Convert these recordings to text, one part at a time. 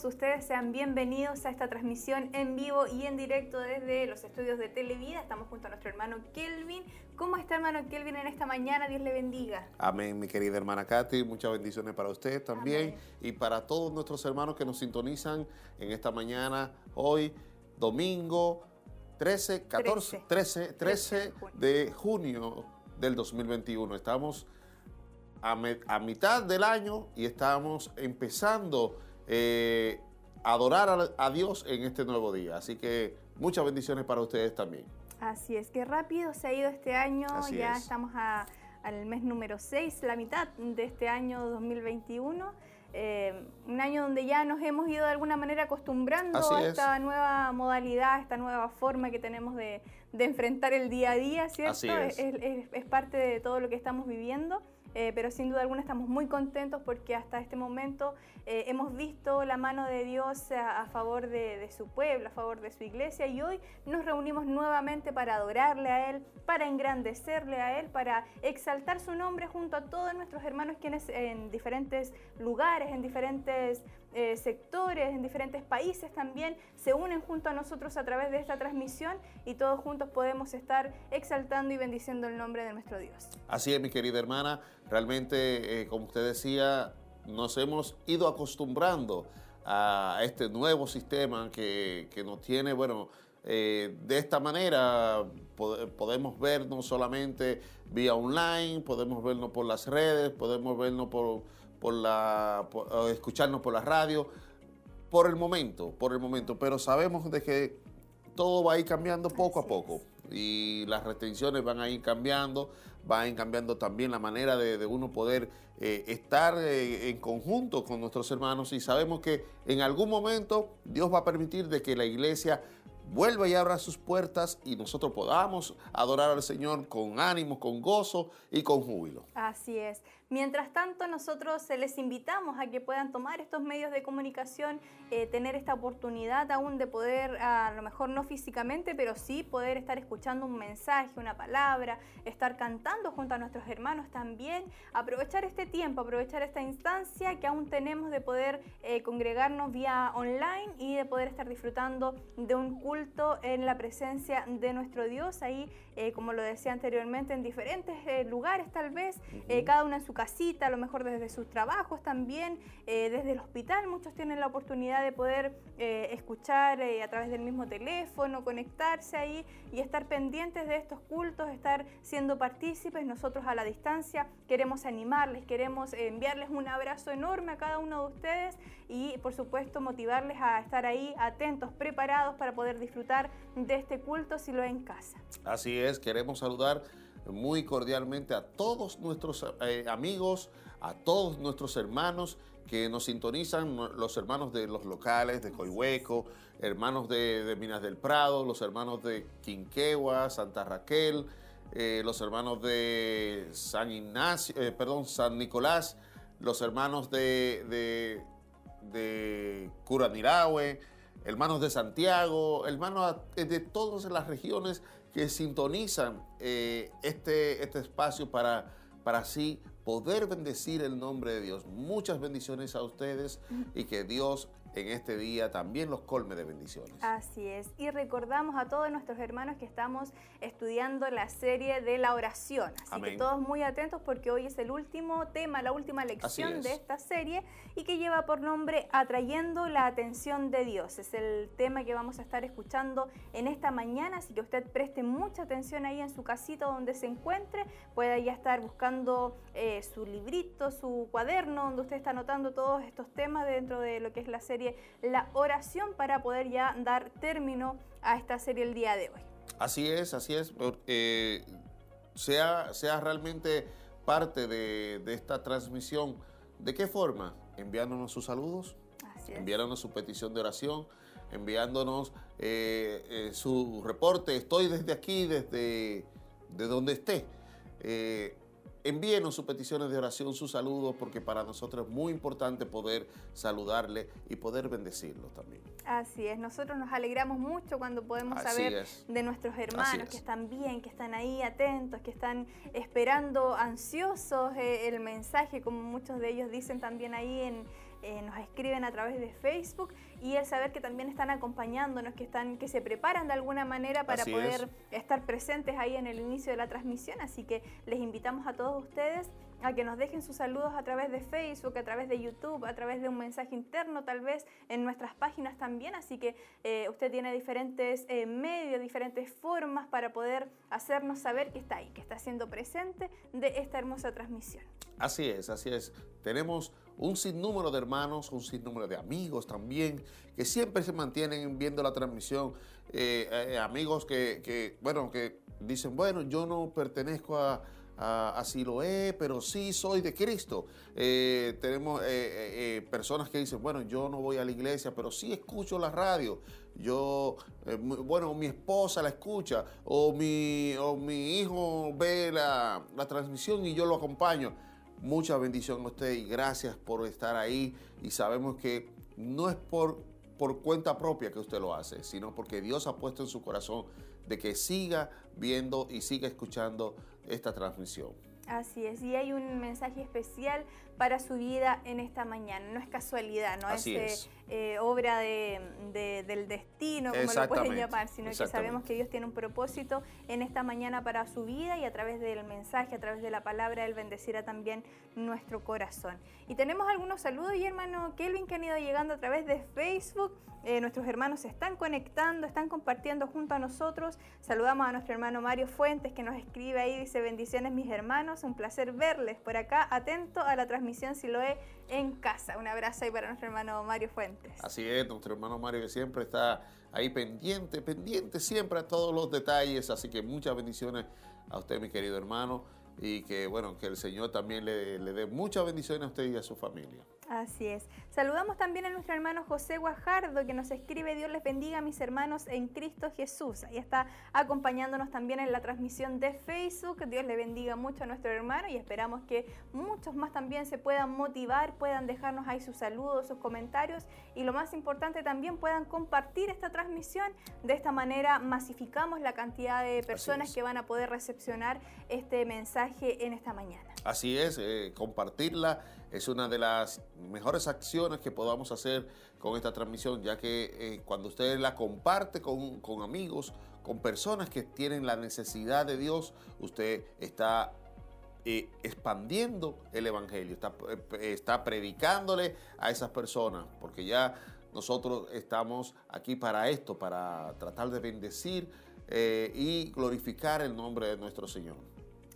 todos ustedes? Sean bienvenidos a esta transmisión en vivo y en directo desde los estudios de Televida. Estamos junto a nuestro hermano Kelvin. ¿Cómo está hermano Kelvin en esta mañana? Dios le bendiga. Amén, mi querida hermana Katy. Muchas bendiciones para usted también y para todos nuestros hermanos que nos sintonizan en esta mañana, hoy, domingo 13, 14, 13, 13 de junio del 2021. Estamos a, mitad del año y estamos empezando eh, a adorar a, Dios en este nuevo día. Así que muchas bendiciones para ustedes también. Así es, que rápido se ha ido este año, ya estamos al mes número 6, la mitad de este año 2021. Eh, un año donde ya nos hemos ido de alguna manera acostumbrando a esta nueva modalidad, esta nueva forma que tenemos de, enfrentar el día a día, ¿cierto? es parte de todo lo que estamos viviendo. Eh, pero sin duda alguna estamos muy contentos porque hasta este momento eh, hemos visto la mano de Dios a, favor de, su pueblo, a favor de su iglesia y hoy nos reunimos nuevamente para adorarle a Él, para engrandecerle a Él, para exaltar su nombre junto a todos nuestros hermanos quienes en diferentes lugares, en diferentes eh, sectores, en diferentes países también se unen junto a nosotros a través de esta transmisión y todos juntos podemos estar exaltando y bendiciendo el nombre de nuestro Dios. Así es, mi querida hermana. Realmente, eh, como usted decía, nos hemos ido acostumbrando a este nuevo sistema que, nos tiene, bueno, eh, de esta manera podemos vernos solamente vía online, podemos vernos por las redes, podemos vernos por, por la, escucharnos por la radio, por el momento, por el momento, pero sabemos de que todo va a ir cambiando poco a poco y las restricciones van a ir cambiando, van a ir cambiando también la manera de, uno poder eh, estar eh, en conjunto con nuestros hermanos y sabemos que en algún momento Dios va a permitir de que la iglesia vuelva y abra sus puertas y nosotros podamos adorar al Señor con ánimo, con gozo y con júbilo. Así es. Mientras tanto, nosotros les invitamos a que puedan tomar estos medios de comunicación, eh, tener esta oportunidad aún de poder, a lo mejor no físicamente, pero sí poder estar escuchando un mensaje, una palabra, estar cantando junto a nuestros hermanos también, aprovechar este tiempo, aprovechar esta instancia que aún tenemos de poder eh, congregarnos vía online y de poder estar disfrutando de un culto en la presencia de nuestro Dios, ahí, eh, como lo decía anteriormente, en diferentes lugares tal vez, cada uno en su casita, a lo mejor desde sus trabajos también, eh, desde el hospital. Muchos tienen la oportunidad de poder eh, escuchar eh, a través del mismo teléfono, conectarse ahí y estar pendientes de estos cultos, estar siendo partícipes. Nosotros a la distancia queremos animarles, queremos enviarles un abrazo enorme a cada uno de ustedes y por supuesto motivarles a estar ahí atentos, preparados para poder disfrutar de este culto si lo en casa. Así es, queremos saludar muy cordialmente a todos nuestros eh, amigos, a todos nuestros hermanos que nos sintonizan, los hermanos de los locales, de Coihueco, hermanos de, Minas del Prado, los hermanos de Quinquegua, Santa Raquel, eh, los hermanos de San Ignacio, eh, perdón, San Nicolás, los hermanos de, de, de hermanos de Santiago, hermanos de todas las regiones que sintonizan eh, este, este espacio para, para así poder bendecir el nombre de Dios. Muchas bendiciones a ustedes y que Dios en este día también los colme de bendiciones. Así es. Y recordamos a todos nuestros hermanos que estamos estudiando la serie de la oración. Así que todos muy atentos porque hoy es el último tema, la última lección de esta serie y que lleva por nombre Atrayendo la atención de Dios. Es el tema que vamos a estar escuchando en esta mañana, así que usted preste mucha atención ahí en su casita donde se encuentre, puede ya estar buscando eh, su librito, su cuaderno donde usted está anotando todos estos temas dentro de lo que es la serie la oración para poder ya dar término a esta serie el día de hoy. Así es, así es. Eh, sea, sea realmente parte de, esta transmisión. ¿De qué forma? Enviándonos sus saludos, enviándonos su petición de oración, enviándonos eh, eh, su reporte. Estoy desde aquí, desde de donde esté. Envíenos sus peticiones de oración, sus saludos, porque para nosotros es muy importante poder saludarle y poder bendecirlo también. Así es, nosotros nos alegramos mucho cuando podemos saber de nuestros hermanos que están bien, que están ahí atentos, que están esperando ansiosos eh, el mensaje, como muchos de ellos dicen también ahí en, eh, nos escriben a través de Facebook y el saber que también están acompañándonos, que, están, que se preparan de alguna manera para poder estar presentes ahí en el inicio de la transmisión. Así que les invitamos a todos ustedes a que nos dejen sus saludos a través de Facebook, a través de YouTube, a través de un mensaje interno tal vez en nuestras páginas también. Así que eh, usted tiene diferentes eh, medios, diferentes formas para poder hacernos saber que está ahí, que está siendo presente de esta hermosa transmisión. Así es, así es. Tenemos un sinnúmero de hermanos, un sinnúmero de amigos también, que siempre se mantienen viendo la transmisión. Eh, amigos que, bueno, que dicen, bueno, yo no pertenezco a así lo es, pero sí soy de Cristo. Eh, tenemos eh, eh, personas que dicen, bueno, yo no voy a la iglesia, pero sí escucho la radio. Yo, bueno, mi esposa la escucha, o mi, o mi hijo ve la, la transmisión y yo lo acompaño. Mucha bendición a usted y gracias por estar ahí. Y sabemos que no es por, por cuenta propia que usted lo hace, sino porque Dios ha puesto en su corazón de que siga viendo y siga escuchando esta transmisión. Así es, y hay un mensaje especial para su vida en esta mañana. No es casualidad, no es, eh, eh, obra del destino, como lo pueden llamar, sino que sabemos que Dios tiene un propósito en esta mañana para su vida y a través del mensaje, a través de la palabra, Él bendecirá también nuestro corazón. Y tenemos algunos saludos y hermano Kelvin que han ido llegando a través de Facebook. Eh, nuestros hermanos se están conectando, están compartiendo junto a nosotros. Saludamos a nuestro hermano Mario Fuentes que nos escribe ahí, dice bendiciones mis hermanos, un placer verles por acá, atento a la transmisión si lo es en casa. Un abrazo ahí para nuestro hermano Mario Fuentes. Así es, nuestro hermano Mario que siempre está ahí pendiente, pendiente siempre a todos los detalles. Así que muchas bendiciones a usted, mi querido hermano, y que bueno, que el Señor también le, le dé muchas bendiciones a usted y a su familia. Así es. Saludamos también a nuestro hermano José Guajardo que nos escribe Dios les bendiga a mis hermanos en Cristo Jesús. Ahí está acompañándonos también en la transmisión de Facebook. Dios le bendiga mucho a nuestro hermano y esperamos que muchos más también se puedan motivar, puedan dejarnos ahí sus saludos, sus comentarios y lo más importante también puedan compartir esta transmisión. De esta manera masificamos la cantidad de personas que van a poder recepcionar este mensaje en esta mañana. Así es, eh, compartirla es una de las mejores acciones que podamos hacer con esta transmisión, ya que eh, cuando usted la comparte con, amigos, con personas que tienen la necesidad de Dios, usted está eh, expandiendo el Evangelio, eh, está predicándole a esas personas, porque ya nosotros estamos aquí para esto, para tratar de bendecir y glorificar el nombre de nuestro Señor.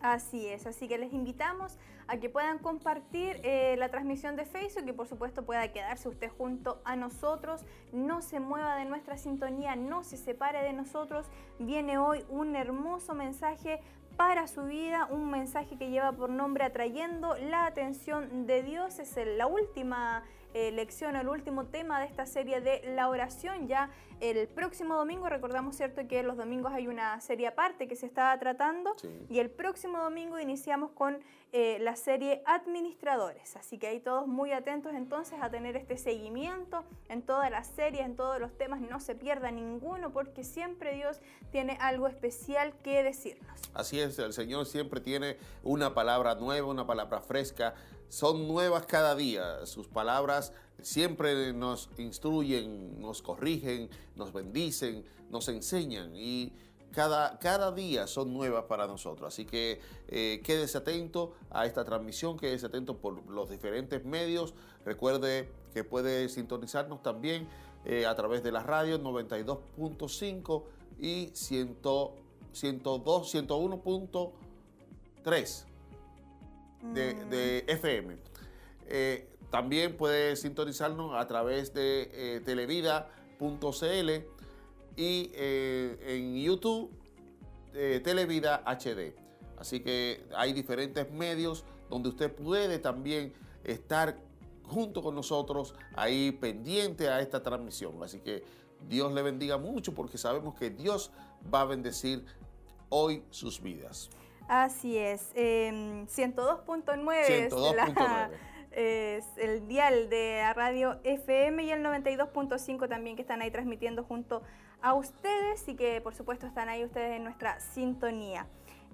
Así es, así que les invitamos a que puedan compartir eh, la transmisión de Facebook y por supuesto pueda quedarse usted junto a nosotros. No se mueva de nuestra sintonía, no se separe de nosotros. Viene hoy un hermoso mensaje para su vida, un mensaje que lleva por nombre atrayendo la atención de Dios. Es la última eh, lección, el último tema de esta serie de la oración. Ya el próximo domingo, recordamos cierto que los domingos hay una serie aparte que se está tratando y el próximo domingo iniciamos con eh, la serie Administradores. Así que ahí todos muy atentos entonces a tener este seguimiento en todas las series, en todos los temas, no se pierda ninguno porque siempre Dios tiene algo especial que decirnos. Así es, el Señor siempre tiene una palabra nueva, una palabra fresca son nuevas cada día. Sus palabras siempre nos instruyen, nos corrigen, nos bendicen, nos enseñan y cada, cada día son nuevas para nosotros. Así que eh, quédese atento a esta transmisión, quédese atento por los diferentes medios. Recuerde que puede sintonizarnos también eh, a través de la radio 92.5 y 102, 101.3 de, FM. Eh, también puede sintonizarnos a través de eh, televida.cl y eh, en YouTube Televida HD. Así que hay diferentes medios donde usted puede también estar junto con nosotros ahí pendiente a esta transmisión. Así que Dios le bendiga mucho porque sabemos que Dios va a bendecir hoy sus vidas. Así es, 102.9 es, el dial de radio FM y el 92.5 también que están ahí transmitiendo junto a ustedes y que por supuesto están ahí ustedes en nuestra sintonía.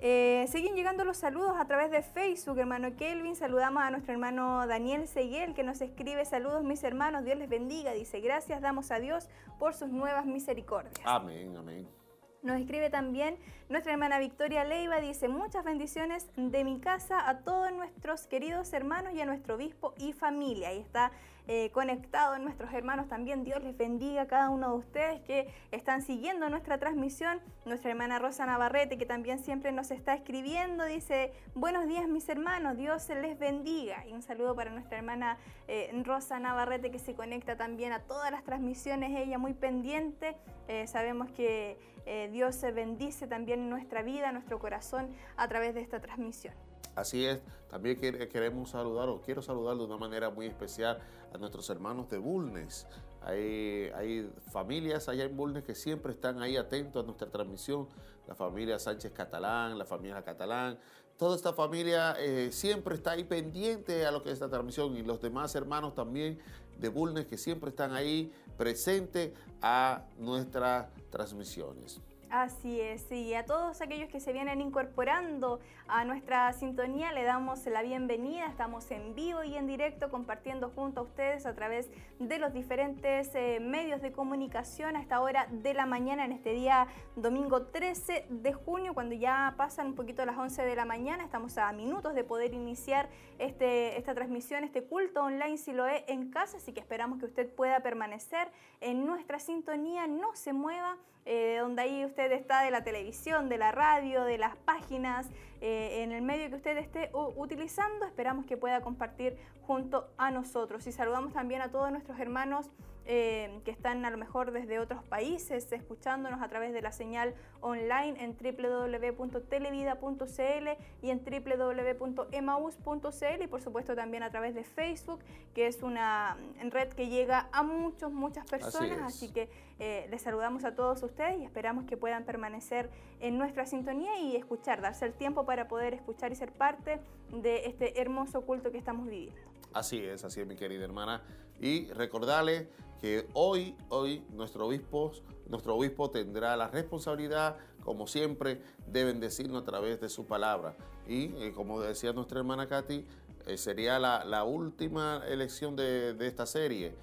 Eh, siguen llegando los saludos a través de Facebook, hermano Kelvin. Saludamos a nuestro hermano Daniel Seguel, que nos escribe saludos mis hermanos, Dios les bendiga. Dice, gracias damos a Dios por sus nuevas misericordias. Amén, amén. Nos escribe también nuestra hermana Victoria Leiva, dice muchas bendiciones de mi casa a todos nuestros queridos hermanos y a nuestro obispo y familia. Y está eh, conectado nuestros hermanos también. Dios les bendiga a cada uno de ustedes que están siguiendo nuestra transmisión. Nuestra hermana Rosa Navarrete, que también siempre nos está escribiendo, dice, buenos días mis hermanos, Dios les bendiga. Y un saludo para nuestra hermana eh, Rosa Navarrete, que se conecta también a todas las transmisiones, ella muy pendiente. Eh, sabemos que eh, Dios se bendice también en nuestra vida, nuestro corazón a través de esta transmisión. Así es, también queremos saludar o quiero saludar de una manera muy especial a nuestros hermanos de Bulnes. Hay, familias allá en Bulnes que siempre están ahí atentos a nuestra transmisión. La familia Sánchez Catalán, la familia Catalán, toda esta familia eh, siempre está ahí pendiente a lo que es esta transmisión y los demás hermanos también de Bulnes que siempre están ahí presentes a nuestras transmisiones. Así es, y a todos aquellos que se vienen incorporando a nuestra sintonía le damos la bienvenida. Estamos en vivo y en directo compartiendo junto a ustedes a través de los diferentes eh, medios de comunicación a esta hora de la mañana en este día domingo 13 de junio, cuando ya pasan un poquito las 11 de la mañana. Estamos a minutos de poder iniciar este, esta transmisión, este culto online si lo es en casa, así que esperamos que usted pueda permanecer en nuestra sintonía, no se mueva eh, donde ahí usted está de la televisión, de la radio, de las páginas, eh, en el medio que usted esté utilizando, esperamos que pueda compartir junto a nosotros. Y saludamos también a todos nuestros hermanos eh, que están a lo mejor desde otros países escuchándonos a través de la señal online en www.televida.cl y en www.emaus.cl y por supuesto también a través de Facebook, que es una red que llega a muchos, muchas personas, así, que eh, les saludamos a todos ustedes y esperamos que puedan permanecer en nuestra sintonía y escuchar, darse el tiempo para poder escuchar y ser parte de este hermoso culto que estamos viviendo. Así es, así es mi querida hermana. Y recordarle que hoy, hoy nuestro obispo, nuestro obispo tendrá la responsabilidad, como siempre, de bendecirnos a través de su palabra. Y eh, como decía nuestra hermana Katy, eh, sería la, última elección de, esta serie,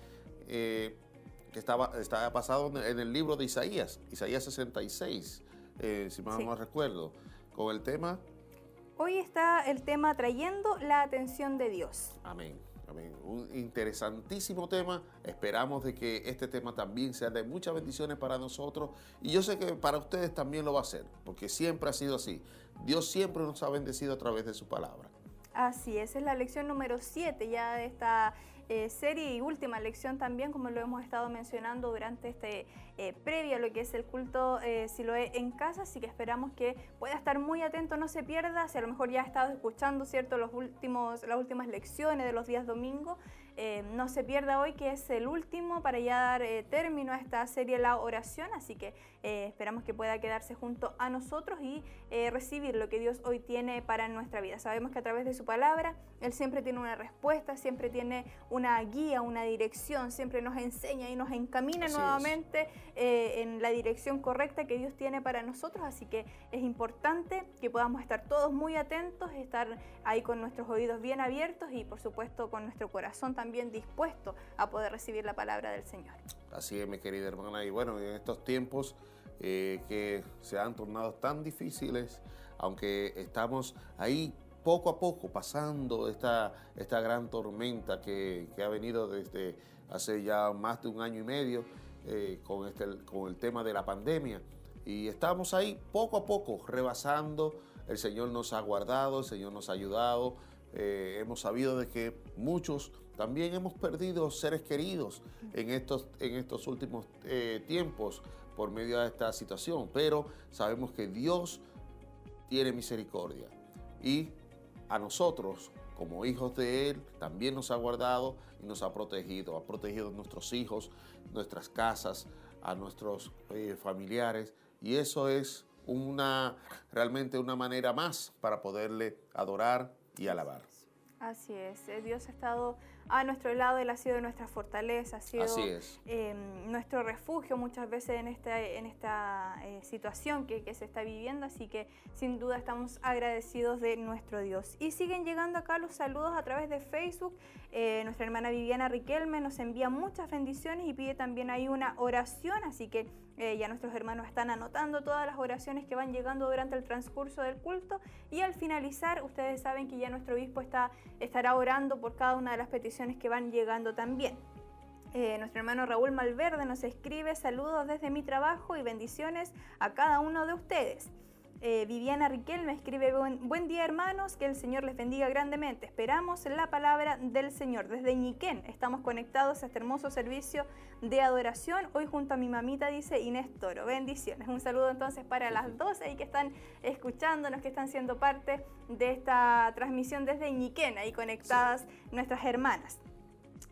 eh, que estaba, estaba basado en el libro de Isaías, Isaías 66, si mal no recuerdo, con el tema... Hoy está el tema trayendo la atención de Dios. Amén. Un interesantísimo tema. Esperamos de que este tema también sea de muchas bendiciones para nosotros. Y yo sé que para ustedes también lo va a ser, porque siempre ha sido así. Dios siempre nos ha bendecido a través de su palabra. Así es, es la lección número 7 ya de esta eh, serie y última lección también, como lo hemos estado mencionando durante este eh, previo lo que es el culto eh, si lo es en casa, así que esperamos que pueda estar muy atento, no se pierda, si a lo mejor ya ha estado escuchando cierto los últimos, las últimas lecciones de los días domingo, eh, no se pierda hoy que es el último para ya dar eh, término a esta serie La Oración, así que eh, esperamos que pueda quedarse junto a nosotros y recibir lo que Dios hoy tiene para nuestra vida. Sabemos que a través de su palabra Él siempre tiene una respuesta, siempre tiene una guía, una dirección, siempre nos enseña y nos encamina nuevamente en la dirección correcta que Dios tiene para nosotros, así que es importante que podamos estar todos muy atentos, estar ahí con nuestros oídos bien abiertos y por supuesto con nuestro corazón también bien dispuesto a poder recibir la palabra del Señor. Así es, mi querida hermana. Y bueno, en estos tiempos eh, que se han tornado tan difíciles, aunque estamos ahí poco a poco pasando esta, esta gran tormenta que, ha venido desde hace ya más de un año y medio eh, con, este, con el tema de la pandemia. Y estamos ahí poco a poco rebasando. El Señor nos ha guardado, el Señor nos ha ayudado. Eh, hemos sabido de que muchos también hemos perdido seres queridos en estos, en estos últimos eh, tiempos por medio de esta situación, pero sabemos que Dios tiene misericordia y a nosotros, como hijos de Él, también nos ha guardado y nos ha protegido. Ha protegido a nuestros hijos, nuestras casas, a nuestros eh, familiares y eso es una realmente una manera más para poderle adorar y alabar. Así es, eh, Dios ha estado a nuestro lado, Él ha sido nuestra fortaleza, ha sido em, nuestro refugio muchas veces en esta, en esta eh, situación que, que, se está viviendo, así que sin duda estamos agradecidos de nuestro Dios. Y siguen llegando acá los saludos a través de Facebook. Eh, nuestra hermana Viviana Riquelme nos envía muchas bendiciones y pide también ahí una oración, así que eh, ya nuestros hermanos están anotando todas las oraciones que van llegando durante el transcurso del culto y al finalizar ustedes saben que ya nuestro obispo está, estará orando por cada una de las peticiones que van llegando también. Eh, nuestro hermano Raúl Malverde nos escribe saludos desde mi trabajo y bendiciones a cada uno de ustedes. Eh, Viviana Riquel me escribe, buen, día hermanos, que el Señor les bendiga grandemente. Esperamos la palabra del Señor. Desde Ñiquén estamos conectados a este hermoso servicio de adoración. Hoy junto a mi mamita dice Inés Toro. Bendiciones. Un saludo entonces para las dos ahí que están escuchándonos, que están siendo parte de esta transmisión desde Ñiquén, ahí conectadas nuestras hermanas.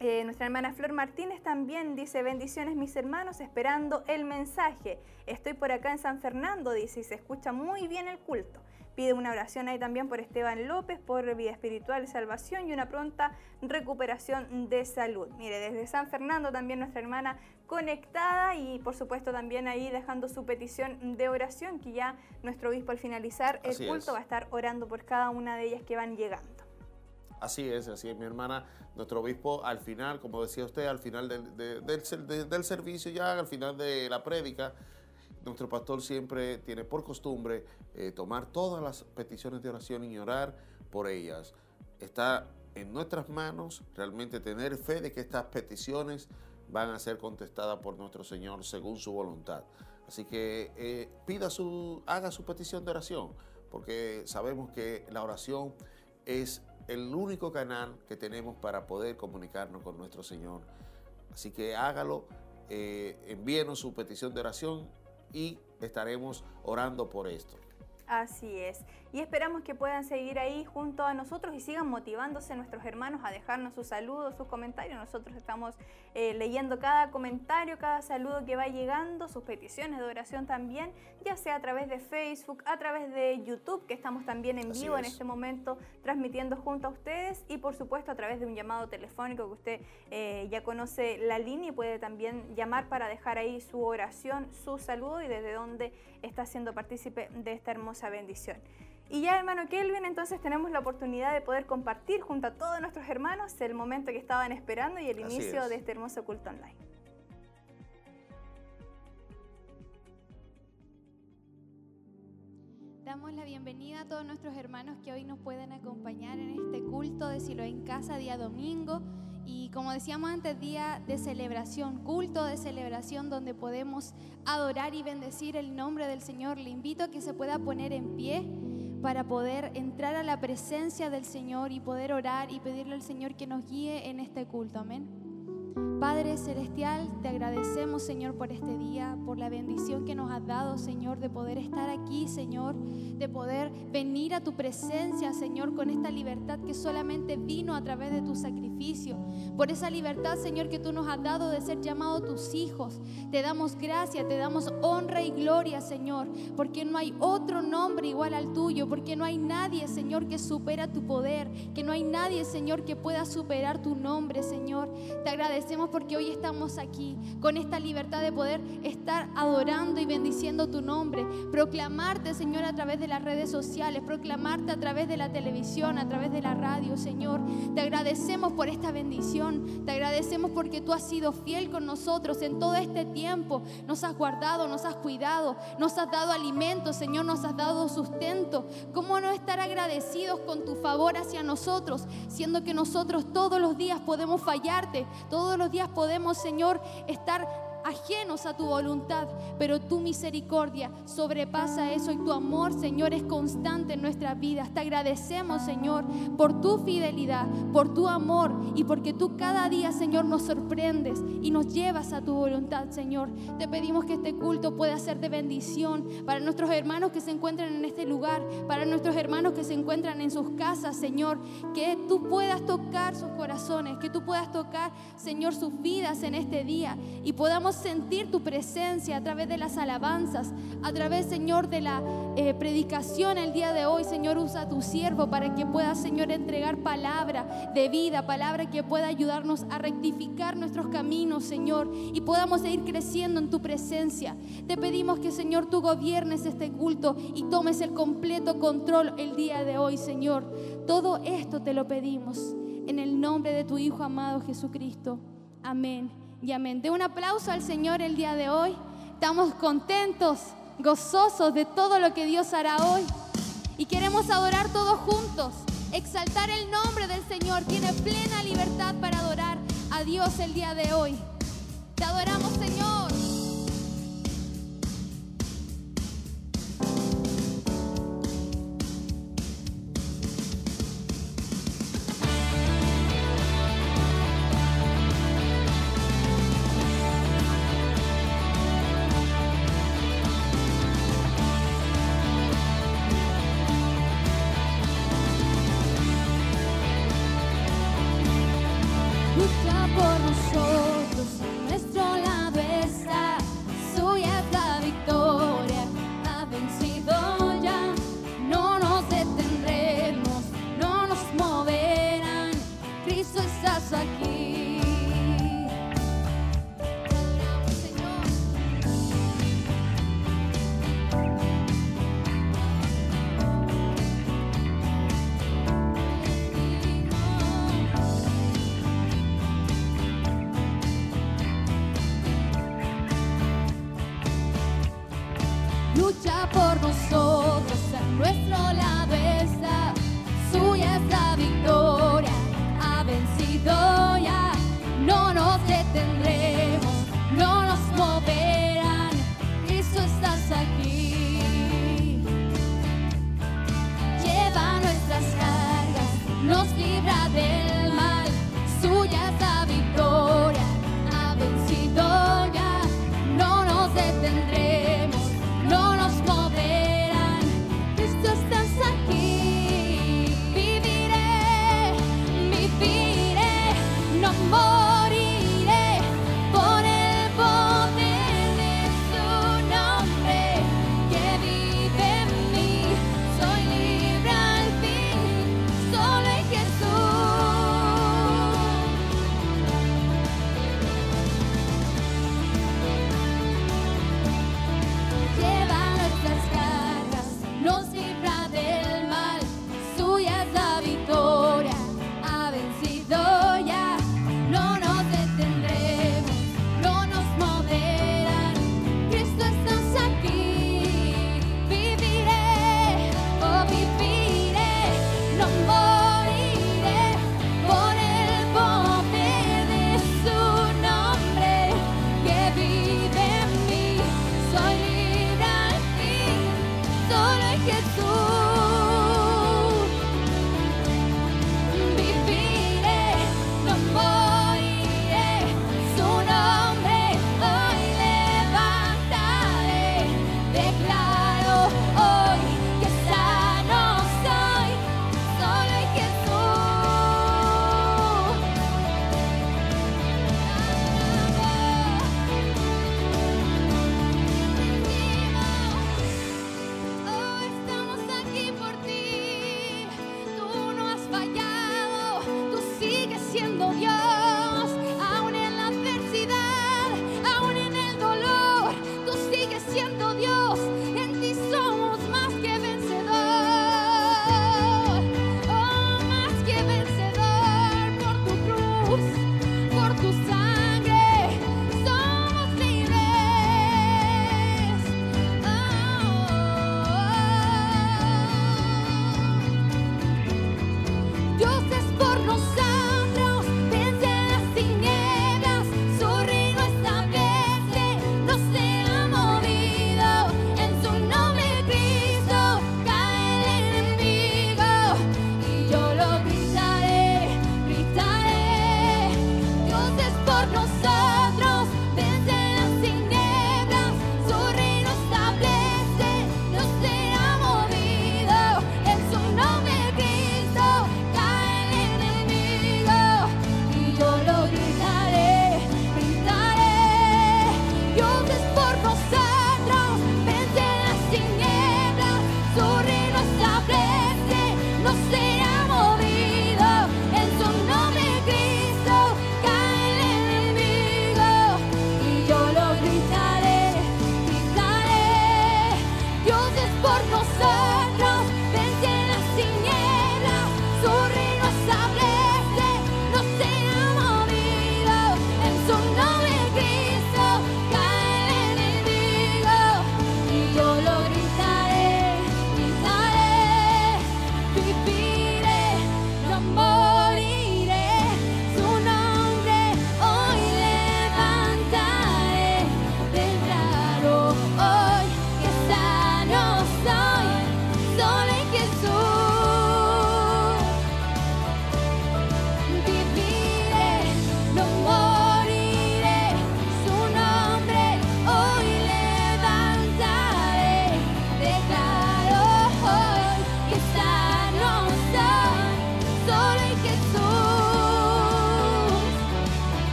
Eh, nuestra hermana Flor Martínez también dice, bendiciones mis hermanos, esperando el mensaje. Estoy por acá en San Fernando, dice, y se escucha muy bien el culto. Pide una oración ahí también por Esteban López, por vida espiritual salvación y una pronta recuperación de salud. Mire, desde San Fernando también nuestra hermana conectada y por supuesto también ahí dejando su petición de oración, que ya nuestro obispo al finalizar el culto va a estar orando por cada una de ellas que van llegando. Así es, así es, mi hermana. Nuestro obispo, al final, como decía usted, al final del, del, servicio, ya al final de la prédica, nuestro pastor siempre tiene por costumbre eh, tomar todas las peticiones de oración y orar por ellas. Está en nuestras manos realmente tener fe de que estas peticiones van a ser contestadas por nuestro Señor según su voluntad. Así que eh, pida su, haga su petición de oración, porque sabemos que la oración es el único canal que tenemos para poder comunicarnos con nuestro Señor. Así que hágalo, eh, envíenos su petición de oración y estaremos orando por esto. Así es. Y esperamos que puedan seguir ahí junto a nosotros y sigan motivándose nuestros hermanos a dejarnos sus saludos, sus comentarios. Nosotros estamos eh, leyendo cada comentario, cada saludo que va llegando, sus peticiones de oración también, ya sea a través de Facebook, a través de YouTube, que estamos también en vivo en este momento transmitiendo junto a ustedes y por supuesto a través de un llamado telefónico que usted eh, ya conoce la línea y puede también llamar para dejar ahí su oración, su saludo y desde dónde está siendo partícipe de esta hermosa bendición. Y ya, hermano Kelvin, entonces tenemos la oportunidad de poder compartir junto a todos nuestros hermanos el momento que estaban esperando y el inicio de este hermoso culto online. Damos la bienvenida a todos nuestros hermanos que hoy nos pueden acompañar en este culto de Silo en Casa, día domingo. Y como decíamos antes, día de celebración, culto de celebración donde podemos adorar y bendecir el nombre del Señor. Le invito a que se pueda poner en pie para poder entrar a la presencia del Señor y poder orar y pedirle al Señor que nos guíe en este culto. Amén. Padre Celestial, te agradecemos, Señor, por este día, por la bendición que nos has dado, Señor, de poder estar aquí, Señor, de poder venir a tu presencia, Señor, con esta libertad que solamente vino a través de tu sacrificio. Por esa libertad, Señor, que tú nos has dado de ser llamados tus hijos. Te damos gracia, te damos honra y gloria, Señor, porque no hay otro nombre igual al tuyo, porque no hay nadie, Señor, que supera tu poder, que no hay nadie, Señor, que pueda superar tu nombre, Señor. Te agradecemos porque hoy estamos aquí con esta libertad de poder estar adorando y bendiciendo tu nombre, proclamarte, Señor, a través de las redes sociales, proclamarte a través de la televisión, a través de la radio, Señor. Te agradecemos por esta bendición, te agradecemos porque tú has sido fiel con nosotros en todo este tiempo, nos has guardado, nos has cuidado, nos has dado alimento, Señor, nos has dado sustento. ¿Cómo no estar agradecidos con tu favor hacia nosotros, siendo que nosotros todos los días podemos fallarte, todos los días podemos, Señor, estar ajenos a tu voluntad, pero tu misericordia sobrepasa eso y tu amor, Señor, es constante en nuestras vidas. Te agradecemos, Señor, por tu fidelidad, por tu amor y porque tú cada día, Señor, nos sorprendes y nos llevas a tu voluntad, Señor. Te pedimos que este culto pueda ser de bendición para nuestros hermanos que se encuentran en este lugar, para nuestros hermanos que se encuentran en sus casas, Señor, que tú puedas tocar sus corazones, que tú puedas tocar, Señor, sus vidas en este día y podamos sentir tu presencia a través de las alabanzas, a través, Señor, de la eh, predicación el día de hoy. Señor, usa a tu siervo para que pueda, Señor, entregar palabra de vida, palabra que pueda ayudarnos a rectificar nuestros caminos, Señor, y podamos seguir creciendo en tu presencia. Te pedimos que, Señor, tú gobiernes este culto y tomes el completo control el día de hoy, Señor. Todo esto te lo pedimos en el nombre de tu Hijo amado Jesucristo. Amén y amén. De un aplauso al Señor el día de hoy. Estamos contentos, gozosos de todo lo que Dios hará hoy. Y queremos adorar todos juntos, exaltar el nombre del Señor. Tiene plena libertad para adorar a Dios el día de hoy. Te adoramos, Señor.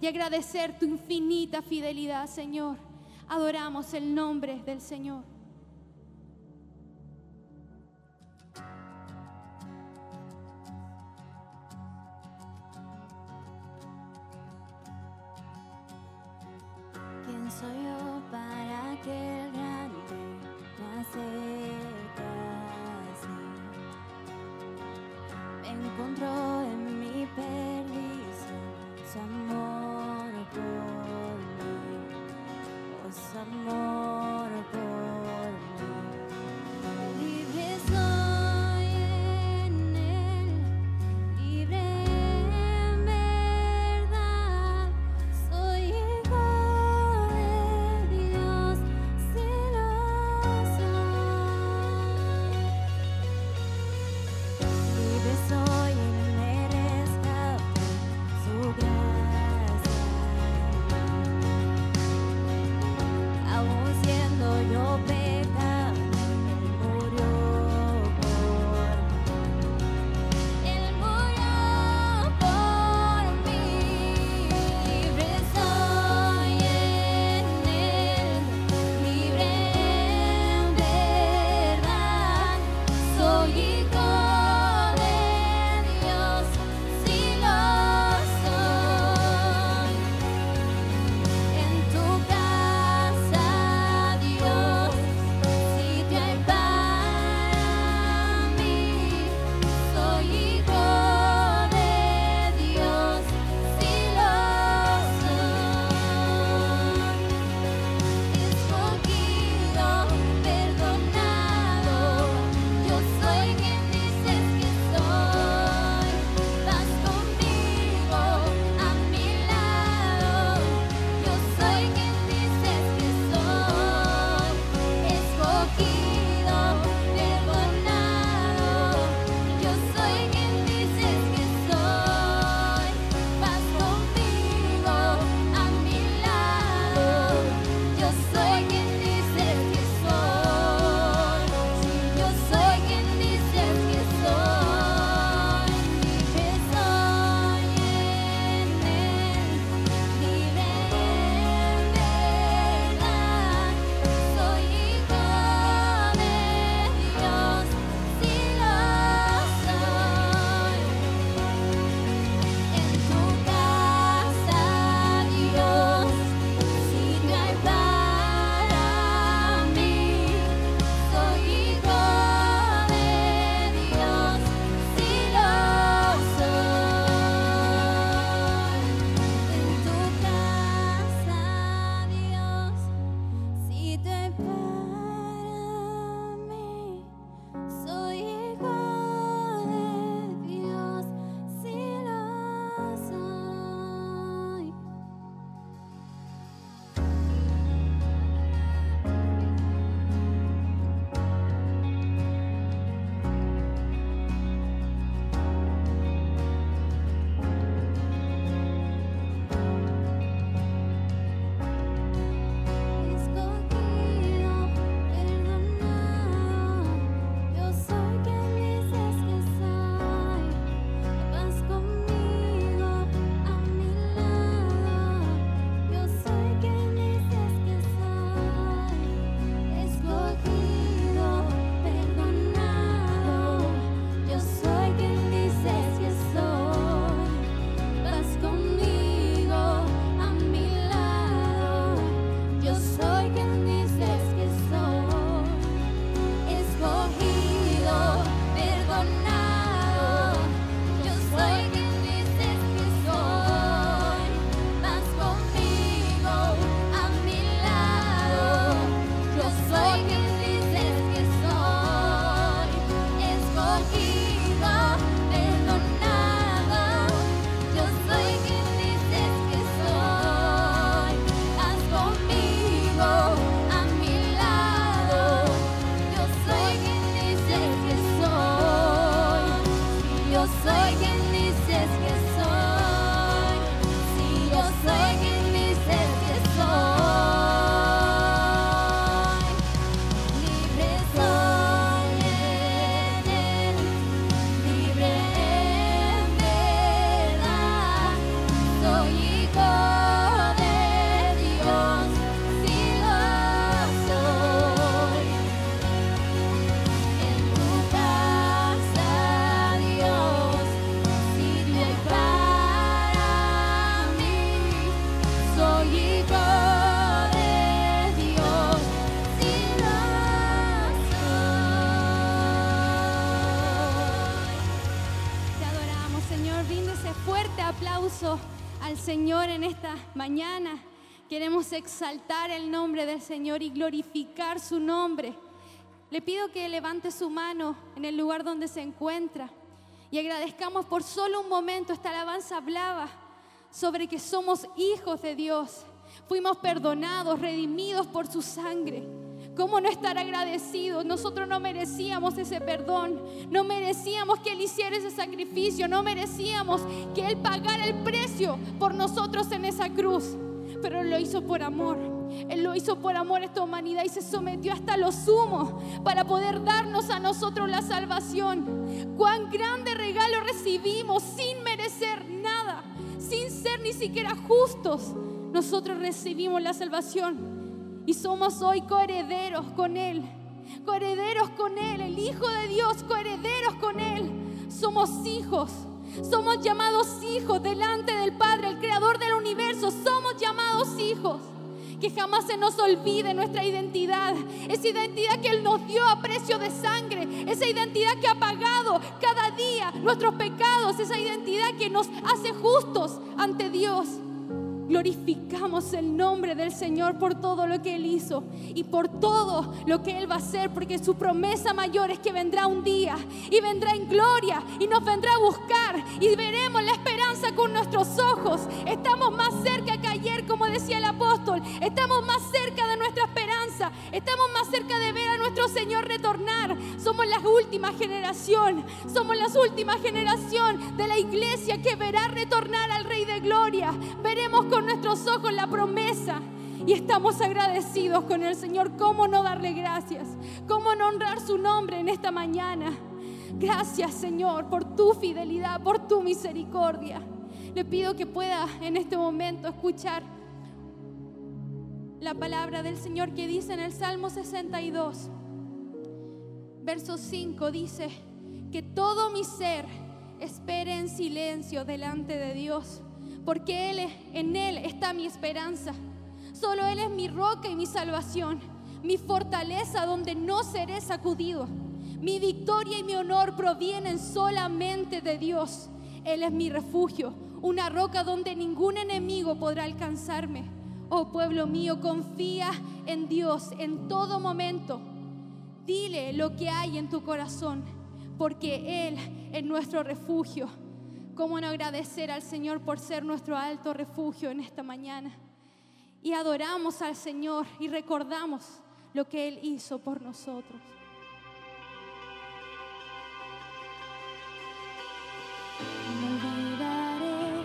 y agradecer tu infinita fidelidad, Señor. Adoramos el nombre del Señor. ¿Quién soy yo para que el grande me encontró en mi perdición su amor Señor en esta mañana. Queremos exaltar el nombre del Señor y glorificar su nombre. Le pido que levante su mano en el lugar donde se encuentra y agradezcamos por solo un momento. Esta alabanza hablaba sobre que somos hijos de Dios. Fuimos perdonados, redimidos por su sangre. ¿Cómo no estar agradecidos? Nosotros no merecíamos ese perdón, no merecíamos que Él hiciera ese sacrificio, no merecíamos que Él pagara el precio por nosotros en esa cruz, pero Él lo hizo por amor. Él lo hizo por amor a esta humanidad y se sometió hasta lo sumo para poder darnos a nosotros la salvación. Cuán grande regalo recibimos sin merecer nada, sin ser ni siquiera justos. Nosotros recibimos la salvación y somos hoy coherederos con Él. Coherederos con Él, el Hijo de Dios, coherederos con Él. Somos hijos. Somos llamados hijos delante del Padre, el Creador del universo. Somos llamados hijos. Que jamás se nos olvide nuestra identidad. Esa identidad que Él nos dio a precio de sangre. Esa identidad que ha pagado cada día nuestros pecados. Esa identidad que nos hace justos ante Dios. Glorificamos el nombre del Señor por todo lo que Él hizo y por todo lo que Él va a hacer, porque su promesa mayor es que vendrá un día y vendrá en gloria y nos vendrá a buscar y veremos la esperanza con nuestros ojos. Estamos más cerca que ayer, como decía el apóstol, estamos más cerca de nuestra esperanza, estamos más cerca de ver a nuestro Señor retornar. Somos la última generación, somos la última generación de la iglesia que verá retornar al Rey de Gloria. Veremos nuestros ojos la promesa. Y estamos agradecidos con el Señor. ¿Cómo no darle gracias? ¿Cómo no honrar su nombre en esta mañana? Gracias Señor por tu fidelidad, por tu misericordia. Le pido que pueda en este momento escuchar la palabra del Señor que dice en el Salmo 62, verso 5, dice que todo mi ser espere en silencio delante de Dios porque Él, en Él está mi esperanza. Solo Él es mi roca y mi salvación, mi fortaleza donde no seré sacudido. Mi victoria y mi honor provienen solamente de Dios. Él es mi refugio, una roca donde ningún enemigo podrá alcanzarme. Oh pueblo mío, confía en Dios en todo momento. Dile lo que hay en tu corazón, porque Él es nuestro refugio. ¿Cómo no agradecer al Señor por ser nuestro alto refugio en esta mañana? Y adoramos al Señor y recordamos lo que Él hizo por nosotros. No olvidaré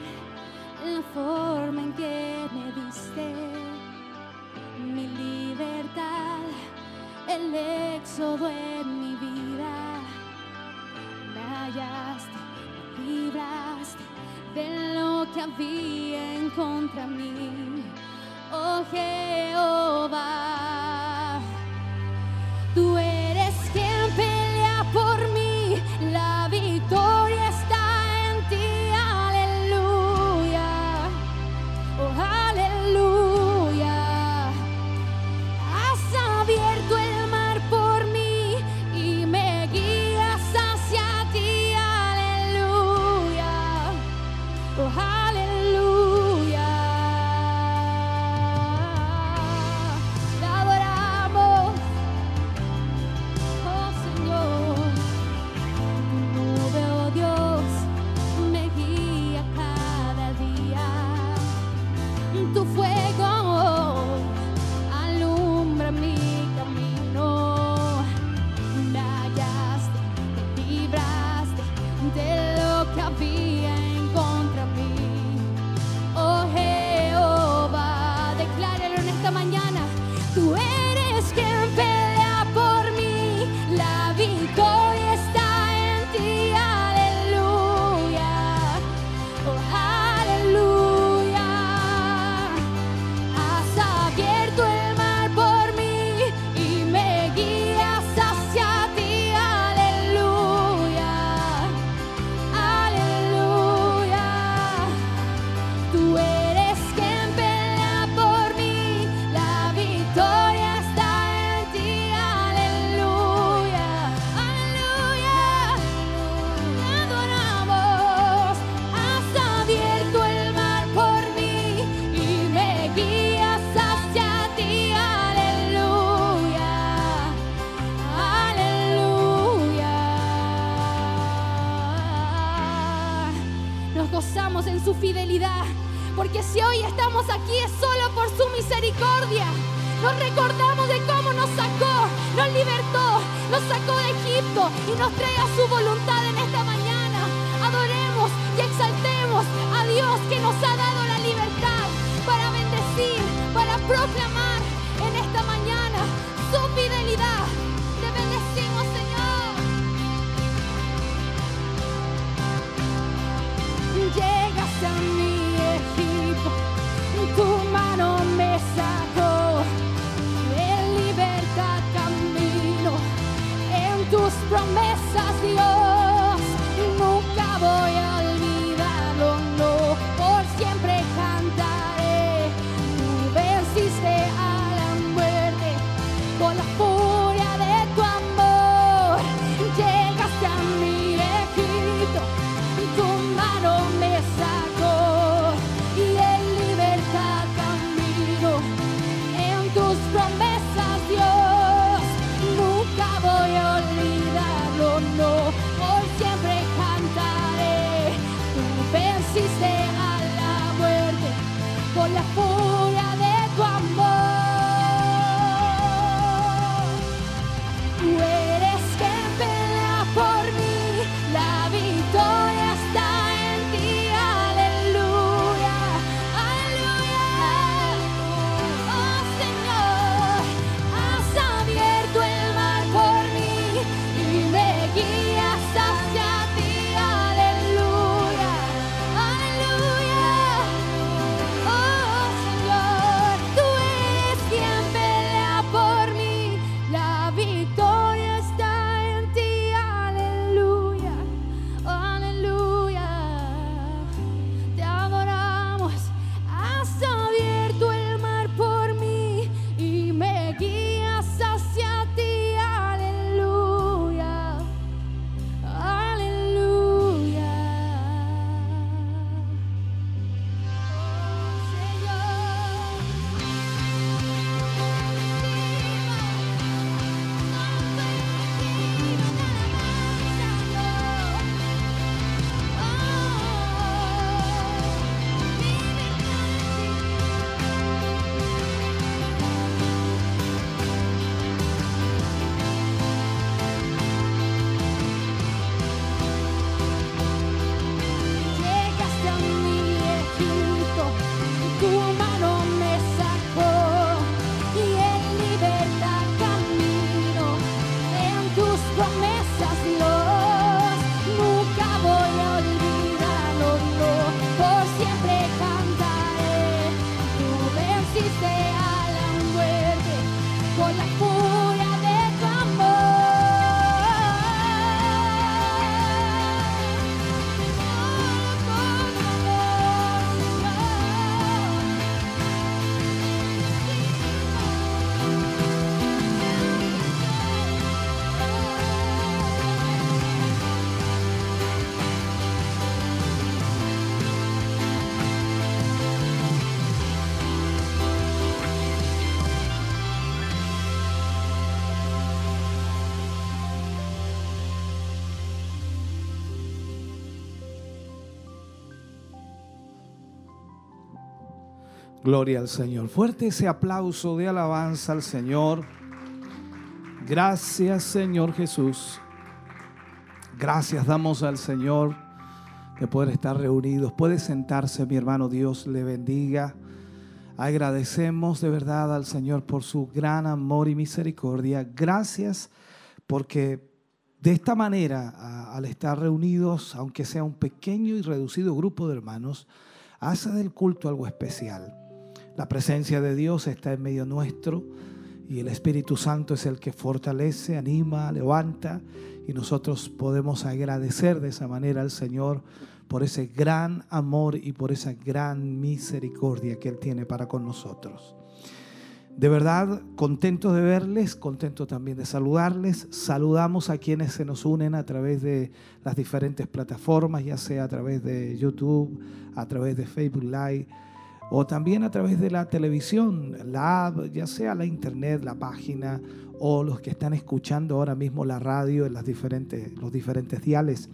la forma en que me diste mi libertad, el éxodo en de lo que había en contra mí. Oh Jehová, Gloria al Señor. Fuerte ese aplauso de alabanza al Señor. Gracias Señor Jesús. Gracias damos al Señor de poder estar reunidos. Puede sentarse mi hermano, Dios le bendiga. Agradecemos de verdad al Señor por su gran amor y misericordia. Gracias porque de esta manera, al estar reunidos, aunque sea un pequeño y reducido grupo de hermanos, hace del culto algo especial. La presencia de Dios está en medio nuestro y el Espíritu Santo es el que fortalece, anima, levanta y nosotros podemos agradecer de esa manera al Señor por ese gran amor y por esa gran misericordia que Él tiene para con nosotros. De verdad, contento de verles, contento también de saludarles. Saludamos a quienes se nos unen a través de las diferentes plataformas, ya sea a través de YouTube, a través de Facebook Live o también a través de la televisión, la app, ya sea la internet, la página o los que están escuchando ahora mismo la radio en las diferentes, los diferentes diales.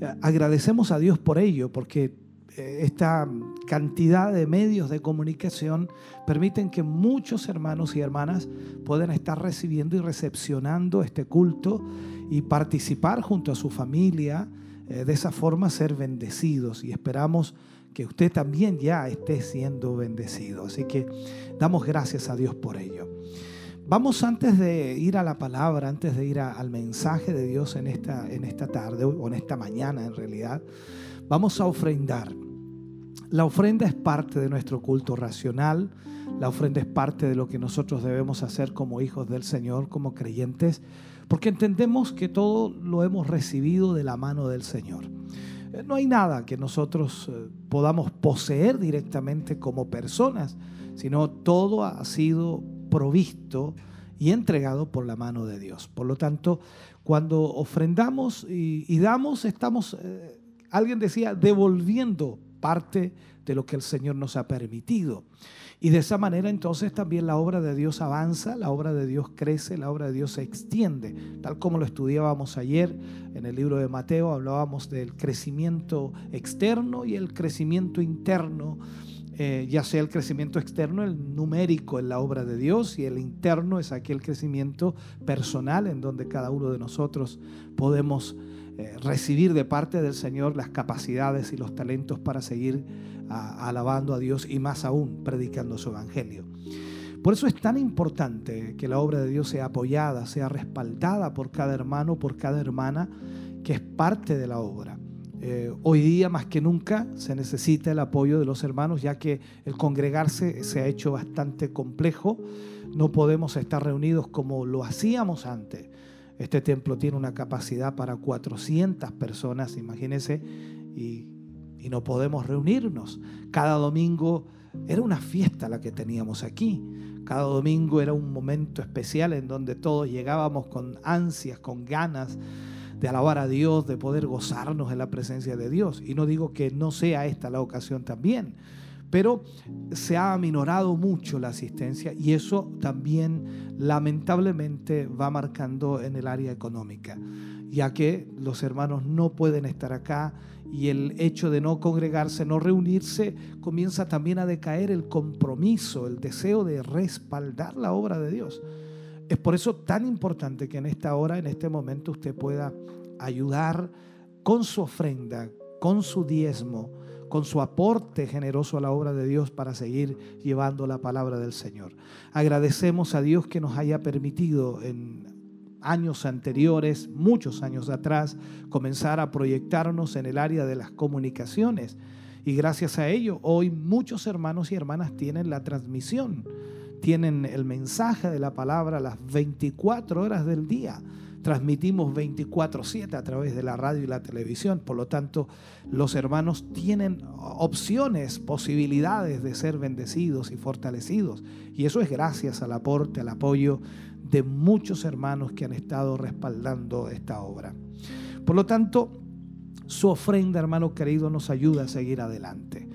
Eh, Agradecemos a Dios por ello, porque eh, esta cantidad de medios de comunicación permiten que muchos hermanos y hermanas puedan estar recibiendo y recepcionando este culto y participar junto a su familia, eh, de esa forma ser bendecidos y esperamos que usted también ya esté siendo bendecido. Así que damos gracias a Dios por ello. Vamos antes de ir a la palabra, antes de ir al mensaje de Dios en esta, en esta tarde o en esta mañana en realidad, vamos a ofrendar. La ofrenda es parte de nuestro culto racional, la ofrenda es parte de lo que nosotros debemos hacer como hijos del Señor, como creyentes, porque entendemos que todo lo hemos recibido de la mano del Señor. Eh, no hay nada que nosotros eh, podamos poseer directamente como personas, sino todo ha sido provisto y entregado por la mano de Dios. Por lo tanto, cuando ofrendamos y, damos, estamos, eh, alguien decía, devolviendo parte de lo que el Señor nos ha permitido. Y de esa manera entonces también la obra de Dios avanza, la obra de Dios crece, la obra de Dios se extiende, tal como lo estudiábamos ayer en el libro de Mateo, hablábamos del crecimiento externo y el crecimiento interno eh, ya sea el crecimiento externo, el numérico en la obra de Dios, y el interno es aquel crecimiento personal en donde cada uno de nosotros podemos eh, recibir de parte del Señor las capacidades y los talentos para seguir alabando a Dios y más aún predicando su evangelio. Por eso es tan importante que la obra de Dios sea apoyada, sea respaldada por cada hermano, por cada hermana que es parte de la obra. Eh, hoy día más que nunca se necesita el apoyo de los hermanos ya que el congregarse se ha hecho bastante complejo. No podemos estar reunidos como lo hacíamos antes. Este templo tiene una capacidad para 400 personas, imagínense, y, y no podemos reunirnos. Cada domingo era una fiesta la que teníamos aquí. Cada domingo era un momento especial en donde todos llegábamos con ansias, con ganas de alabar a Dios, de poder gozarnos en la presencia de Dios. Y no digo que no sea esta la ocasión también, pero se ha aminorado mucho la asistencia y eso también lamentablemente va marcando en el área económica, ya que los hermanos no pueden estar acá y el hecho de no congregarse, no reunirse, comienza también a decaer el compromiso, el deseo de respaldar la obra de Dios. Es por eso tan importante que en esta hora, en este momento, usted pueda ayudar con su ofrenda, con su diezmo, con su aporte generoso a la obra de Dios para seguir llevando la palabra del Señor. Agradecemos a Dios que nos haya permitido en años anteriores, muchos años atrás, comenzar a proyectarnos en el área de las comunicaciones. Y gracias a ello, hoy muchos hermanos y hermanas tienen la transmisión tienen el mensaje de la palabra las 24 horas del día. Transmitimos 24/7 a través de la radio y la televisión. Por lo tanto, los hermanos tienen opciones, posibilidades de ser bendecidos y fortalecidos. Y eso es gracias al aporte, al apoyo de muchos hermanos que han estado respaldando esta obra. Por lo tanto, su ofrenda, hermano querido, nos ayuda a seguir adelante.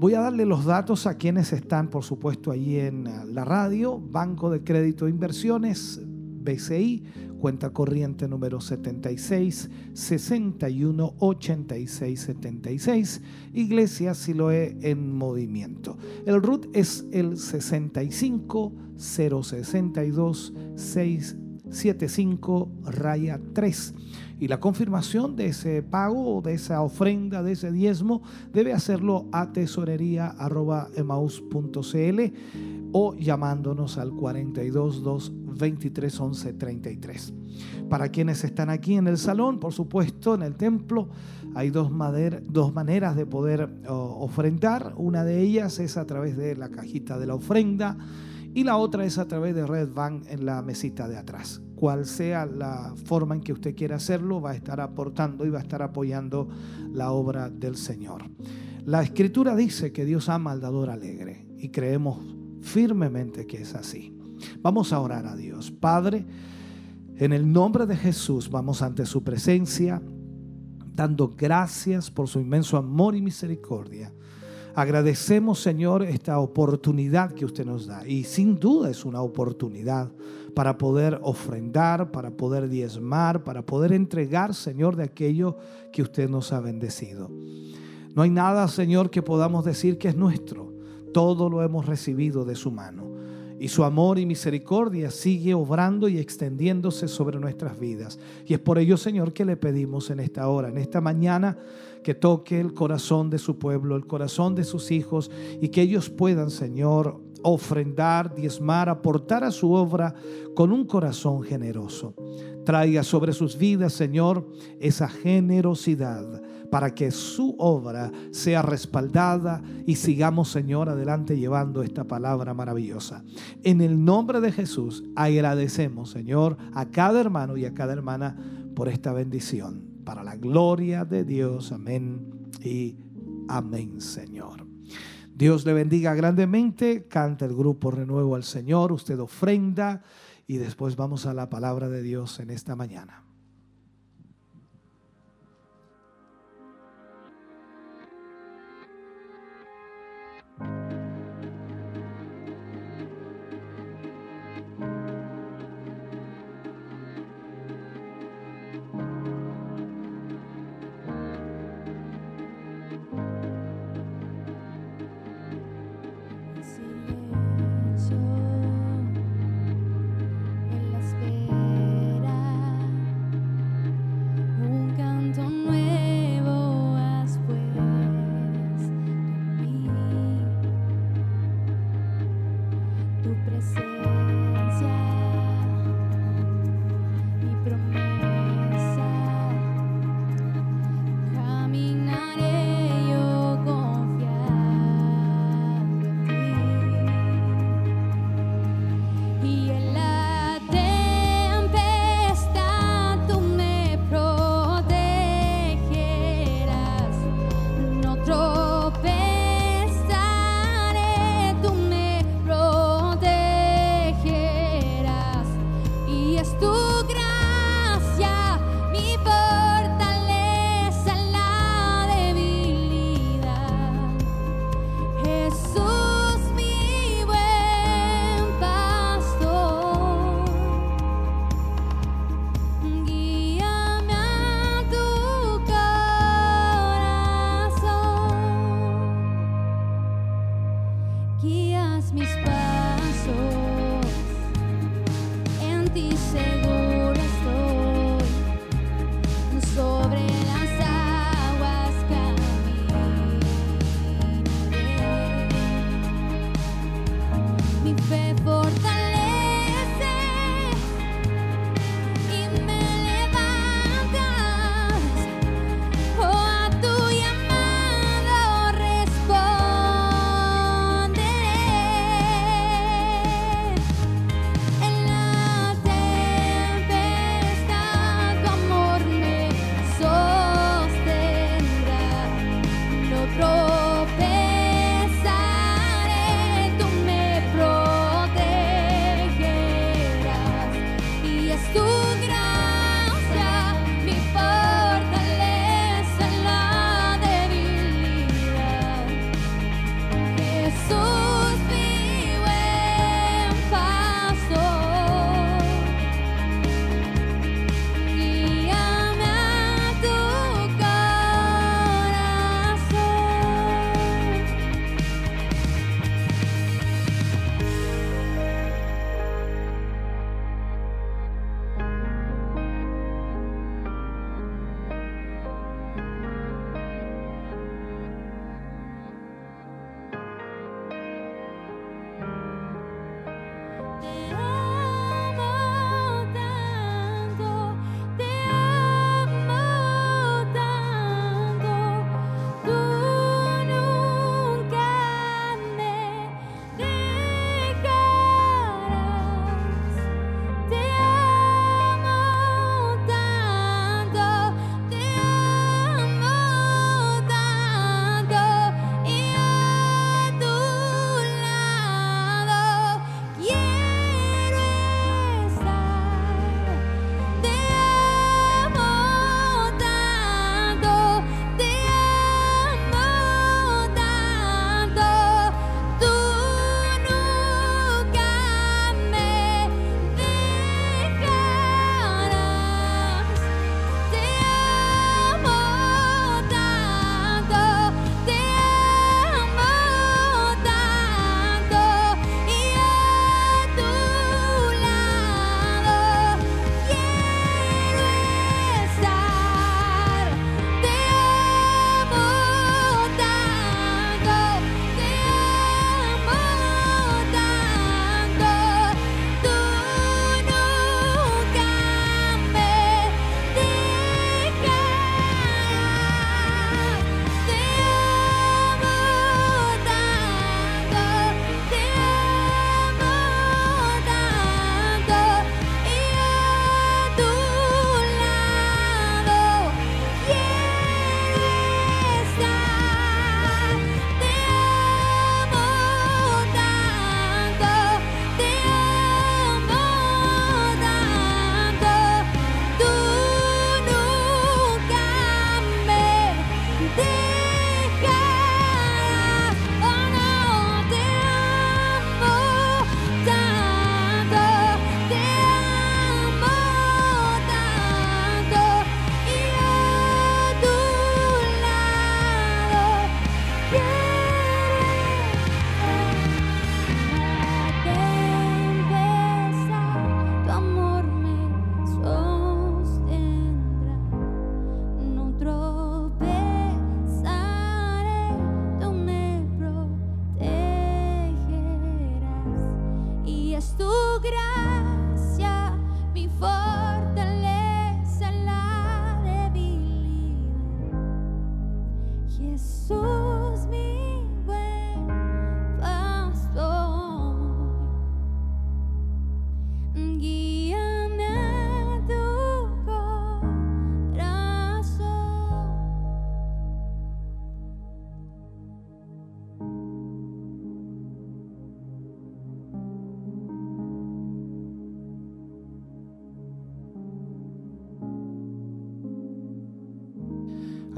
Voy a darle los datos a quienes están, por supuesto, allí en la radio. Banco de Crédito e Inversiones, BCI, cuenta corriente número 76 61 86 76, Iglesia Siloé en movimiento. El RUT es el 65 062 675 raya 3 y la confirmación de ese pago, de esa ofrenda, de ese diezmo, debe hacerlo a tesorería.emaus.cl o llamándonos al 42 23 11 33. Para quienes están aquí en el salón, por supuesto, en el templo, hay dos, dos maneras de poder ofrendar. Una de ellas es a través de la cajita de la ofrenda y la otra es a través de Red Bank en la mesita de atrás cual sea la forma en que usted quiera hacerlo, va a estar aportando y va a estar apoyando la obra del Señor. La escritura dice que Dios ama al dador alegre y creemos firmemente que es así. Vamos a orar a Dios. Padre, en el nombre de Jesús vamos ante su presencia, dando gracias por su inmenso amor y misericordia. Agradecemos, Señor, esta oportunidad que usted nos da. Y sin duda es una oportunidad para poder ofrendar, para poder diezmar, para poder entregar, Señor, de aquello que usted nos ha bendecido. No hay nada, Señor, que podamos decir que es nuestro. Todo lo hemos recibido de su mano. Y su amor y misericordia sigue obrando y extendiéndose sobre nuestras vidas. Y es por ello, Señor, que le pedimos en esta hora, en esta mañana, que toque el corazón de su pueblo, el corazón de sus hijos, y que ellos puedan, Señor, ofrendar, diezmar, aportar a su obra con un corazón generoso. Traiga sobre sus vidas, Señor, esa generosidad para que su obra sea respaldada y sigamos, Señor, adelante llevando esta palabra maravillosa. En el nombre de Jesús agradecemos, Señor, a cada hermano y a cada hermana por esta bendición. Para la gloria de Dios. Amén y amén, Señor. Dios le bendiga grandemente. Canta el grupo Renuevo al Señor. Usted ofrenda y después vamos a la palabra de Dios en esta mañana.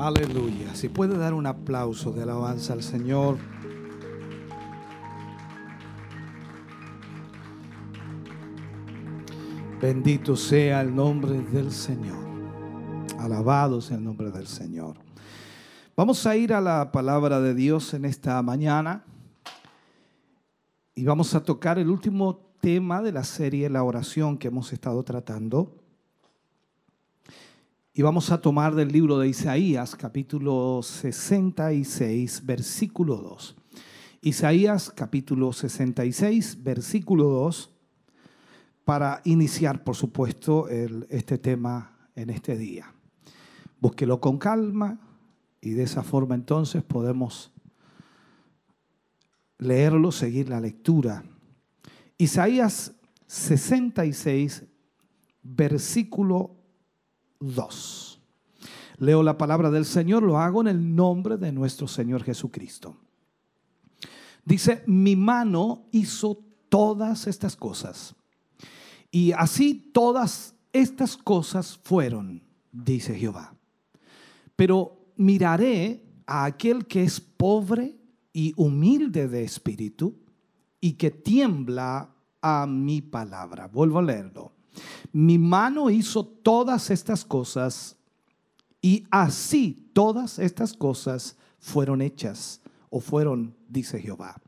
Aleluya. Si puede dar un aplauso de alabanza al Señor. Bendito sea el nombre del Señor. Alabado sea el nombre del Señor. Vamos a ir a la palabra de Dios en esta mañana y vamos a tocar el último tema de la serie La oración que hemos estado tratando. Y vamos a tomar del libro de Isaías, capítulo 66, versículo 2. Isaías, capítulo 66, versículo 2, para iniciar, por supuesto, este tema en este día. Búsquelo con calma y de esa forma entonces podemos leerlo, seguir la lectura. Isaías 66, versículo 2. Leo la palabra del Señor, lo hago en el nombre de nuestro Señor Jesucristo. Dice, mi mano hizo todas estas cosas. Y así todas estas cosas fueron, dice Jehová. Pero miraré a aquel que es pobre y humilde de espíritu y que tiembla a mi palabra. Vuelvo a leerlo. Mi mano hizo todas estas cosas y así todas estas cosas fueron hechas o fueron, dice Jehová.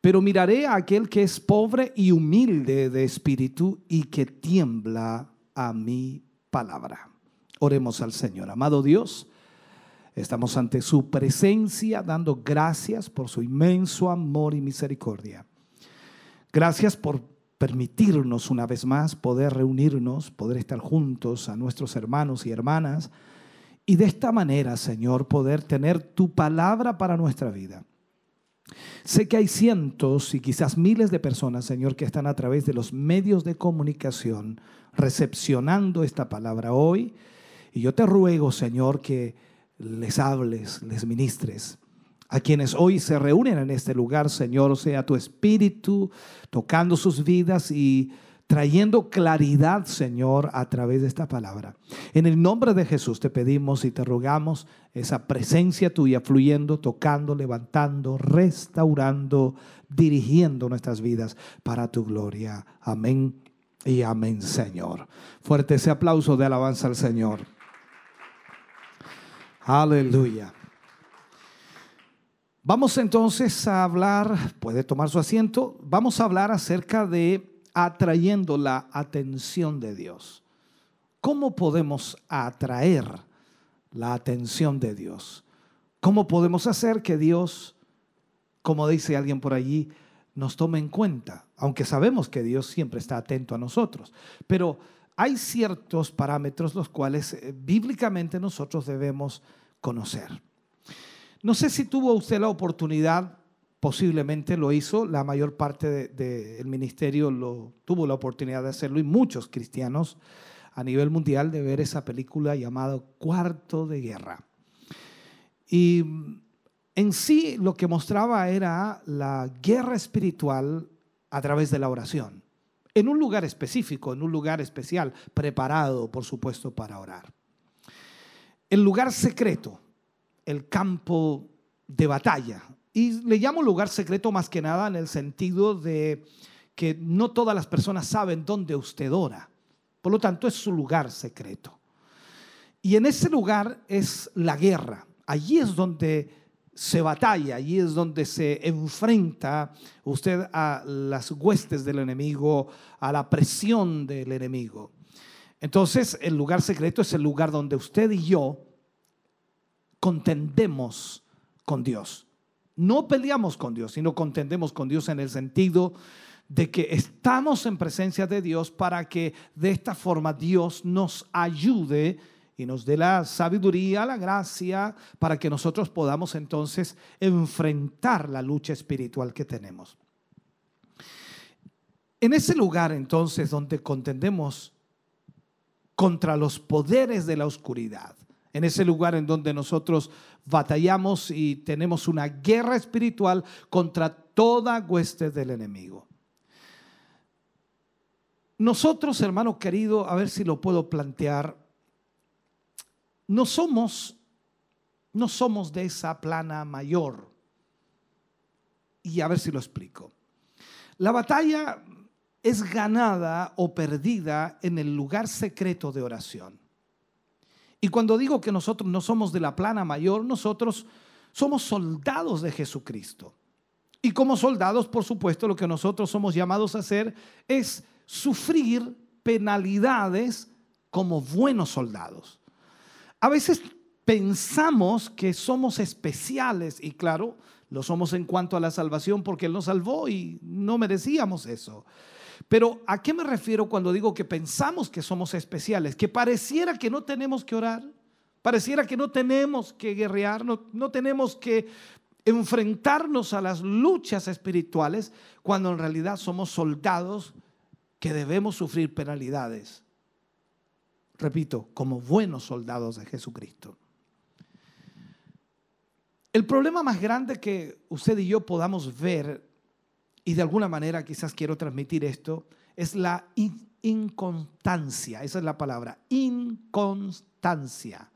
Pero miraré a aquel que es pobre y humilde de espíritu y que tiembla a mi palabra. Oremos al Señor. Amado Dios, estamos ante su presencia dando gracias por su inmenso amor y misericordia. Gracias por permitirnos una vez más poder reunirnos, poder estar juntos a nuestros hermanos y hermanas y de esta manera, Señor, poder tener tu palabra para nuestra vida. Sé que hay cientos y quizás miles de personas, Señor, que están a través de los medios de comunicación recepcionando esta palabra hoy. Y yo te ruego, Señor, que les hables, les ministres a quienes hoy se reúnen en este lugar, Señor, sea tu espíritu tocando sus vidas y trayendo claridad, Señor, a través de esta palabra. En el nombre de Jesús te pedimos y te rogamos esa presencia tuya fluyendo, tocando, levantando, restaurando, dirigiendo nuestras vidas para tu gloria. Amén y amén, Señor. Fuerte ese aplauso de alabanza al Señor. Aleluya. Vamos entonces a hablar, puede tomar su asiento, vamos a hablar acerca de atrayendo la atención de Dios. ¿Cómo podemos atraer la atención de Dios? ¿Cómo podemos hacer que Dios, como dice alguien por allí, nos tome en cuenta? Aunque sabemos que Dios siempre está atento a nosotros. Pero hay ciertos parámetros los cuales eh, bíblicamente nosotros debemos conocer. No sé si tuvo usted la oportunidad, posiblemente lo hizo, la mayor parte del ministerio lo, tuvo la oportunidad de hacerlo y muchos cristianos a nivel mundial de ver esa película llamada Cuarto de Guerra. Y en sí lo que mostraba era la guerra espiritual a través de la oración, en un lugar específico, en un lugar especial, preparado, por supuesto, para orar. El lugar secreto, el campo de batalla. Y le llamo lugar secreto más que nada en el sentido de que no todas las personas saben dónde usted ora. Por lo tanto, es su lugar secreto. Y en ese lugar es la guerra. Allí es donde se batalla, allí es donde se enfrenta usted a las huestes del enemigo, a la presión del enemigo. Entonces, el lugar secreto es el lugar donde usted y yo contendemos con Dios. No peleamos con Dios, sino contendemos con Dios en el sentido de que estamos en presencia de Dios para que de esta forma Dios nos ayude y nos dé la sabiduría, la gracia, para que nosotros podamos entonces enfrentar la lucha espiritual que tenemos. En ese lugar entonces donde contendemos contra los poderes de la oscuridad, en ese lugar en donde nosotros batallamos y tenemos una guerra espiritual contra toda hueste del enemigo. Nosotros, hermano querido, a ver si lo puedo plantear, no somos no somos de esa plana mayor. Y a ver si lo explico. La batalla es ganada o perdida en el lugar secreto de oración. Y cuando digo que nosotros no somos de la plana mayor, nosotros somos soldados de Jesucristo. Y como soldados, por supuesto, lo que nosotros somos llamados a hacer es sufrir penalidades como buenos soldados. A veces pensamos que somos especiales y claro, lo somos en cuanto a la salvación porque Él nos salvó y no merecíamos eso. Pero ¿a qué me refiero cuando digo que pensamos que somos especiales? Que pareciera que no tenemos que orar, pareciera que no tenemos que guerrear, no, no tenemos que enfrentarnos a las luchas espirituales cuando en realidad somos soldados que debemos sufrir penalidades. Repito, como buenos soldados de Jesucristo. El problema más grande que usted y yo podamos ver, y de alguna manera quizás quiero transmitir esto, es la inconstancia. Esa es la palabra, inconstancia.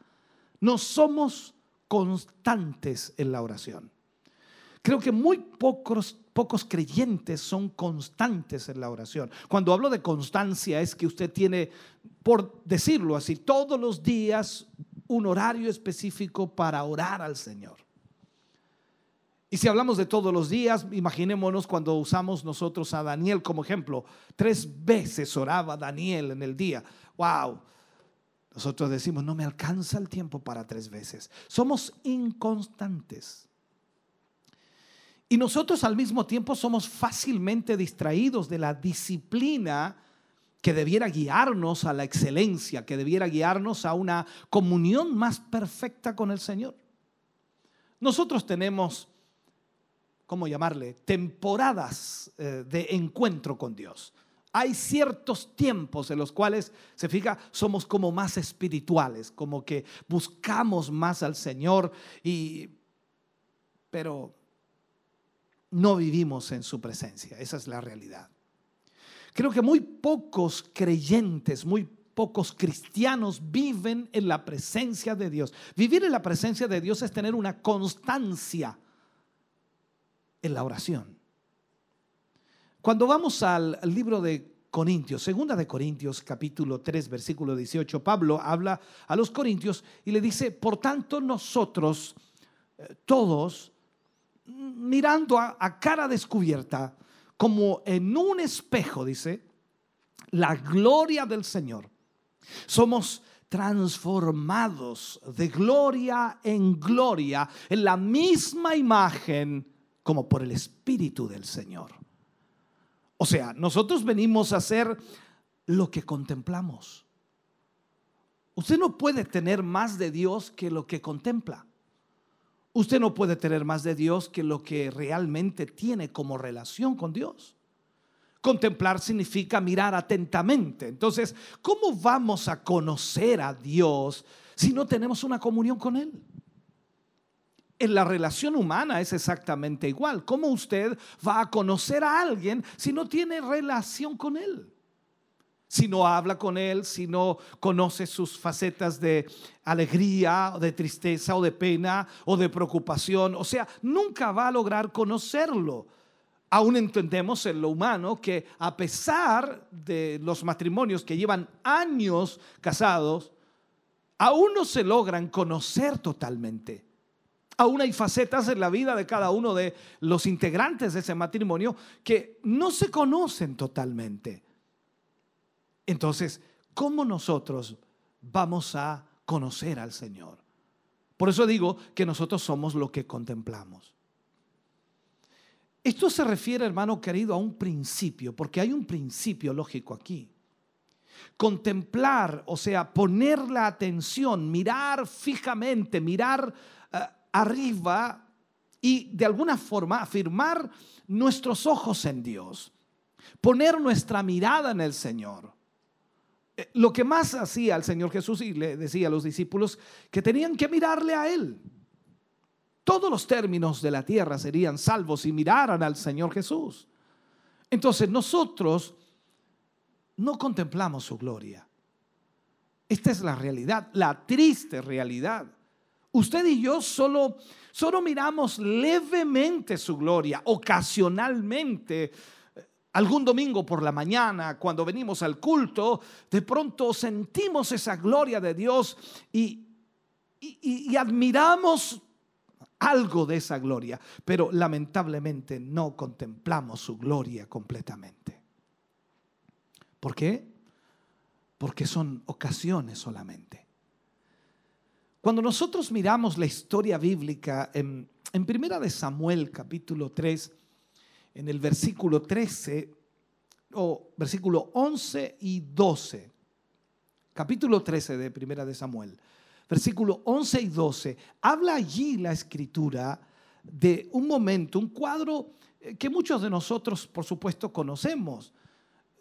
No somos constantes en la oración. Creo que muy pocos, pocos creyentes son constantes en la oración. Cuando hablo de constancia es que usted tiene, por decirlo así, todos los días un horario específico para orar al Señor. Y si hablamos de todos los días, imaginémonos cuando usamos nosotros a Daniel como ejemplo. Tres veces oraba Daniel en el día. ¡Wow! Nosotros decimos, no me alcanza el tiempo para tres veces. Somos inconstantes. Y nosotros al mismo tiempo somos fácilmente distraídos de la disciplina que debiera guiarnos a la excelencia, que debiera guiarnos a una comunión más perfecta con el Señor. Nosotros tenemos, ¿cómo llamarle?, temporadas eh, de encuentro con Dios. Hay ciertos tiempos en los cuales, se fija, somos como más espirituales, como que buscamos más al Señor y pero no vivimos en su presencia. Esa es la realidad. Creo que muy pocos creyentes, muy pocos cristianos viven en la presencia de Dios. Vivir en la presencia de Dios es tener una constancia en la oración. Cuando vamos al, libro de Corintios, segunda de Corintios capítulo 3 versículo 18, Pablo habla a los corintios y le dice, por tanto nosotros eh, todos mirando a, cara descubierta, como en un espejo, dice, la gloria del Señor. Somos transformados de gloria en gloria en la misma imagen como por el Espíritu del Señor. O sea, nosotros venimos a hacer lo que contemplamos. Usted no puede tener más de Dios que lo que contempla. Usted no puede tener más de Dios que lo que realmente tiene como relación con Dios. Contemplar significa mirar atentamente. Entonces, ¿cómo vamos a conocer a Dios si no tenemos una comunión con Él? En la relación humana es exactamente igual. ¿Cómo usted va a conocer a alguien si no tiene relación con Él? si no habla con Él, si no conoce sus facetas de alegría, o de tristeza, o de pena, o de preocupación. O sea, nunca va a lograr conocerlo. Aún entendemos en lo humano que a pesar de los matrimonios que llevan años casados, aún no se logran conocer totalmente. Aún hay facetas en la vida de cada uno de los integrantes de ese matrimonio que no se conocen totalmente. Entonces, ¿cómo nosotros vamos a conocer al Señor? Por eso digo que nosotros somos lo que contemplamos. Esto se refiere, hermano querido, a un principio, porque hay un principio lógico aquí. Contemplar, o sea, poner la atención, mirar fijamente, mirar eh, arriba y de alguna forma afirmar nuestros ojos en Dios, poner nuestra mirada en el Señor. Eh, lo que más hacía el Señor Jesús y le decía a los discípulos que tenían que mirarle a Él. Todos los términos de la tierra serían salvos si miraran al Señor Jesús. Entonces nosotros no contemplamos su gloria. Esta es la realidad, la triste realidad. Usted y yo solo, solo miramos levemente su gloria, ocasionalmente. Algún domingo por la mañana, cuando venimos al culto, de pronto sentimos esa gloria de Dios y, y, y admiramos algo de esa gloria, pero lamentablemente no contemplamos su gloria completamente. ¿Por qué? Porque son ocasiones solamente. Cuando nosotros miramos la historia bíblica en, en Primera de Samuel capítulo 3, en el versículo 13 o versículo 11 y 12, capítulo 13 de Primera de Samuel, versículo 11 y 12, habla allí la escritura de un momento, un cuadro eh, que muchos de nosotros, por supuesto, conocemos.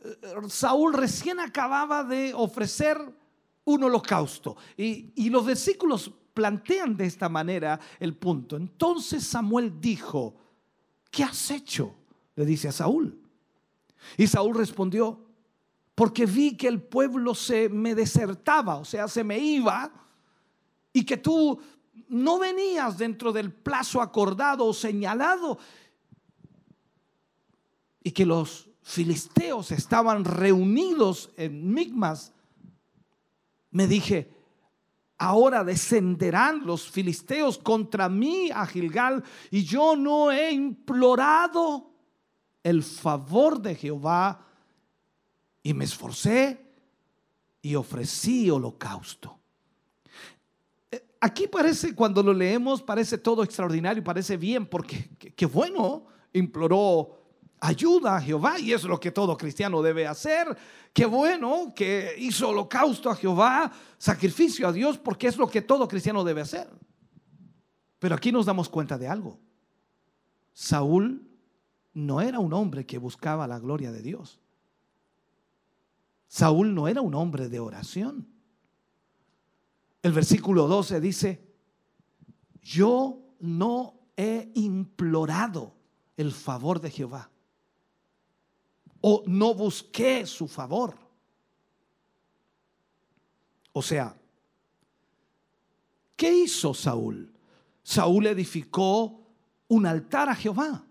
Eh, Saúl recién acababa de ofrecer un holocausto y, y los versículos plantean de esta manera el punto. Entonces Samuel dijo, ¿qué has hecho? Le dice a Saúl. Y Saúl respondió, porque vi que el pueblo se me desertaba, o sea, se me iba y que tú no venías dentro del plazo acordado o señalado y que los filisteos estaban reunidos en Migmas, me dije, ahora descenderán los filisteos contra mí a Gilgal y yo no he implorado el favor de Jehová y me esforcé y ofrecí holocausto. Aquí parece, cuando lo leemos, parece todo extraordinario, parece bien, porque qué bueno, imploró ayuda a Jehová y es lo que todo cristiano debe hacer. Qué bueno que hizo holocausto a Jehová, sacrificio a Dios, porque es lo que todo cristiano debe hacer. Pero aquí nos damos cuenta de algo. Saúl no era un hombre que buscaba la gloria de Dios. Saúl no era un hombre de oración. El versículo 12 dice, yo no he implorado el favor de Jehová o no busqué su favor. O sea, ¿qué hizo Saúl? Saúl edificó un altar a Jehová.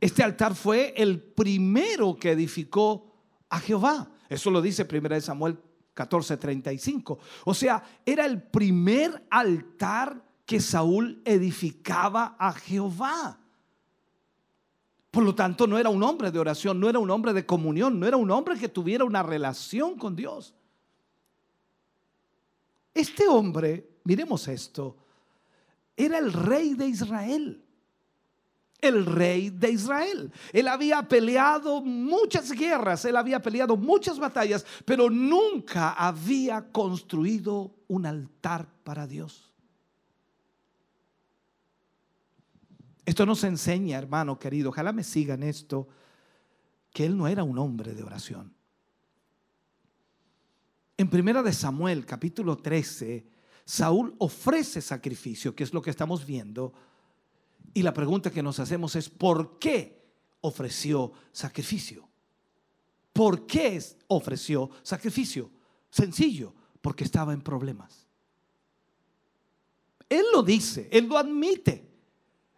Este altar fue el primero que edificó a Jehová. Eso lo dice 1 Samuel 14:35. O sea, era el primer altar que Saúl edificaba a Jehová. Por lo tanto, no era un hombre de oración, no era un hombre de comunión, no era un hombre que tuviera una relación con Dios. Este hombre, miremos esto, era el rey de Israel el rey de Israel. Él había peleado muchas guerras, él había peleado muchas batallas, pero nunca había construido un altar para Dios. Esto nos enseña, hermano querido, ojalá me sigan esto, que él no era un hombre de oración. En primera de Samuel, capítulo 13, Saúl ofrece sacrificio, que es lo que estamos viendo y la pregunta que nos hacemos es, ¿por qué ofreció sacrificio? ¿Por qué ofreció sacrificio? Sencillo, porque estaba en problemas. Él lo dice, él lo admite.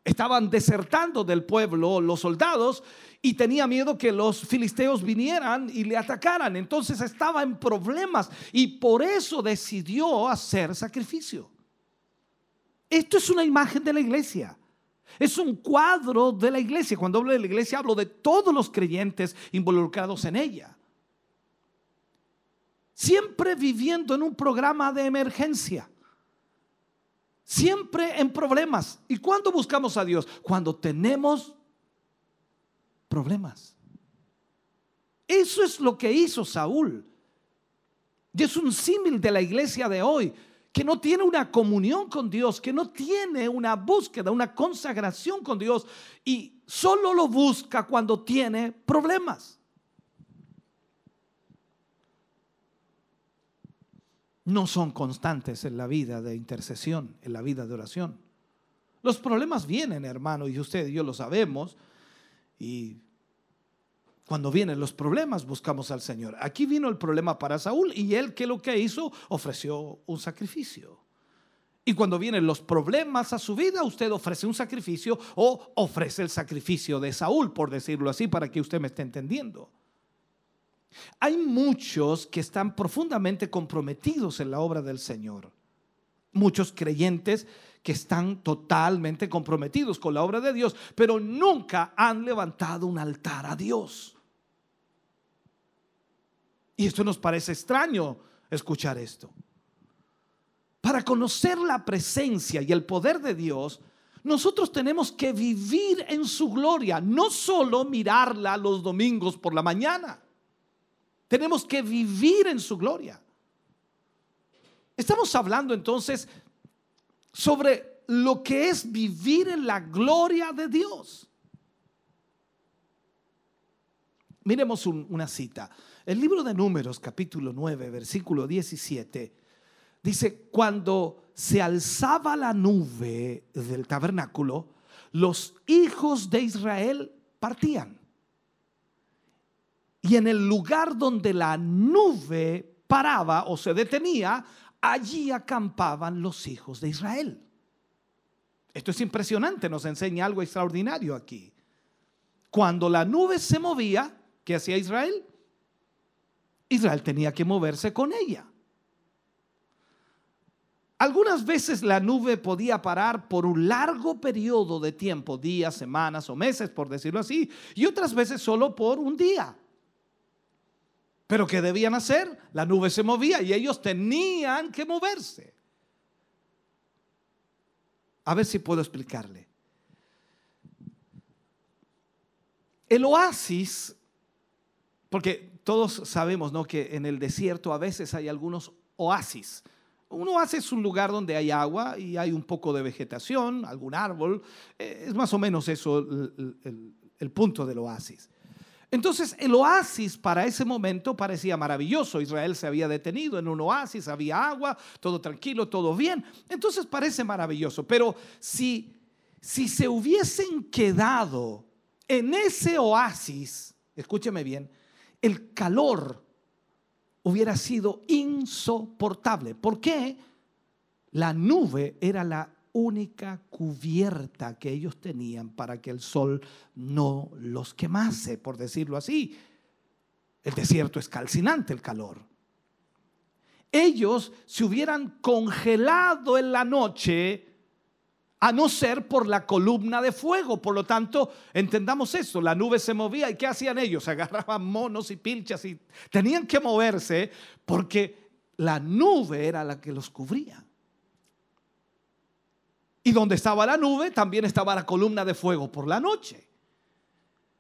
Estaban desertando del pueblo los soldados y tenía miedo que los filisteos vinieran y le atacaran. Entonces estaba en problemas y por eso decidió hacer sacrificio. Esto es una imagen de la iglesia. Es un cuadro de la iglesia. Cuando hablo de la iglesia hablo de todos los creyentes involucrados en ella. Siempre viviendo en un programa de emergencia. Siempre en problemas. ¿Y cuándo buscamos a Dios? Cuando tenemos problemas. Eso es lo que hizo Saúl. Y es un símil de la iglesia de hoy que no tiene una comunión con Dios, que no tiene una búsqueda, una consagración con Dios y solo lo busca cuando tiene problemas. No son constantes en la vida de intercesión, en la vida de oración. Los problemas vienen, hermano, y usted y yo lo sabemos, y cuando vienen los problemas, buscamos al Señor. Aquí vino el problema para Saúl y él, ¿qué lo que hizo? Ofreció un sacrificio. Y cuando vienen los problemas a su vida, usted ofrece un sacrificio o ofrece el sacrificio de Saúl, por decirlo así, para que usted me esté entendiendo. Hay muchos que están profundamente comprometidos en la obra del Señor. Muchos creyentes que están totalmente comprometidos con la obra de Dios, pero nunca han levantado un altar a Dios. Y esto nos parece extraño escuchar esto. Para conocer la presencia y el poder de Dios, nosotros tenemos que vivir en su gloria, no solo mirarla los domingos por la mañana. Tenemos que vivir en su gloria. Estamos hablando entonces sobre lo que es vivir en la gloria de Dios. Miremos una cita. El libro de Números, capítulo 9, versículo 17, dice, cuando se alzaba la nube del tabernáculo, los hijos de Israel partían. Y en el lugar donde la nube paraba o se detenía, allí acampaban los hijos de Israel. Esto es impresionante, nos enseña algo extraordinario aquí. Cuando la nube se movía, ¿qué hacía Israel? Israel tenía que moverse con ella. Algunas veces la nube podía parar por un largo periodo de tiempo, días, semanas o meses, por decirlo así, y otras veces solo por un día. Pero ¿qué debían hacer? La nube se movía y ellos tenían que moverse. A ver si puedo explicarle. El oasis, porque todos sabemos ¿no? que en el desierto a veces hay algunos oasis. Un oasis es un lugar donde hay agua y hay un poco de vegetación, algún árbol. Eh, es más o menos eso el, el punto del oasis. Entonces el oasis para ese momento parecía maravilloso. Israel se había detenido en un oasis, había agua, todo tranquilo, todo bien. Entonces parece maravilloso. Pero si, si se hubiesen quedado en ese oasis, escúcheme bien, el calor hubiera sido insoportable. ¿Por qué? La nube era la única cubierta que ellos tenían para que el sol no los quemase, por decirlo así. El desierto es calcinante el calor. Ellos se hubieran congelado en la noche a no ser por la columna de fuego. Por lo tanto, entendamos eso, la nube se movía y ¿qué hacían ellos? Agarraban monos y pilchas y tenían que moverse porque la nube era la que los cubría. Y donde estaba la nube, también estaba la columna de fuego por la noche.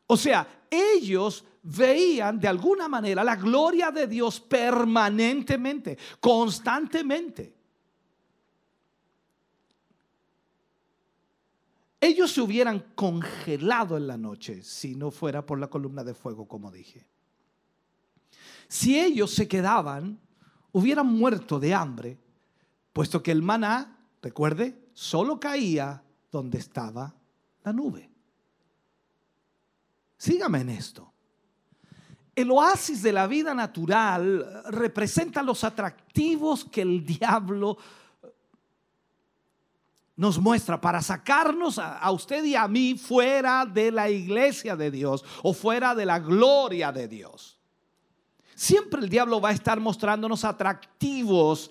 O sea, ellos veían de alguna manera la gloria de Dios permanentemente, constantemente. Ellos se hubieran congelado en la noche si no fuera por la columna de fuego, como dije. Si ellos se quedaban, hubieran muerto de hambre, puesto que el maná, recuerde, solo caía donde estaba la nube. Sígame en esto. El oasis de la vida natural representa los atractivos que el diablo nos muestra para sacarnos a, usted y a mí fuera de la iglesia de Dios o fuera de la gloria de Dios. Siempre el diablo va a estar mostrándonos atractivos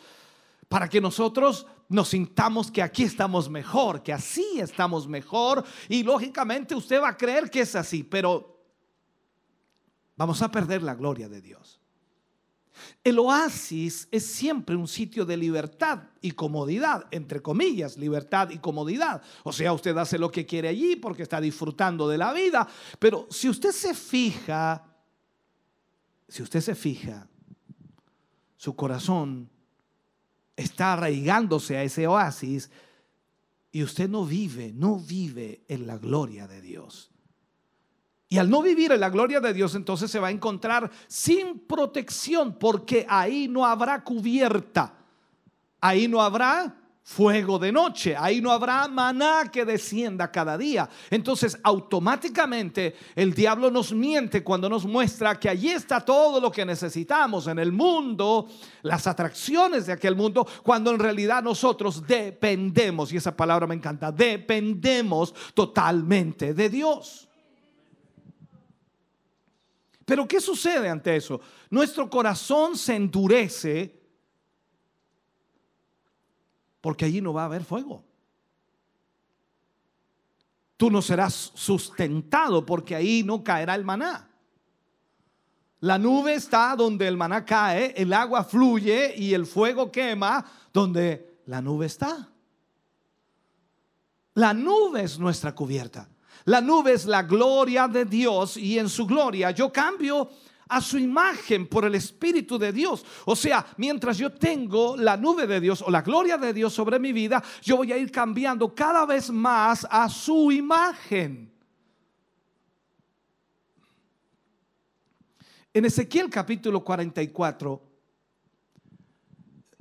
para que nosotros nos sintamos que aquí estamos mejor, que así estamos mejor y lógicamente usted va a creer que es así, pero vamos a perder la gloria de Dios. El oasis es siempre un sitio de libertad y comodidad, entre comillas, libertad y comodidad. O sea, usted hace lo que quiere allí porque está disfrutando de la vida. Pero si usted se fija, si usted se fija, su corazón está arraigándose a ese oasis y usted no vive, no vive en la gloria de Dios. Y al no vivir en la gloria de Dios, entonces se va a encontrar sin protección, porque ahí no habrá cubierta, ahí no habrá fuego de noche. Ahí no habrá maná que descienda cada día. Entonces, automáticamente el diablo nos miente cuando nos muestra que allí está todo lo que necesitamos en el mundo, las atracciones de aquel mundo, cuando en realidad nosotros dependemos, y esa palabra me encanta, dependemos totalmente de Dios. Pero ¿qué sucede ante eso? Nuestro corazón se endurece porque allí no va a haber fuego. Tú no serás sustentado porque ahí no caerá el maná. La nube está donde el maná cae, el agua fluye y el fuego quema donde la nube está. La nube es nuestra cubierta. La nube es la gloria de Dios y en su gloria yo cambio a su imagen por el Espíritu de Dios. O sea, mientras yo tengo la nube de Dios o la gloria de Dios sobre mi vida, yo voy a ir cambiando cada vez más a su imagen. En Ezequiel capítulo 44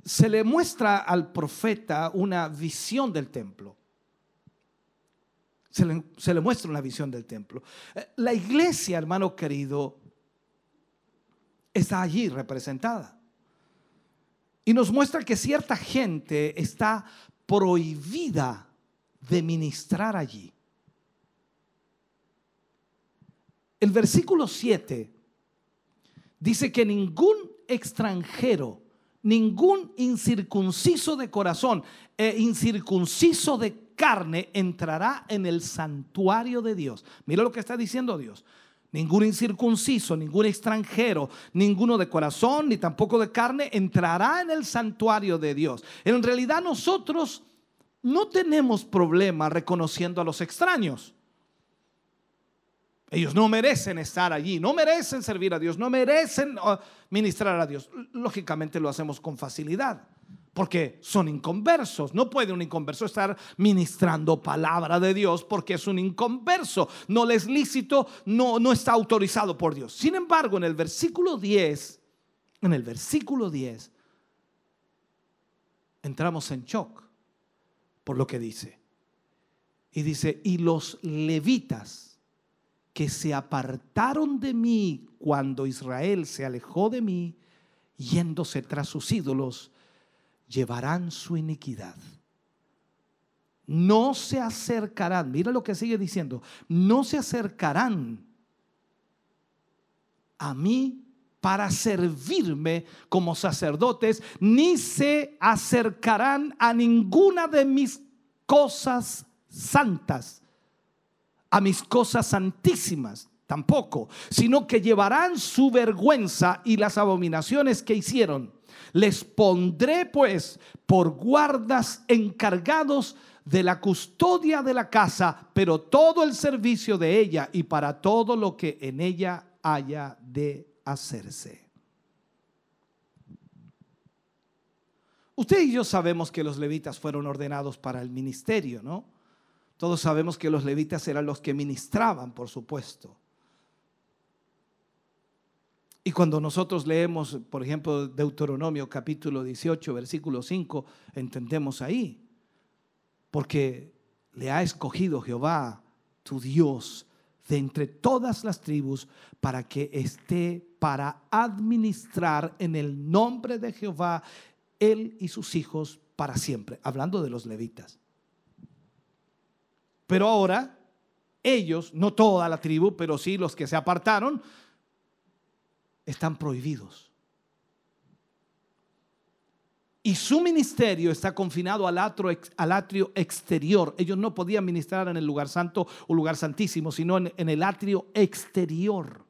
se le muestra al profeta una visión del templo. Se le, muestra una visión del templo. Eh, la iglesia, hermano querido, está allí representada. Y nos muestra que cierta gente está prohibida de ministrar allí. El versículo 7 dice que ningún extranjero, ningún incircunciso de corazón e incircunciso de carne entrará en el santuario de Dios. Mira lo que está diciendo Dios ningún incircunciso, ningún extranjero, ninguno de corazón, ni tampoco de carne, entrará en el santuario de Dios. En realidad nosotros no tenemos problema reconociendo a los extraños. Ellos no merecen estar allí, no merecen servir a Dios, no merecen uh, ministrar a Dios. Lógicamente lo hacemos con facilidad porque son inconversos. No puede un inconverso estar ministrando palabra de Dios porque es un inconverso. No le es lícito, no, no está autorizado por Dios. Sin embargo, en el versículo 10, en el versículo 10, entramos en shock por lo que dice. Y dice, y los levitas que se apartaron de mí cuando Israel se alejó de mí, yéndose tras sus ídolos, llevarán su iniquidad. No se acercarán, mira lo que sigue diciendo, no se acercarán a mí para servirme como sacerdotes, ni se acercarán a ninguna de mis cosas santas, a mis cosas santísimas tampoco, sino que llevarán su vergüenza y las abominaciones que hicieron les pondré pues por guardas encargados de la custodia de la casa, pero todo el servicio de ella y para todo lo que en ella haya de hacerse. Usted y yo sabemos que los levitas fueron ordenados para el ministerio, ¿no? Todos sabemos que los levitas eran los que ministraban, por supuesto. Y cuando nosotros leemos, por ejemplo, Deuteronomio capítulo 18, versículo 5, entendemos ahí. Porque le ha escogido Jehová, tu Dios, de entre todas las tribus, para que esté para administrar en el nombre de Jehová él y sus hijos para siempre. Hablando de los levitas. Pero ahora, ellos, no toda la tribu, pero sí los que se apartaron, están prohibidos. Y su ministerio está confinado al atrio, exterior. Ellos no podían ministrar en el lugar santo o lugar santísimo, sino en, en el atrio exterior.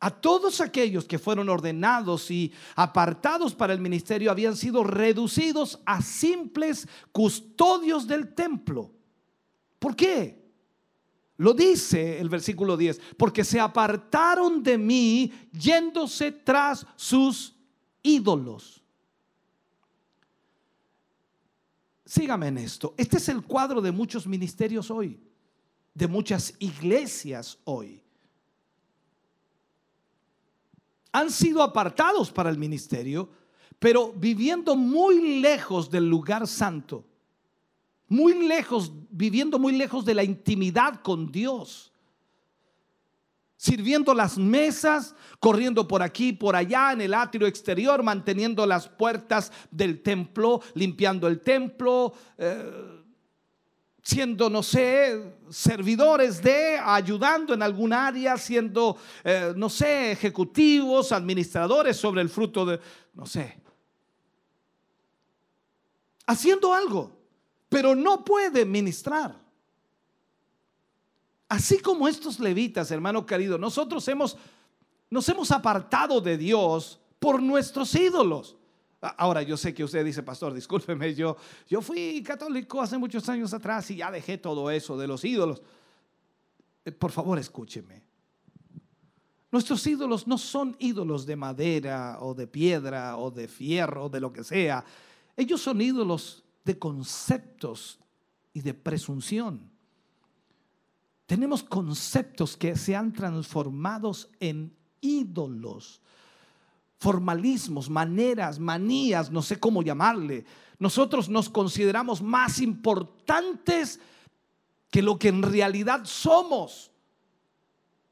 A todos aquellos que fueron ordenados y apartados para el ministerio habían sido reducidos a simples custodios del templo. ¿Por qué? Lo dice el versículo 10, porque se apartaron de mí yéndose tras sus ídolos. Sígame en esto. Este es el cuadro de muchos ministerios hoy, de muchas iglesias hoy. Han sido apartados para el ministerio, pero viviendo muy lejos del lugar santo, muy lejos, viviendo muy lejos de la intimidad con Dios, sirviendo las mesas, corriendo por aquí, por allá en el atrio exterior, manteniendo las puertas del templo, limpiando el templo. Eh, siendo, no sé, servidores de, ayudando en algún área, siendo, eh, no sé, ejecutivos, administradores sobre el fruto de, no sé, haciendo algo, pero no puede ministrar. Así como estos levitas, hermano querido, nosotros hemos, nos hemos apartado de Dios por nuestros ídolos. Ahora yo sé que usted dice, pastor, discúlpeme, yo, yo fui católico hace muchos años atrás y ya dejé todo eso de los ídolos. Eh, por favor, escúcheme. Nuestros ídolos no son ídolos de madera o de piedra o de fierro o de lo que sea. Ellos son ídolos de conceptos y de presunción. Tenemos conceptos que se han transformado en ídolos, formalismos, maneras, manías, no sé cómo llamarle. Nosotros nos consideramos más importantes que lo que en realidad somos.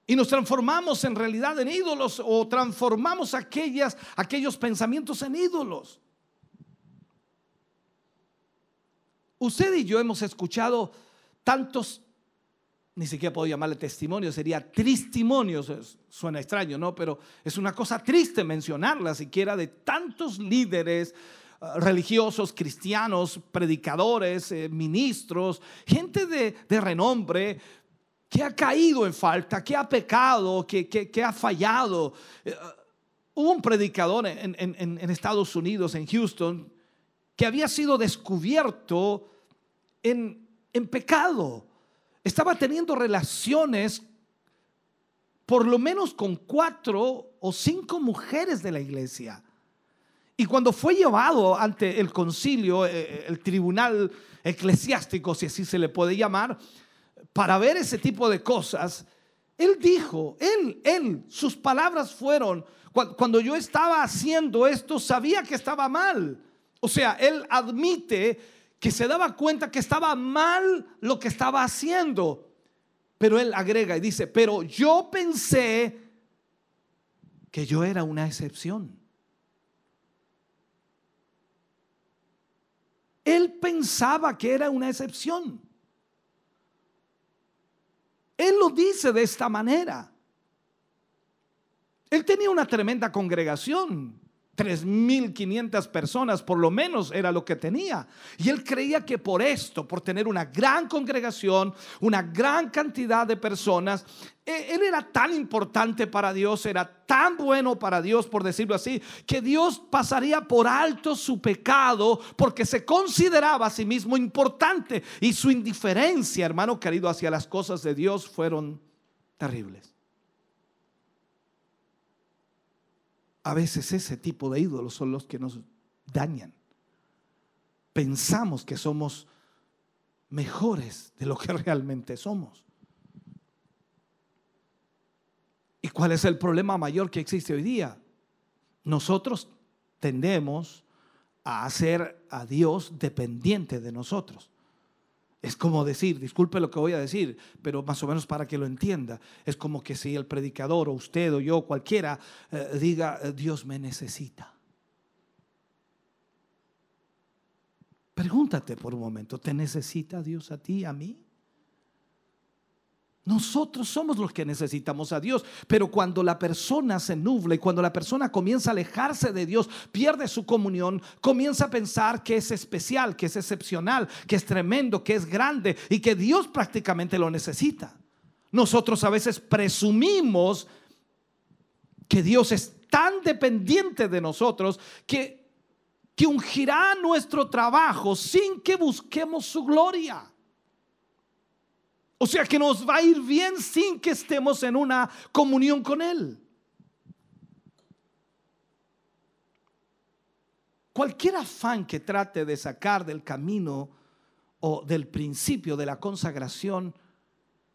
Y nos transformamos en realidad en ídolos o transformamos aquellas, aquellos pensamientos en ídolos. Usted y yo hemos escuchado tantos, ni siquiera puedo llamarle testimonio, sería tristimonios, suena extraño, ¿no? Pero es una cosa triste mencionarla siquiera de tantos líderes eh, religiosos, cristianos, predicadores, eh, ministros, gente de, renombre que ha caído en falta, que ha pecado, que, ha fallado. Eh, hubo un predicador en Estados Unidos, en Houston, que había sido descubierto en, en pecado. Estaba teniendo relaciones por lo menos con cuatro o cinco mujeres de la iglesia. Y cuando fue llevado ante el concilio, eh, eh, el tribunal eclesiástico, si así se le puede llamar, para ver ese tipo de cosas, él dijo, él, él, sus palabras fueron, cuando yo estaba haciendo esto, sabía que estaba mal. O sea, él admite que se daba cuenta que estaba mal lo que estaba haciendo. Pero él agrega y dice, pero yo pensé que yo era una excepción. Él pensaba que era una excepción. Él lo dice de esta manera. Él tenía una tremenda congregación. 3.500 personas por lo menos era lo que tenía. Y él creía que por esto, por tener una gran congregación, una gran cantidad de personas, e, él era tan importante para Dios, era tan bueno para Dios, por decirlo así, que Dios pasaría por alto su pecado porque se consideraba a sí mismo importante y su indiferencia, hermano querido, hacia las cosas de Dios fueron terribles. A veces ese tipo de ídolos son los que nos dañan. Pensamos que somos mejores de lo que realmente somos. ¿Y cuál es el problema mayor que existe hoy día? Nosotros tendemos a hacer a Dios dependiente de nosotros. Es como decir, disculpe lo que voy a decir, pero más o menos para que lo entienda, es como que si el predicador o usted o yo, cualquiera, eh, diga, eh, Dios me necesita. Pregúntate por un momento, ¿te necesita Dios a ti, a mí? Nosotros somos los que necesitamos a Dios, pero cuando la persona se nubla y cuando la persona comienza a alejarse de Dios, pierde su comunión, comienza a pensar que es especial, que es excepcional, que es tremendo, que es grande y que Dios prácticamente lo necesita. Nosotros a veces presumimos que Dios es tan dependiente de nosotros que, que ungirá nuestro trabajo sin que busquemos su gloria. O sea que nos va a ir bien sin que estemos en una comunión con Él. Cualquier afán que trate de sacar del camino o del principio de la consagración,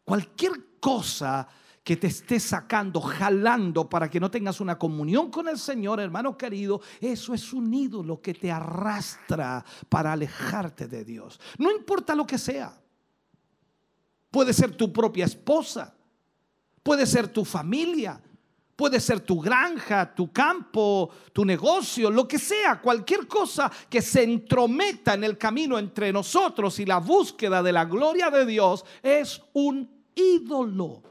cualquier cosa que te esté sacando, jalando para que no tengas una comunión con el Señor, hermano querido, eso es un ídolo que te arrastra para alejarte de Dios. No importa lo que sea. Puede ser tu propia esposa, puede ser tu familia, puede ser tu granja, tu campo, tu negocio, lo que sea, cualquier cosa que se entrometa en el camino entre nosotros y la búsqueda de la gloria de Dios es un ídolo.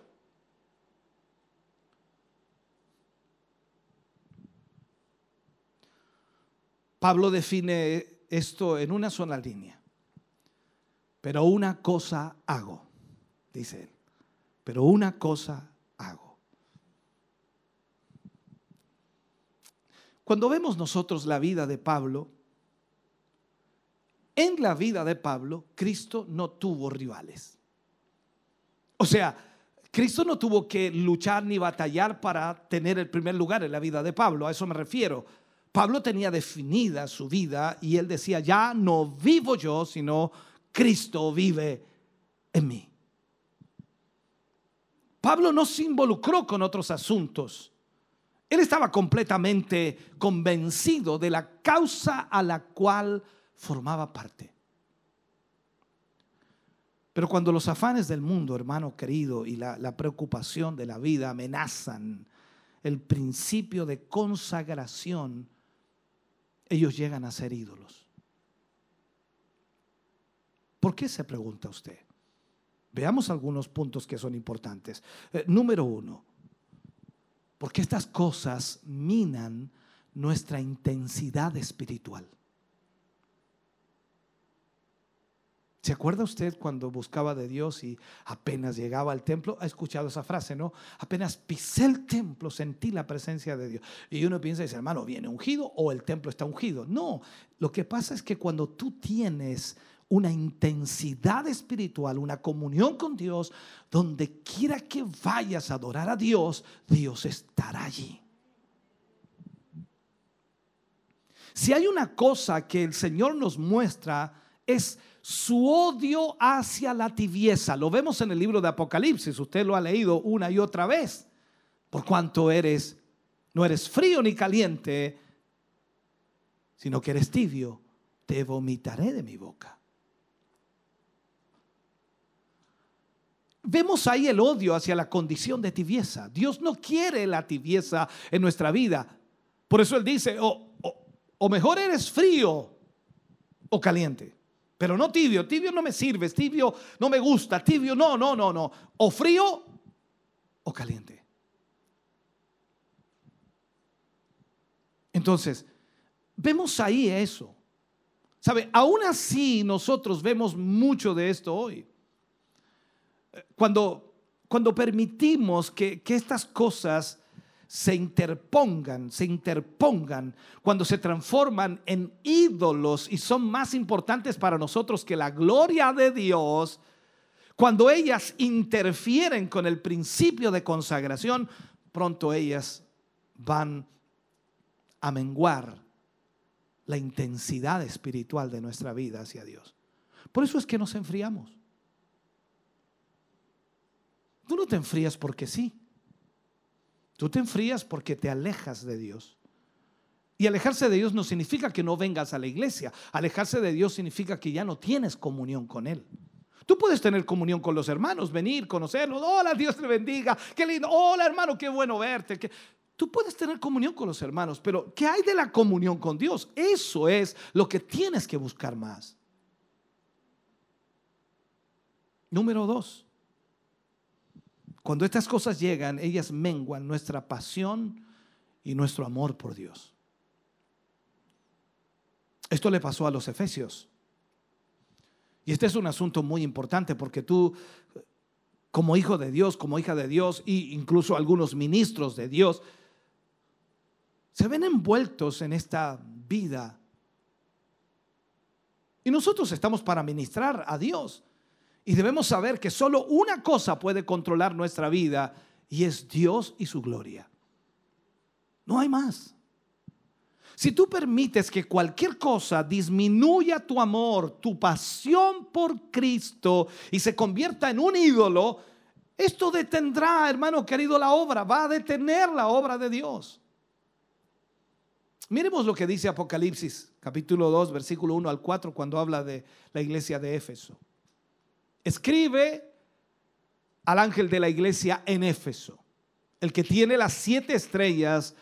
Pablo define esto en una sola línea. Pero una cosa hago, dice él. Pero una cosa hago. Cuando vemos nosotros la vida de Pablo, en la vida de Pablo, Cristo no tuvo rivales. O sea, Cristo no tuvo que luchar ni batallar para tener el primer lugar en la vida de Pablo, a eso me refiero. Pablo tenía definida su vida y él decía, ya no vivo yo, sino Cristo vive en mí. Pablo no se involucró con otros asuntos. Él estaba completamente convencido de la causa a la cual formaba parte. Pero cuando los afanes del mundo, hermano querido, y la, la preocupación de la vida amenazan el principio de consagración, ellos llegan a ser ídolos. ¿Por qué se pregunta usted? Veamos algunos puntos que son importantes. Eh, número uno, porque estas cosas minan nuestra intensidad espiritual. ¿Se acuerda usted cuando buscaba de Dios y apenas llegaba al templo? Ha escuchado esa frase, ¿no? Apenas pisé el templo, sentí la presencia de Dios. Y uno piensa, dice, hermano, ¿viene ungido o el templo está ungido? No, lo que pasa es que cuando tú tienes una intensidad espiritual, una comunión con Dios, donde quiera que vayas a adorar a Dios, Dios estará allí. Si hay una cosa que el Señor nos muestra, es su odio hacia la tibieza. Lo vemos en el libro de Apocalipsis, usted lo ha leído una y otra vez. Por cuanto eres, no eres frío ni caliente, sino que eres tibio, te vomitaré de mi boca. Vemos ahí el odio hacia la condición de tibieza. Dios no quiere la tibieza en nuestra vida. Por eso Él dice, o, o mejor eres frío o caliente. Pero no tibio, tibio no me sirve, tibio no me gusta, tibio no, no, no, no. O frío o caliente. Entonces, vemos ahí eso. ¿Sabe? Aún así nosotros vemos mucho de esto hoy. Cuando, cuando permitimos que, que estas cosas se interpongan, se interpongan, cuando se transforman en ídolos y son más importantes para nosotros que la gloria de Dios, cuando ellas interfieren con el principio de consagración, pronto ellas van a menguar la intensidad espiritual de nuestra vida hacia Dios. Por eso es que nos enfriamos. Tú no te enfrías porque sí. Tú te enfrías porque te alejas de Dios. Y alejarse de Dios no significa que no vengas a la iglesia. Alejarse de Dios significa que ya no tienes comunión con Él. Tú puedes tener comunión con los hermanos, venir, conocerlos. Hola, Dios te bendiga. Qué lindo. Hola, hermano, qué bueno verte. Tú puedes tener comunión con los hermanos, pero ¿qué hay de la comunión con Dios? Eso es lo que tienes que buscar más. Número dos, cuando estas cosas llegan, ellas menguan nuestra pasión y nuestro amor por Dios. Esto le pasó a los efesios. Y este es un asunto muy importante porque tú, como hijo de Dios, como hija de Dios, e incluso algunos ministros de Dios, se ven envueltos en esta vida. Y nosotros estamos para ministrar a Dios. Y debemos saber que solo una cosa puede controlar nuestra vida y es Dios y su gloria. No hay más. Si tú permites que cualquier cosa disminuya tu amor, tu pasión por Cristo y se convierta en un ídolo, Esto detendrá, hermano querido, la obra, va a detener la obra de Dios. Miremos lo que dice Apocalipsis, capítulo 2, versículo 1 al 4, cuando habla de la iglesia de Éfeso. Escribe al ángel de la iglesia en Éfeso, el que tiene las siete estrellas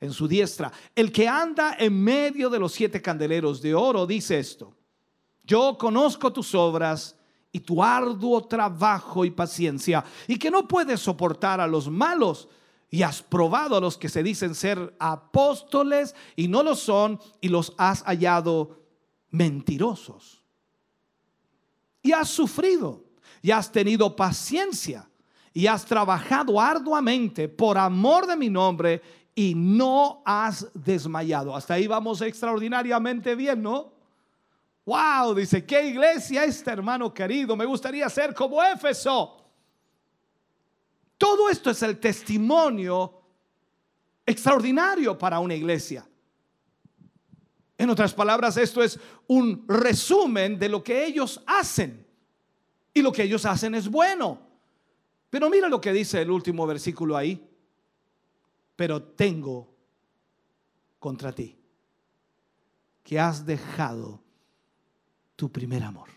en su diestra, el que anda en medio de los siete candeleros de oro, dice esto, yo conozco tus obras y tu arduo trabajo y paciencia, y que no puedes soportar a los malos, y has probado a los que se dicen ser apóstoles y no lo son, y los has hallado mentirosos. Y has sufrido, y has tenido paciencia, y has trabajado arduamente por amor de mi nombre, y no has desmayado. Hasta ahí vamos extraordinariamente bien, ¿no? Wow, dice, ¿qué iglesia esta, hermano querido? Me gustaría ser como Éfeso. Todo esto es el testimonio extraordinario para una iglesia. En otras palabras, esto es un resumen de lo que ellos hacen. Y lo que ellos hacen es bueno. Pero mira lo que dice el último versículo ahí pero tengo contra ti que has dejado tu primer amor.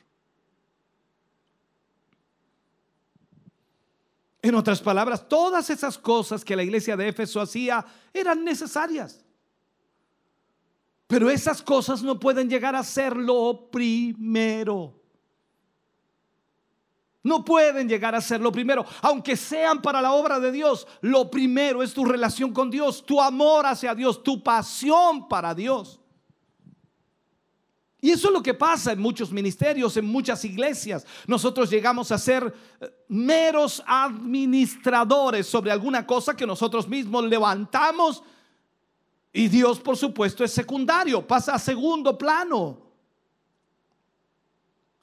En otras palabras, todas esas cosas que la iglesia de Éfeso hacía eran necesarias. Pero esas cosas no pueden llegar a ser lo primero. No pueden llegar a ser lo primero, aunque sean para la obra de Dios. Lo primero es tu relación con Dios, tu amor hacia Dios, tu pasión para Dios. Y eso es lo que pasa en muchos ministerios, en muchas iglesias. Nosotros llegamos a ser eh, meros administradores sobre alguna cosa que nosotros mismos levantamos y Dios, por supuesto, es secundario, pasa a segundo plano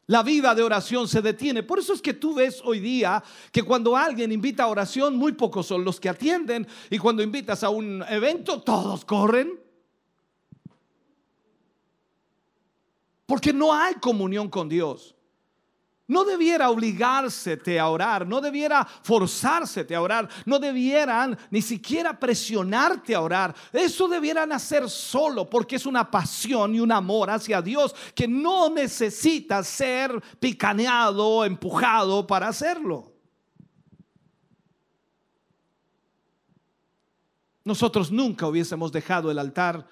la vida de oración se detiene. Por eso es que tú ves hoy día que cuando alguien invita a oración, muy pocos son los que atienden. Y cuando invitas a un evento, todos corren. Porque no hay comunión con Dios no debiera obligársete a orar, no debiera forzársete a orar, no debieran ni siquiera presionarte a orar. Eso debieran hacer solo porque es una pasión y un amor hacia Dios que no necesita ser picaneado, empujado para hacerlo. Nosotros nunca hubiésemos dejado el altar,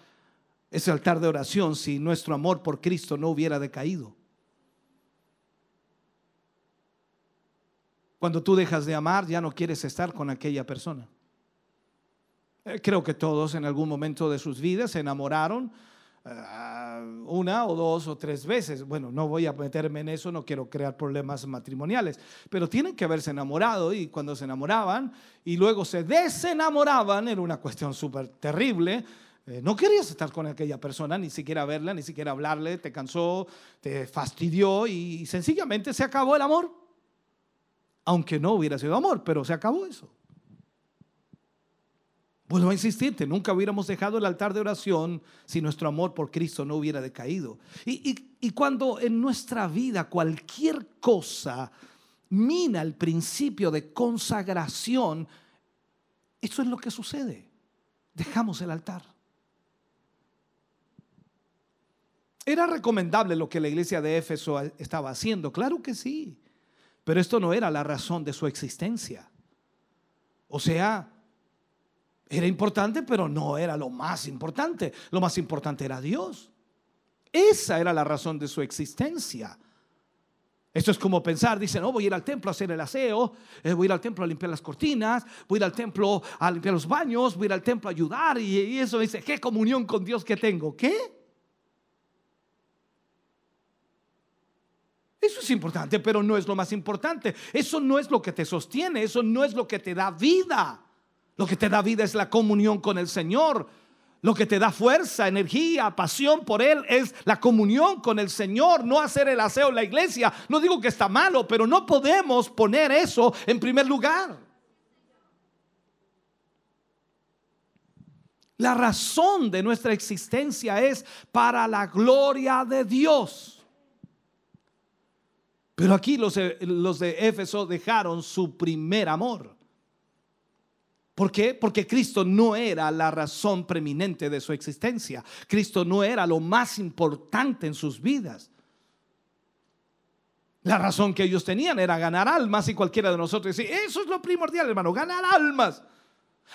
ese altar de oración, si nuestro amor por Cristo no hubiera decaído. Cuando tú dejas de amar, ya no quieres estar con aquella persona. Eh, creo que todos en algún momento de sus vidas se enamoraron eh, una o dos o tres veces. Bueno, no voy a meterme en eso, no quiero crear problemas matrimoniales, pero tienen que haberse enamorado y cuando se enamoraban y luego se desenamoraban, era una cuestión súper terrible. Eh, no querías estar con aquella persona, ni siquiera verla, ni siquiera hablarle, te cansó, te fastidió y sencillamente se acabó el amor aunque no hubiera sido amor, pero se acabó eso. Vuelvo a insistirte, nunca hubiéramos dejado el altar de oración si nuestro amor por Cristo no hubiera decaído. Y, cuando en nuestra vida cualquier cosa mina el principio de consagración, eso es lo que sucede. Dejamos el altar. ¿Era recomendable lo que la iglesia de Éfeso estaba haciendo? Claro que sí. Pero esto no era la razón de su existencia. O sea, era importante, pero no era lo más importante. Lo más importante era Dios. Esa era la razón de su existencia. Esto es como pensar, dice, no, voy a ir al templo a hacer el aseo, eh, voy a ir al templo a limpiar las cortinas, voy a ir al templo a limpiar los baños, voy a ir al templo a ayudar y, eso dice, ¿qué comunión con Dios que tengo? ¿Qué? Eso es importante, pero no es lo más importante. Eso no es lo que te sostiene, eso no es lo que te da vida. Lo que te da vida es la comunión con el Señor. Lo que te da fuerza, energía, pasión por Él es la comunión con el Señor, no hacer el aseo en la iglesia. No digo que está malo, pero no podemos poner eso en primer lugar. La razón de nuestra existencia es para la gloria de Dios. Pero aquí los, los de Éfeso dejaron su primer amor. ¿Por qué? Porque Cristo no era la razón preeminente de su existencia. Cristo no era lo más importante en sus vidas. La razón que ellos tenían era ganar almas y cualquiera de nosotros dice, eso es lo primordial, hermano, ganar almas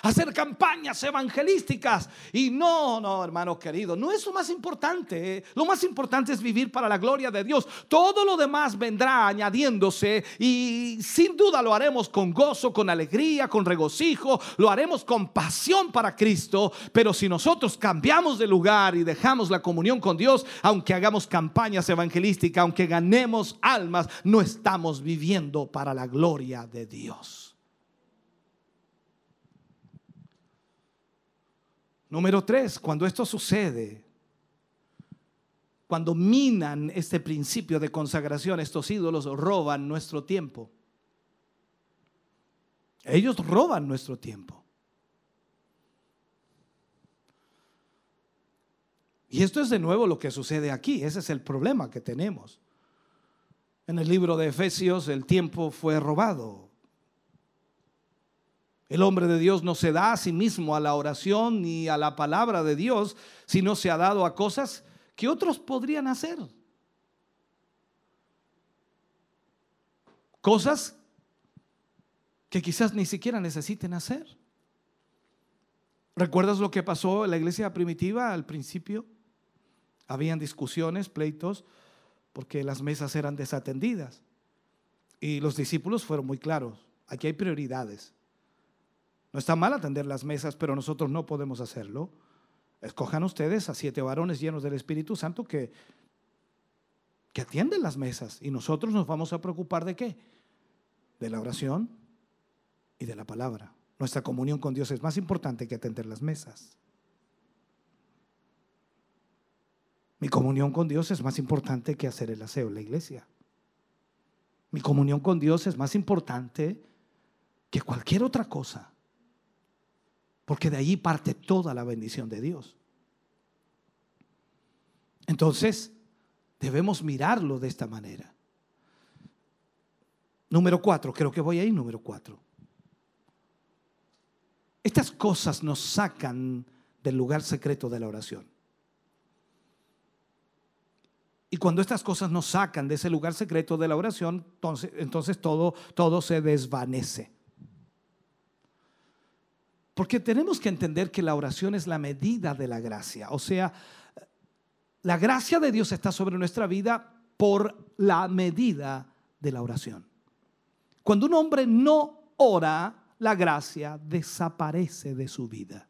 hacer campañas evangelísticas. Y no, no, hermano querido, no es lo más importante. ¿eh? Lo más importante es vivir para la gloria de Dios. Todo lo demás vendrá añadiéndose y sin duda lo haremos con gozo, con alegría, con regocijo, lo haremos con pasión para Cristo. Pero si nosotros cambiamos de lugar y dejamos la comunión con Dios, aunque hagamos campañas evangelísticas, aunque ganemos almas, no estamos viviendo para la gloria de Dios. Número tres, cuando esto sucede, cuando minan este principio de consagración, estos ídolos roban nuestro tiempo. Ellos roban nuestro tiempo. Y esto es de nuevo lo que sucede aquí. Ese es el problema que tenemos. En el libro de Efesios el tiempo fue robado. El hombre de Dios no se da a sí mismo a la oración ni a la palabra de Dios, sino se ha dado a cosas que otros podrían hacer. Cosas que quizás ni siquiera necesiten hacer. ¿Recuerdas lo que pasó en la iglesia primitiva al principio? Habían discusiones, pleitos, porque las mesas eran desatendidas. Y los discípulos fueron muy claros. Aquí hay prioridades. No está mal atender las mesas, pero nosotros no podemos hacerlo. Escojan ustedes a siete varones llenos del Espíritu Santo que, que atienden las mesas y nosotros nos vamos a preocupar de qué? De la oración y de la palabra. Nuestra comunión con Dios es más importante que atender las mesas. Mi comunión con Dios es más importante que hacer el aseo en la iglesia. Mi comunión con Dios es más importante que cualquier otra cosa porque de allí parte toda la bendición de Dios. Entonces, debemos mirarlo de esta manera. Número cuatro, creo que voy ahí, número cuatro. Estas cosas nos sacan del lugar secreto de la oración. Y cuando estas cosas nos sacan de ese lugar secreto de la oración, entonces, entonces todo, todo se desvanece. Porque tenemos que entender que la oración es la medida de la gracia. O sea, la gracia de Dios está sobre nuestra vida por la medida de la oración. Cuando un hombre no ora, la gracia desaparece de su vida.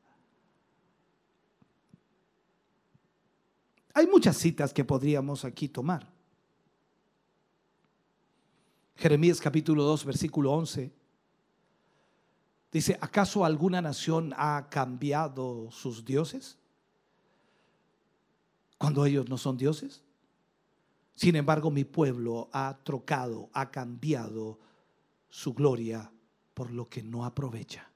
Hay muchas citas que podríamos aquí tomar. Jeremías capítulo 2, versículo 11. Dice, ¿acaso alguna nación ha cambiado sus dioses? Cuando ellos no son dioses. Sin embargo, mi pueblo ha trocado, ha cambiado su gloria por lo que no aprovecha.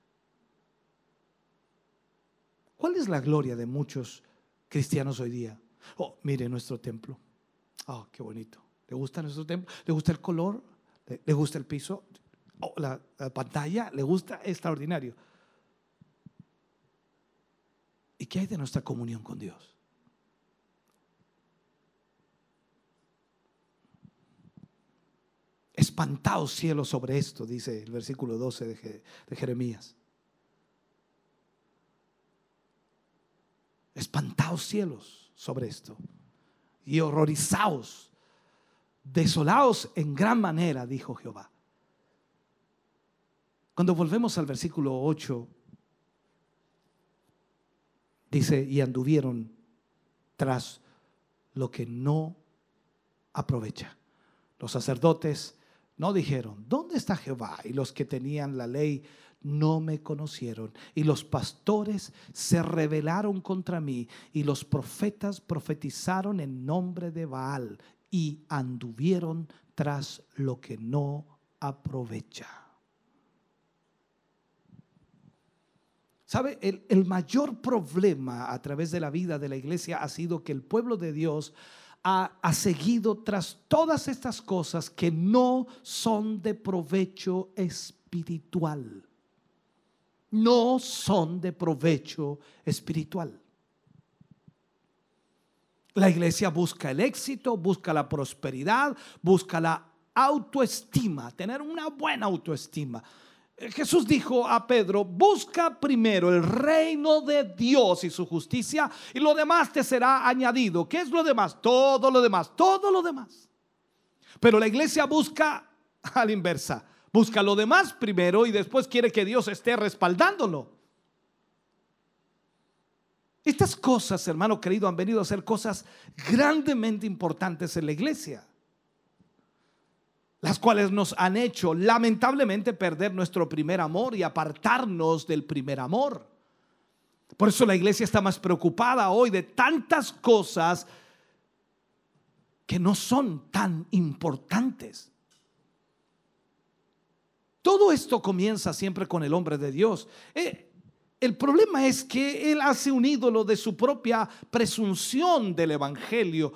¿Cuál es la gloria de muchos cristianos hoy día? Oh, mire nuestro templo. Oh, qué bonito. ¿Le gusta nuestro templo? ¿Le gusta el color? ¿Le gusta el piso? Oh, la, pantalla le gusta extraordinario. ¿Y qué hay de nuestra comunión con Dios? Espantaos cielos sobre esto, dice el versículo 12 de, de Jeremías. Espantaos cielos sobre esto y horrorizaos, desolaos en gran manera, dijo Jehová. Cuando volvemos al versículo 8, dice, y anduvieron tras lo que no aprovecha. Los sacerdotes no dijeron, ¿dónde está Jehová? Y los que tenían la ley no me conocieron. Y los pastores se rebelaron contra mí. Y los profetas profetizaron en nombre de Baal y anduvieron tras lo que no aprovecha. ¿Sabe? El, mayor problema a través de la vida de la iglesia ha sido que el pueblo de Dios ha, seguido tras todas estas cosas que no son de provecho espiritual. No son de provecho espiritual. La iglesia busca el éxito, busca la prosperidad, busca la autoestima, tener una buena autoestima. Jesús dijo a Pedro, busca primero el reino de Dios y su justicia y lo demás te será añadido. ¿Qué es lo demás? Todo lo demás, todo lo demás. Pero la iglesia busca a la inversa, busca lo demás primero y después quiere que Dios esté respaldándolo. Estas cosas, hermano querido, han venido a ser cosas grandemente importantes en la iglesia las cuales nos han hecho lamentablemente perder nuestro primer amor y apartarnos del primer amor. Por eso la iglesia está más preocupada hoy de tantas cosas que no son tan importantes. Todo esto comienza siempre con el hombre de Dios. Eh, el problema es que él hace un ídolo de su propia presunción del Evangelio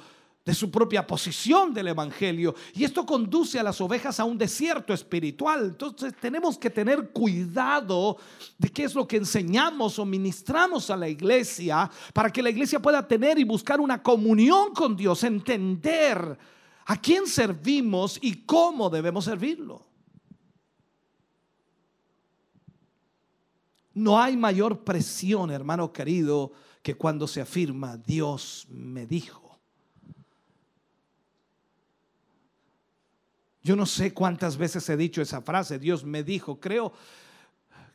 de su propia posición del Evangelio. Y esto conduce a las ovejas a un desierto espiritual. Entonces tenemos que tener cuidado de qué es lo que enseñamos o ministramos a la iglesia para que la iglesia pueda tener y buscar una comunión con Dios, entender a quién servimos y cómo debemos servirlo. No hay mayor presión, hermano querido, que cuando se afirma, Dios me dijo. Yo no sé cuántas veces he dicho esa frase, Dios me dijo, creo,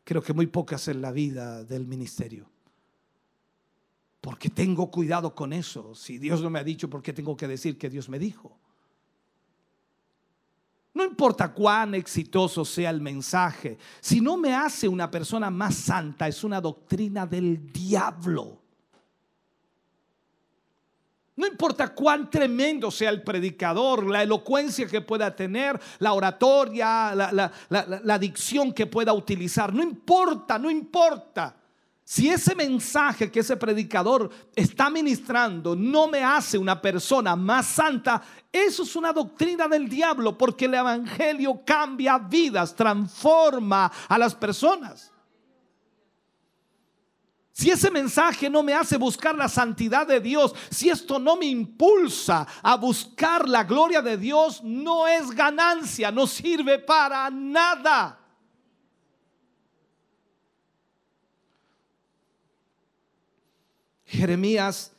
creo que muy pocas en la vida del ministerio. Porque tengo cuidado con eso. Si Dios no me ha dicho, ¿por qué tengo que decir que Dios me dijo? No importa cuán exitoso sea el mensaje, si no me hace una persona más santa, es una doctrina del diablo. No importa cuán tremendo sea el predicador, la elocuencia que pueda tener, la oratoria, la, dicción que pueda utilizar. No importa, no importa. Si ese mensaje que ese predicador está ministrando no me hace una persona más santa, eso es una doctrina del diablo porque el Evangelio cambia vidas, transforma a las personas. Si ese mensaje no me hace buscar la santidad de Dios, si esto no me impulsa a buscar la gloria de Dios, no es ganancia, no sirve para nada. Jeremías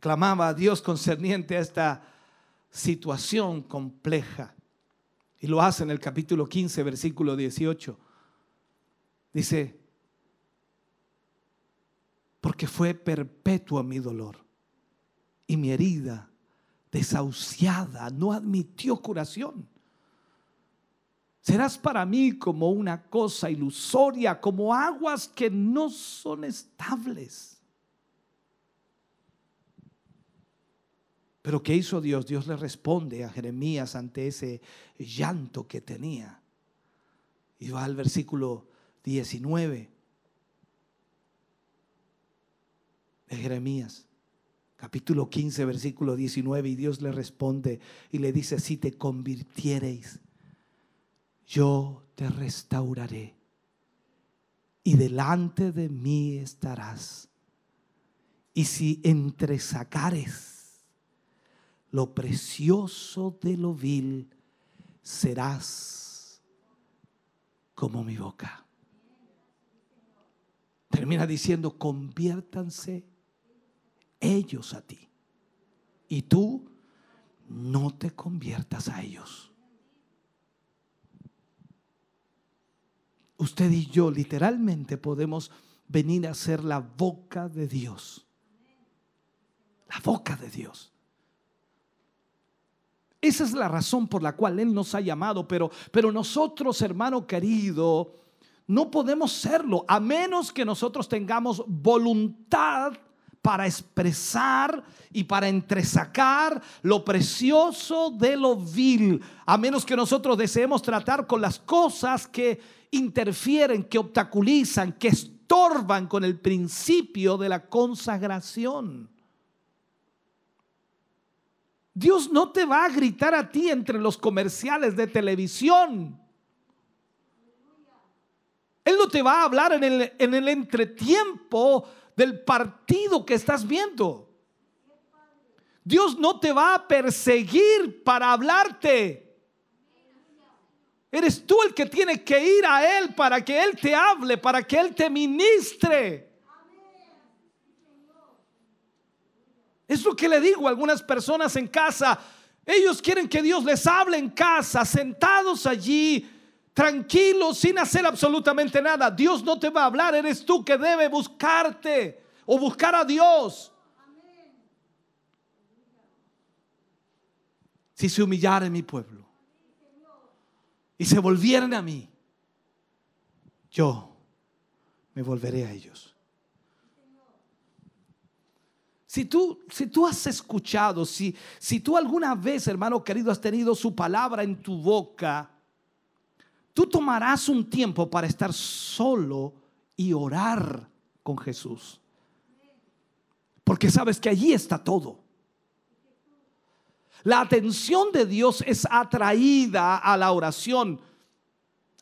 clamaba a Dios concerniente a esta situación compleja. Y lo hace en el capítulo 15, versículo 18. Dice, porque fue perpetua mi dolor y mi herida desahuciada no admitió curación. Serás para mí como una cosa ilusoria, como aguas que no son estables. Pero ¿qué hizo Dios? Dios le responde a Jeremías ante ese llanto que tenía. Y va al versículo 19. De Jeremías, capítulo 15, versículo 19, y Dios le responde y le dice, si te convirtiereis, yo te restauraré y delante de mí estarás. Y si entresacares lo precioso de lo vil, serás como mi boca. Termina diciendo, conviértanse ellos a ti. Y tú no te conviertas a ellos. Usted y yo literalmente podemos venir a ser la boca de Dios. La boca de Dios. Esa es la razón por la cual Él nos ha llamado, pero, pero nosotros, hermano querido, no podemos serlo a menos que nosotros tengamos voluntad para expresar y para entresacar lo precioso de lo vil, a menos que nosotros deseemos tratar con las cosas que interfieren, que obstaculizan, que estorban con el principio de la consagración. Dios no te va a gritar a ti entre los comerciales de televisión. Él no te va a hablar en el, en el entretiempo del partido que estás viendo. Dios no te va a perseguir para hablarte. Eres tú el que tiene que ir a Él para que Él te hable, para que Él te ministre. Es lo que le digo a algunas personas en casa. Ellos quieren que Dios les hable en casa, sentados allí, tranquilos, sin hacer absolutamente nada. Dios no te va a hablar, eres tú que debe buscarte o buscar a Dios. Si se humillara mi pueblo y se volvieran a mí, yo me volveré a ellos. Si tú, si tú has escuchado, si, si tú alguna vez, hermano querido, has tenido su palabra en tu boca, tú tomarás un tiempo para estar solo y orar con Jesús. Porque sabes que allí está todo. La atención de Dios es atraída a la oración,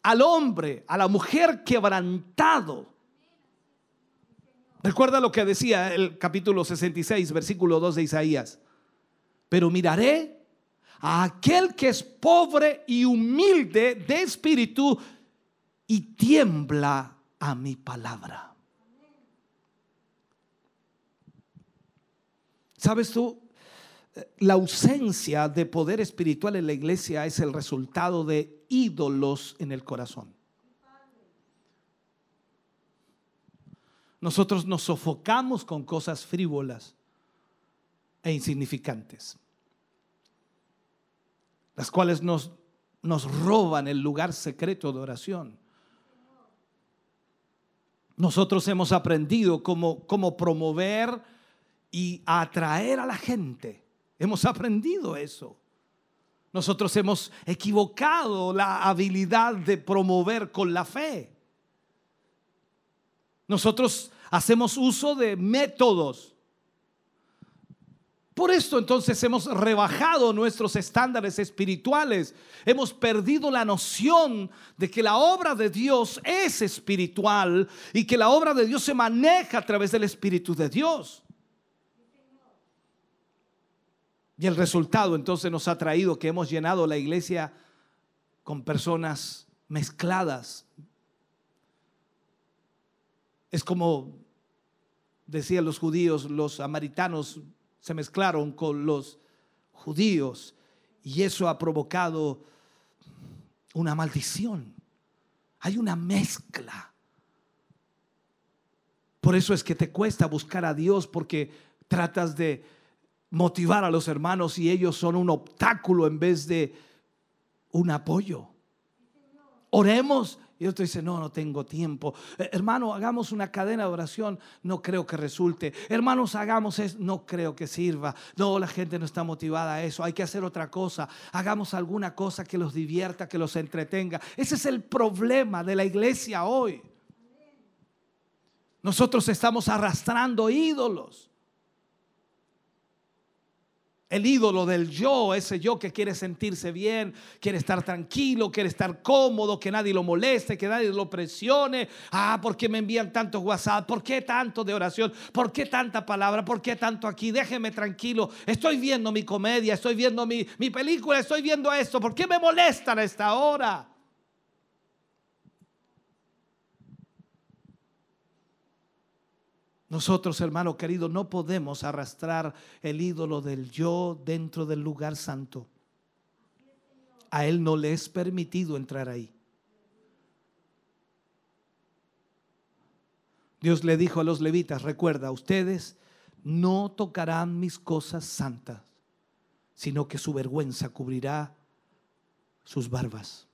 al hombre, a la mujer quebrantado. Recuerda lo que decía el capítulo 66, versículo 2 de Isaías. Pero miraré a aquel que es pobre y humilde de espíritu y tiembla a mi palabra. ¿Sabes tú? La ausencia de poder espiritual en la iglesia es el resultado de ídolos en el corazón. Nosotros nos sofocamos con cosas frívolas e insignificantes, las cuales nos, nos roban el lugar secreto de oración. Nosotros hemos aprendido cómo, cómo promover y atraer a la gente. Hemos aprendido eso. Nosotros hemos equivocado la habilidad de promover con la fe. Nosotros hacemos uso de métodos. Por esto entonces hemos rebajado nuestros estándares espirituales. Hemos perdido la noción de que la obra de Dios es espiritual y que la obra de Dios se maneja a través del Espíritu de Dios. Y el resultado entonces nos ha traído que hemos llenado la iglesia con personas mezcladas. Es como decían los judíos, los samaritanos se mezclaron con los judíos y eso ha provocado una maldición. Hay una mezcla. Por eso es que te cuesta buscar a Dios porque tratas de motivar a los hermanos y ellos son un obstáculo en vez de un apoyo. Oremos. Y otro dice, no, no tengo tiempo. Eh, hermano, hagamos una cadena de oración. No creo que resulte. Hermanos, hagamos eso. No creo que sirva. No, la gente no está motivada a eso. Hay que hacer otra cosa. Hagamos alguna cosa que los divierta, que los entretenga. Ese es el problema de la iglesia hoy. Nosotros estamos arrastrando ídolos. El ídolo del yo, ese yo que quiere sentirse bien, quiere estar tranquilo, quiere estar cómodo, que nadie lo moleste, que nadie lo presione. Ah, ¿por qué me envían tantos WhatsApp? ¿Por qué tanto de oración? ¿Por qué tanta palabra? ¿Por qué tanto aquí? Déjeme tranquilo. Estoy viendo mi comedia, estoy viendo mi, mi película, estoy viendo esto. ¿Por qué me molestan a esta hora? Nosotros, hermano querido, no podemos arrastrar el ídolo del yo dentro del lugar santo. A Él no le es permitido entrar ahí. Dios le dijo a los levitas, recuerda, ustedes no tocarán mis cosas santas, sino que su vergüenza cubrirá sus barbas.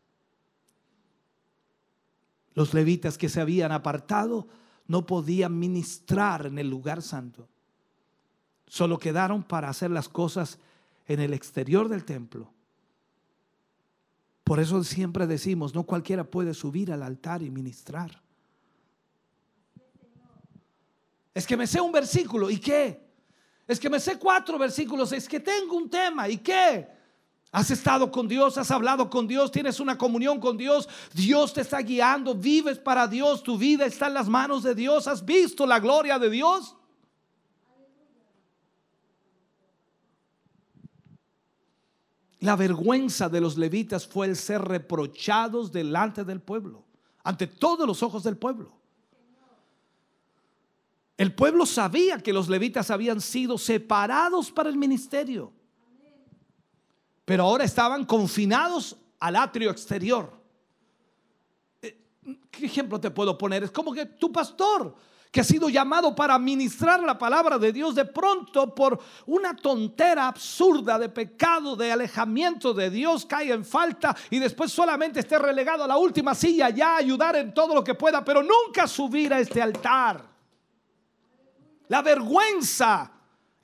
Los levitas que se habían apartado no podían ministrar en el lugar santo. Solo quedaron para hacer las cosas en el exterior del templo. Por eso siempre decimos, no cualquiera puede subir al altar y ministrar. Es que me sé un versículo, ¿y qué? Es que me sé cuatro versículos, es que tengo un tema. ¿Y qué? Has estado con Dios, has hablado con Dios, tienes una comunión con Dios, Dios te está guiando, vives para Dios, tu vida está en las manos de Dios, has visto la gloria de Dios. La vergüenza de los levitas fue el ser reprochados delante del pueblo, ante todos los ojos del pueblo. El pueblo sabía que los levitas habían sido separados para el ministerio, pero ahora estaban confinados al atrio exterior. Eh, ¿Qué ejemplo te puedo poner? Es como que tu pastor que ha sido llamado para ministrar la palabra de Dios, de pronto por una tontera absurda de pecado, de alejamiento de Dios, cae en falta y después solamente esté relegado a la última silla, ya ayudar en todo lo que pueda, pero nunca subir a este altar. La vergüenza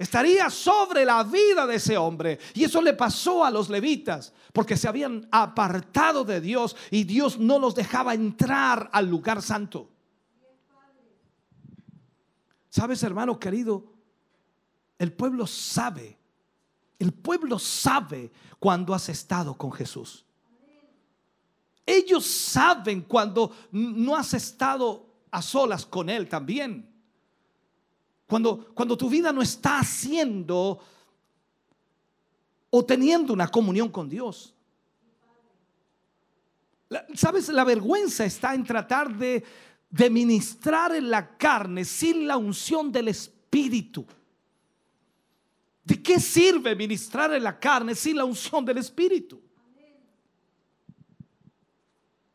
estaría sobre la vida de ese hombre. Y eso le pasó a los levitas, porque se habían apartado de Dios y Dios no los dejaba entrar al lugar santo. Sabes, hermano querido, el pueblo sabe, el pueblo sabe cuando has estado con Jesús. Ellos saben cuando no has estado a solas con Él también. Cuando, cuando tu vida no está haciendo o teniendo una comunión con Dios. ¿Sabes? La vergüenza está en tratar de, de ministrar en la carne sin la unción del Espíritu. ¿De qué sirve ministrar en la carne sin la unción del Espíritu?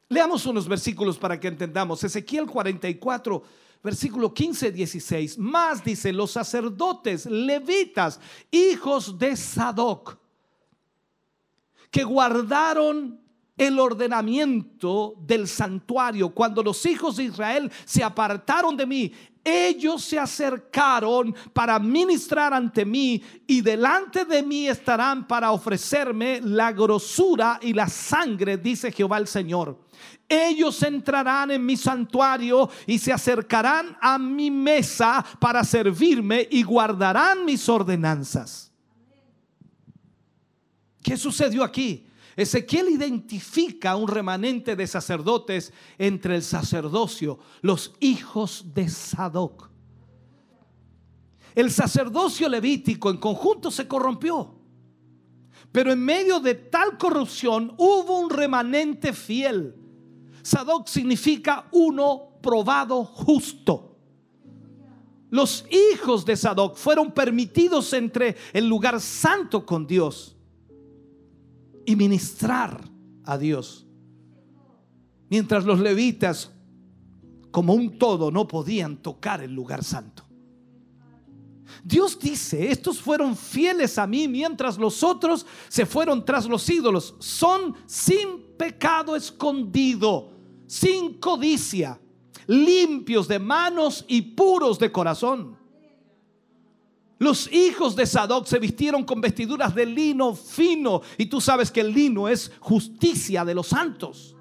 Leamos unos versículos para que entendamos. Ezequiel 44, versículo 15, 16. Más dice, los sacerdotes levitas, hijos de Sadoc, que guardaron el ordenamiento del santuario. Cuando los hijos de Israel se apartaron de mí, ellos se acercaron para ministrar ante mí y delante de mí estarán para ofrecerme la grosura y la sangre, dice Jehová el Señor. Ellos entrarán en mi santuario y se acercarán a mi mesa para servirme y guardarán mis ordenanzas. ¿Qué sucedió aquí? Ezequiel identifica un remanente de sacerdotes entre el sacerdocio, los hijos de Sadoc. El sacerdocio levítico en conjunto se corrompió. Pero en medio de tal corrupción hubo un remanente fiel. Sadoc significa uno probado justo. Los hijos de Sadoc fueron permitidos entre el lugar santo con Dios y ministrar a Dios. Mientras los levitas, como un todo, no podían tocar el lugar santo. Dios dice, estos fueron fieles a mí mientras los otros se fueron tras los ídolos. Son sin pecado escondido, sin codicia, limpios de manos y puros de corazón. Los hijos de Sadoc se vistieron con vestiduras de lino fino. Y tú sabes que el lino es justicia de los santos.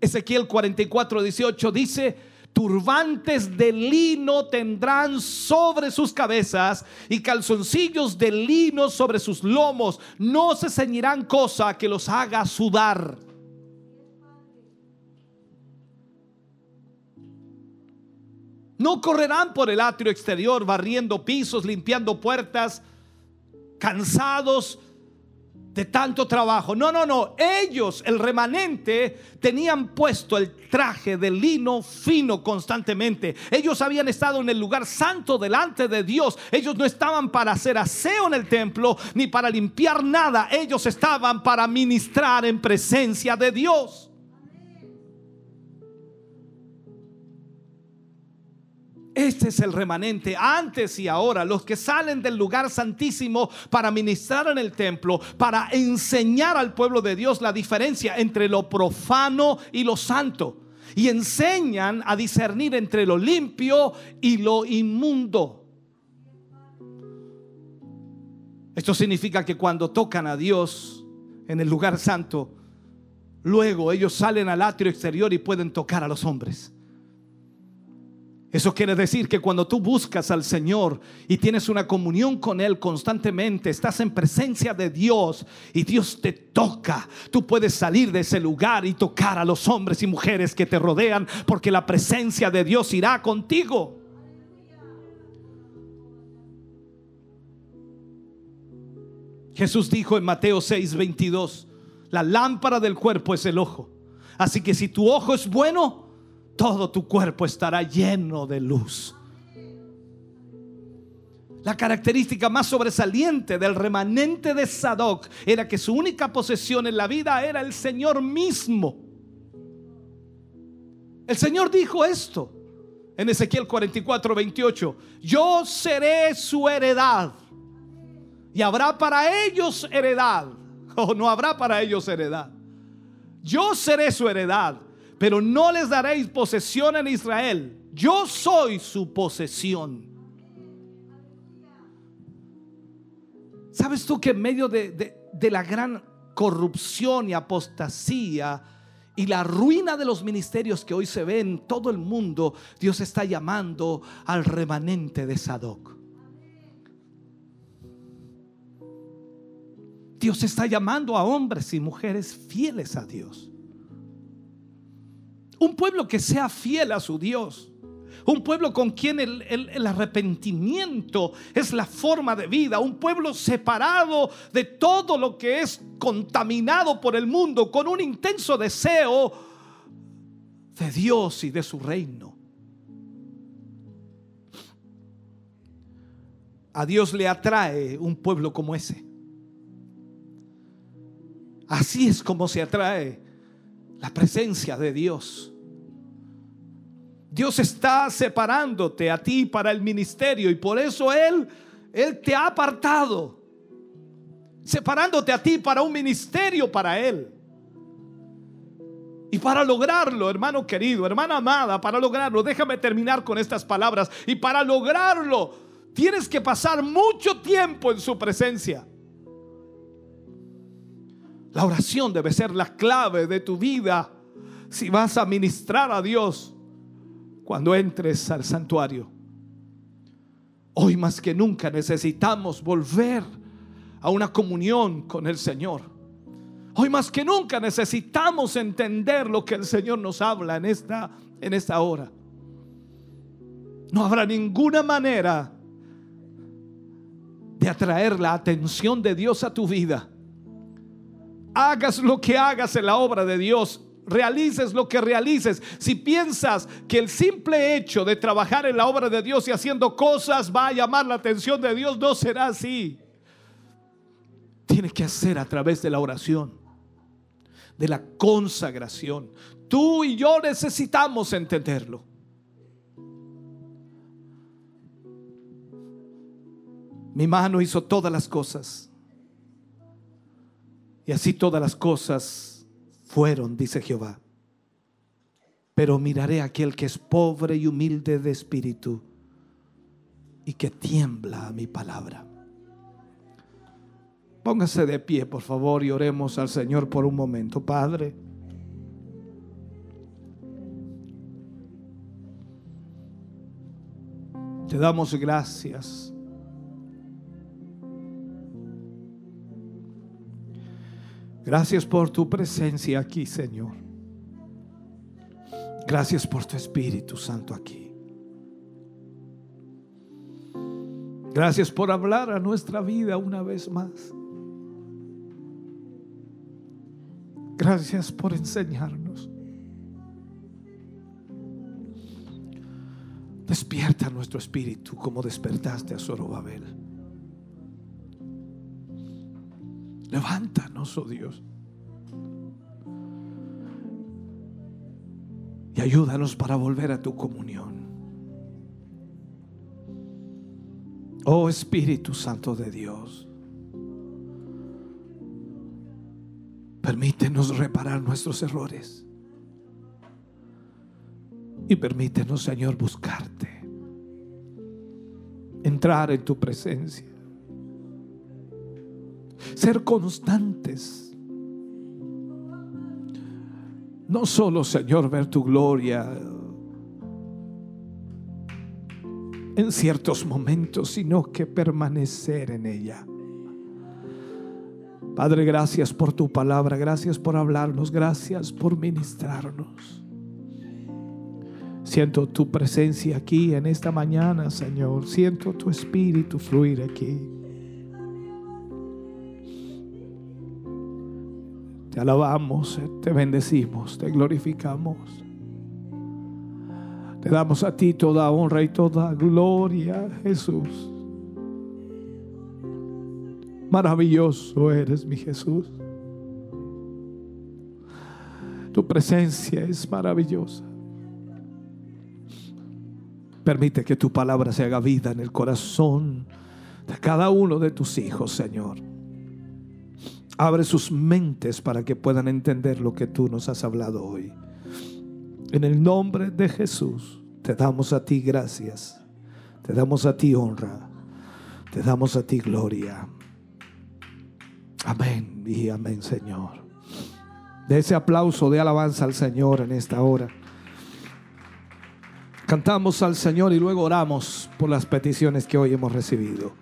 Ezequiel 44, 18 dice, turbantes de lino tendrán sobre sus cabezas y calzoncillos de lino sobre sus lomos. No se ceñirán cosa que los haga sudar. No correrán por el atrio exterior barriendo pisos, limpiando puertas, cansados de tanto trabajo. No, no, no. Ellos, el remanente, tenían puesto el traje de lino fino constantemente. Ellos habían estado en el lugar santo delante de Dios. Ellos no estaban para hacer aseo en el templo ni para limpiar nada. Ellos estaban para ministrar en presencia de Dios. Este es el remanente, antes y ahora, los que salen del lugar santísimo para ministrar en el templo, para enseñar al pueblo de Dios la diferencia entre lo profano y lo santo. Y enseñan a discernir entre lo limpio y lo inmundo. Esto significa que cuando tocan a Dios en el lugar santo, luego ellos salen al atrio exterior y pueden tocar a los hombres. Eso quiere decir que cuando tú buscas al Señor y tienes una comunión con Él constantemente, estás en presencia de Dios y Dios te toca, tú puedes salir de ese lugar y tocar a los hombres y mujeres que te rodean porque la presencia de Dios irá contigo. Jesús dijo en Mateo 6, 22, la lámpara del cuerpo es el ojo. Así que si tu ojo es bueno, todo tu cuerpo estará lleno de luz. La característica más sobresaliente del remanente de Sadoc era que su única posesión en la vida era el Señor mismo. El Señor dijo esto en Ezequiel 44, 28. Yo seré su heredad y habrá para ellos heredad. O no habrá para ellos heredad. Yo seré su heredad, pero no les daréis posesión en Israel. Yo soy su posesión. ¿Sabes tú que en medio de, de, la gran corrupción y apostasía y la ruina de los ministerios que hoy se ve en todo el mundo, Dios está llamando al remanente de Sadoc. Dios está llamando a hombres y mujeres fieles a Dios. Un pueblo que sea fiel a su Dios. Un pueblo con quien el, arrepentimiento es la forma de vida. Un pueblo separado de todo lo que es contaminado por el mundo con un intenso deseo de Dios y de su reino. A Dios le atrae un pueblo como ese. Así es como se atrae la presencia de Dios. Dios está separándote a ti para el ministerio y por eso Él, Él te ha apartado, separándote a ti para un ministerio para Él. Y para lograrlo, hermano querido, hermana amada, para lograrlo, déjame terminar con estas palabras. Y para lograrlo, tienes que pasar mucho tiempo en su presencia. La oración debe ser la clave de tu vida si vas a ministrar a Dios cuando entres al santuario. Hoy más que nunca necesitamos volver a una comunión con el Señor. Hoy más que nunca necesitamos entender lo que el Señor nos habla en esta, en esta hora. No habrá ninguna manera de atraer la atención de Dios a tu vida hagas lo que hagas en la obra de Dios, realices lo que realices, si piensas que el simple hecho de trabajar en la obra de Dios y haciendo cosas va a llamar la atención de Dios, no será así. Tiene que hacer a través de la oración, de la consagración. Tú y yo necesitamos entenderlo. Mi mano hizo todas las cosas y así todas las cosas fueron, dice Jehová. Pero miraré a aquel que es pobre y humilde de espíritu y que tiembla a mi palabra. Póngase de pie, por favor, y oremos al Señor por un momento. Padre, te damos gracias Gracias por tu presencia aquí, Señor. Gracias por tu Espíritu Santo aquí. Gracias por hablar a nuestra vida una vez más. Gracias por enseñarnos. Despierta nuestro espíritu como despertaste a Zorobabel. Levántanos, oh Dios. Y ayúdanos para volver a tu comunión. Oh Espíritu Santo de Dios. Permítenos reparar nuestros errores. Y permítenos, Señor, buscarte. Entrar en tu presencia ser constantes. No solo, Señor, ver tu gloria en ciertos momentos, sino que permanecer en ella. Padre, gracias por tu palabra, gracias por hablarnos, gracias por ministrarnos. Siento tu presencia aquí en esta mañana, Señor. Siento tu espíritu fluir aquí. Te alabamos, te bendecimos, te glorificamos. Te damos a ti toda honra y toda gloria, Jesús. Maravilloso eres, mi Jesús. Tu presencia es maravillosa. Permite que tu palabra se haga vida en el corazón de cada uno de tus hijos, Señor. Abre sus mentes para que puedan entender lo que tú nos has hablado hoy. En el nombre de Jesús, te damos a ti gracias. Te damos a ti honra. Te damos a ti gloria. Amén y amén, Señor. De ese aplauso de alabanza al Señor en esta hora. Cantamos al Señor y luego oramos por las peticiones que hoy hemos recibido.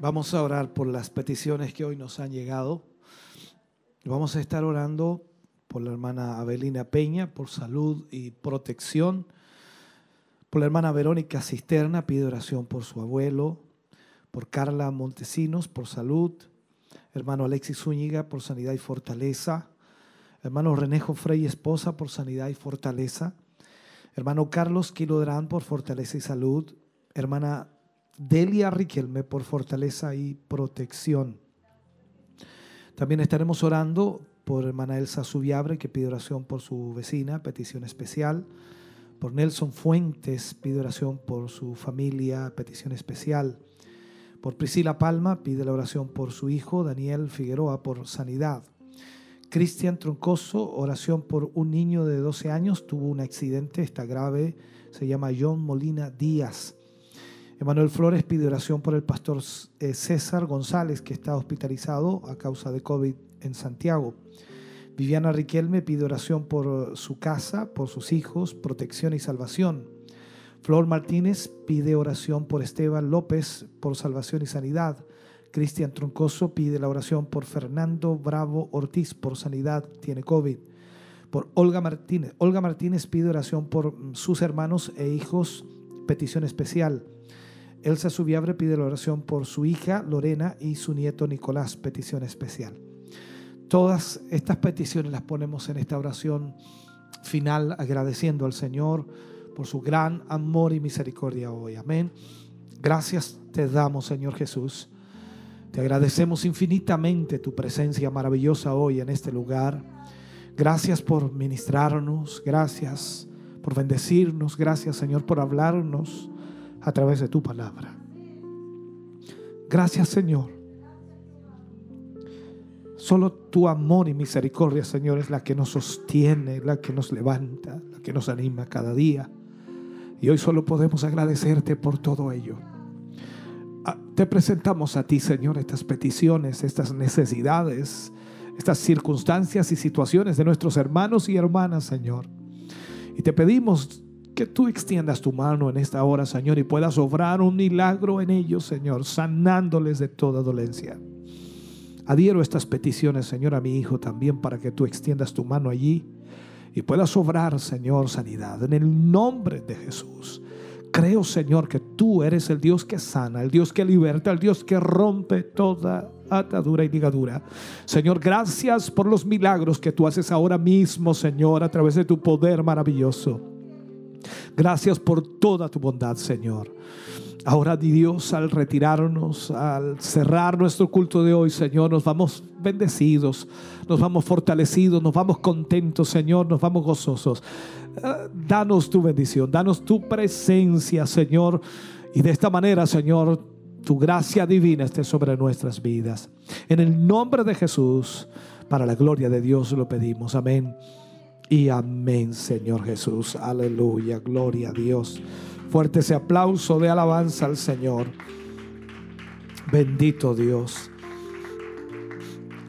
Vamos a orar por las peticiones que hoy nos han llegado. Vamos a estar orando por la hermana Abelina Peña, por salud y protección. Por la hermana Verónica Cisterna, pide oración por su abuelo. Por Carla Montesinos, por salud. Hermano Alexis Zúñiga, por sanidad y fortaleza. Hermano Renejo Frey, esposa, por sanidad y fortaleza. Hermano Carlos Quilodrán, por fortaleza y salud. Hermana Delia Riquelme, por fortaleza y protección. También estaremos orando por hermana Elsa Subiabre, que pide oración por su vecina, petición especial. Por Nelson Fuentes, pide oración por su familia, petición especial. Por Priscila Palma, pide la oración por su hijo, Daniel Figueroa, por sanidad. Cristian Troncoso, oración por un niño de 12 años, tuvo un accidente, está grave, se llama John Molina Díaz. Emanuel Flores pide oración por el pastor eh, César González, que está hospitalizado a causa de COVID en Santiago. Viviana Riquelme pide oración por su casa, por sus hijos, protección y salvación. Flor Martínez pide oración por Esteban López, por salvación y sanidad. Cristian Troncoso pide la oración por Fernando Bravo Ortiz, por sanidad, tiene COVID. Por Olga Martínez. Olga Martínez pide oración por sus hermanos e hijos, petición especial. Elsa Subiabre pide la oración por su hija Lorena y su nieto Nicolás, petición especial. Todas estas peticiones las ponemos en esta oración final agradeciendo al Señor por su gran amor y misericordia hoy. Amén. Gracias te damos, Señor Jesús. Te agradecemos infinitamente tu presencia maravillosa hoy en este lugar. Gracias por ministrarnos, gracias por bendecirnos, gracias Señor por hablarnos a través de tu palabra. Gracias Señor. Solo tu amor y misericordia, Señor, es la que nos sostiene, la que nos levanta, la que nos anima cada día. Y hoy solo podemos agradecerte por todo ello. Ah, te presentamos a ti, Señor, estas peticiones, estas necesidades, estas circunstancias y situaciones de nuestros hermanos y hermanas, Señor. Y te pedimos que tú extiendas tu mano en esta hora, Señor, y puedas obrar un milagro en ellos, Señor, sanándoles de toda dolencia. Adhiero estas peticiones, Señor, a mi hijo también para que tú extiendas tu mano allí y puedas obrar, Señor, sanidad. En el nombre de Jesús. Creo, Señor, que tú eres el Dios que sana, el Dios que liberta, el Dios que rompe toda atadura y ligadura. Señor, gracias por los milagros que tú haces ahora mismo, Señor, a través de tu poder maravilloso. Gracias por toda tu bondad, Señor. Ahora, Dios, al retirarnos, al cerrar nuestro culto de hoy, Señor, nos vamos bendecidos, nos vamos fortalecidos, nos vamos contentos, Señor, nos vamos gozosos. Eh, danos tu bendición, danos tu presencia, Señor. Y de esta manera, Señor, tu gracia divina esté sobre nuestras vidas. En el nombre de Jesús, para la gloria de Dios lo pedimos. Amén. Y amén, Señor Jesús. Aleluya. Gloria a Dios. Fuerte ese aplauso de alabanza al Señor. Bendito Dios.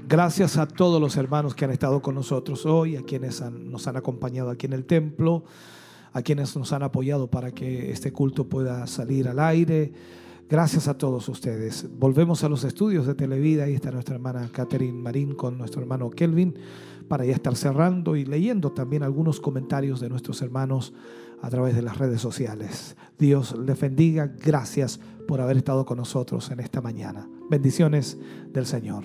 Gracias a todos los hermanos que han estado con nosotros hoy, a quienes nos han acompañado aquí en el templo, a quienes nos han apoyado para que este culto pueda salir al aire. Gracias a todos ustedes. Volvemos a los estudios de Televida. Ahí está nuestra hermana Catherine Marín con nuestro hermano Kelvin para ya estar cerrando y leyendo también algunos comentarios de nuestros hermanos a través de las redes sociales. Dios les bendiga. Gracias por haber estado con nosotros en esta mañana. Bendiciones del Señor.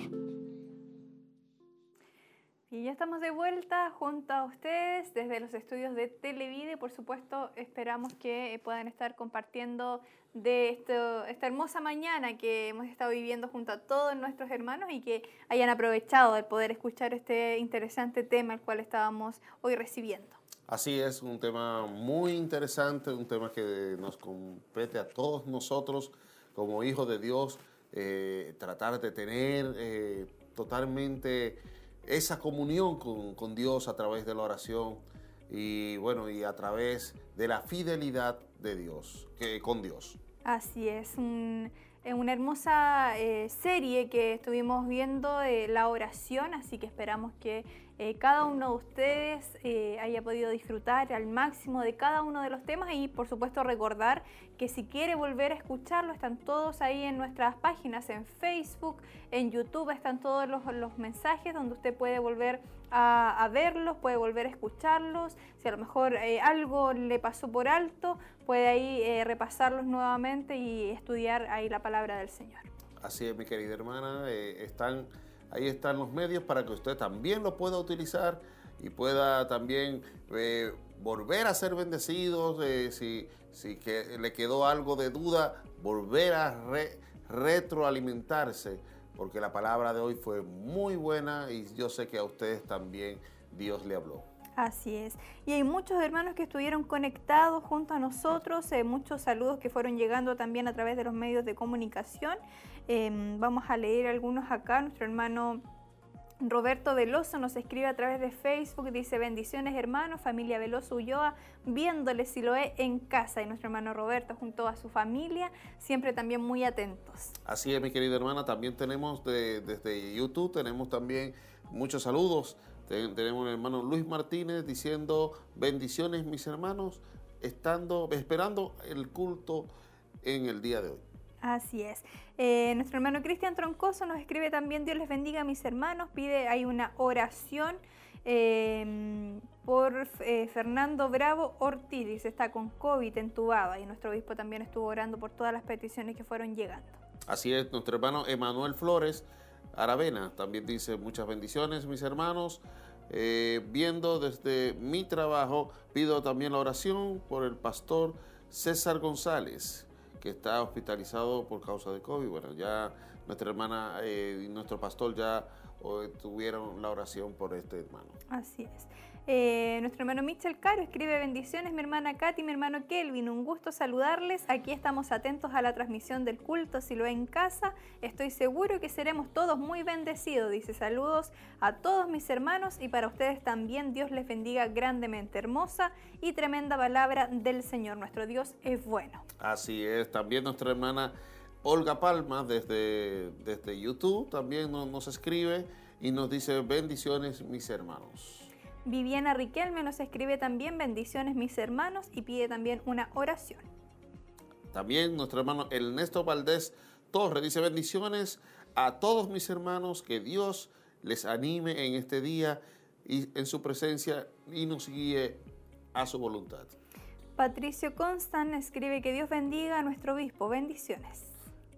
Y ya estamos de vuelta junto a ustedes desde los estudios de Televide. Por supuesto, esperamos que puedan estar compartiendo de esto, esta hermosa mañana que hemos estado viviendo junto a todos nuestros hermanos y que hayan aprovechado el poder escuchar este interesante tema el cual estábamos hoy recibiendo. Así es, un tema muy interesante, un tema que nos compete a todos nosotros como hijos de Dios, eh, tratar de tener eh, totalmente esa comunión con, Dios a través de la oración y bueno, y a través de la fidelidad de Dios, que, con Dios. Así es, una hermosa eh, serie que estuvimos viendo de la oración, así que esperamos que eh, cada uno de ustedes eh, haya podido disfrutar al máximo de cada uno de los temas y por supuesto recordar que si quiere volver a escucharlo están todos ahí en nuestras páginas, en Facebook, en YouTube están todos los, mensajes donde usted puede volver a, verlos, puede volver a escucharlos, si a lo mejor eh, algo le pasó por alto, puede ahí repasarlos nuevamente y estudiar ahí la palabra del Señor. Así es, mi querida hermana, están Ahí están los medios para que usted también lo pueda utilizar y pueda también eh, volver a ser bendecido. Eh, si, si que le quedó algo de duda, volver a retroalimentarse, porque la palabra de hoy fue muy buena y yo sé que a ustedes también Dios le habló. Así es. Y hay muchos hermanos que estuvieron conectados junto a nosotros, eh, muchos saludos que fueron llegando también a través de los medios de comunicación. Em, vamos a leer algunos acá. Nuestro hermano Roberto Veloso nos escribe a través de Facebook, dice bendiciones hermanos, familia Veloso Ulloa, viéndole si lo es en casa. Y nuestro hermano Roberto junto a su familia, siempre también muy atentos. Así es, mi querida hermana, también tenemos desde YouTube, tenemos también muchos saludos tenemos al hermano Luis Martínez diciendo bendiciones mis hermanos, estando, esperando el culto en el día de hoy. Así es. Eh, nuestro hermano Cristian Troncoso nos escribe también, Dios les bendiga a mis hermanos, pide, hay una oración em, por eh, Fernando Bravo Ortiz, dice, está con COVID entubada y nuestro obispo también estuvo orando por todas las peticiones que fueron llegando. Así es, nuestro hermano Emanuel Flores Aravena también dice muchas bendiciones, mis hermanos. Eh, viendo desde mi trabajo, pido también la oración por el pastor César González, que está hospitalizado por causa de COVID. Bueno, ya nuestra hermana eh, y nuestro pastor ya o tuvieron la oración por este hermano. Así es. Eh, nuestro hermano Michel Caro escribe bendiciones, mi hermana Katy, mi hermano Kelvin, un gusto saludarles. Aquí estamos atentos a la transmisión del culto, si lo en casa, estoy seguro que seremos todos muy bendecidos. Dice saludos a todos mis hermanos y para ustedes también Dios les bendiga grandemente. Hermosa y tremenda palabra del Señor, nuestro Dios es bueno. Así es, también nuestra hermana Olga Palma desde, desde YouTube también nos escribe y nos dice bendiciones mis hermanos. Viviana Riquelme nos escribe también bendiciones mis hermanos y pide también una oración. También nuestro hermano Ernesto Valdés Torre dice bendiciones a todos mis hermanos, que Dios les anime en este día y en su presencia y nos guíe a su voluntad. Patricio Constant escribe que Dios bendiga a nuestro obispo. Bendiciones.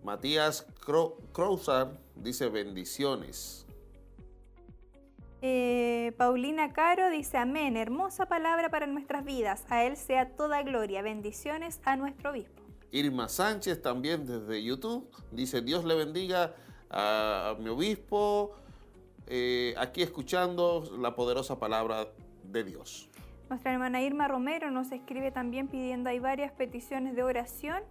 Matías Crouzar dice bendiciones. Eh, Paulina Caro dice, amén, hermosa palabra para nuestras vidas, a Él sea toda gloria, bendiciones a nuestro obispo. Irma Sánchez también desde YouTube dice, Dios le bendiga a, mi obispo, eh, aquí escuchando la poderosa palabra de Dios. Nuestra hermana Irma Romero nos escribe también pidiendo, hay varias peticiones de oración.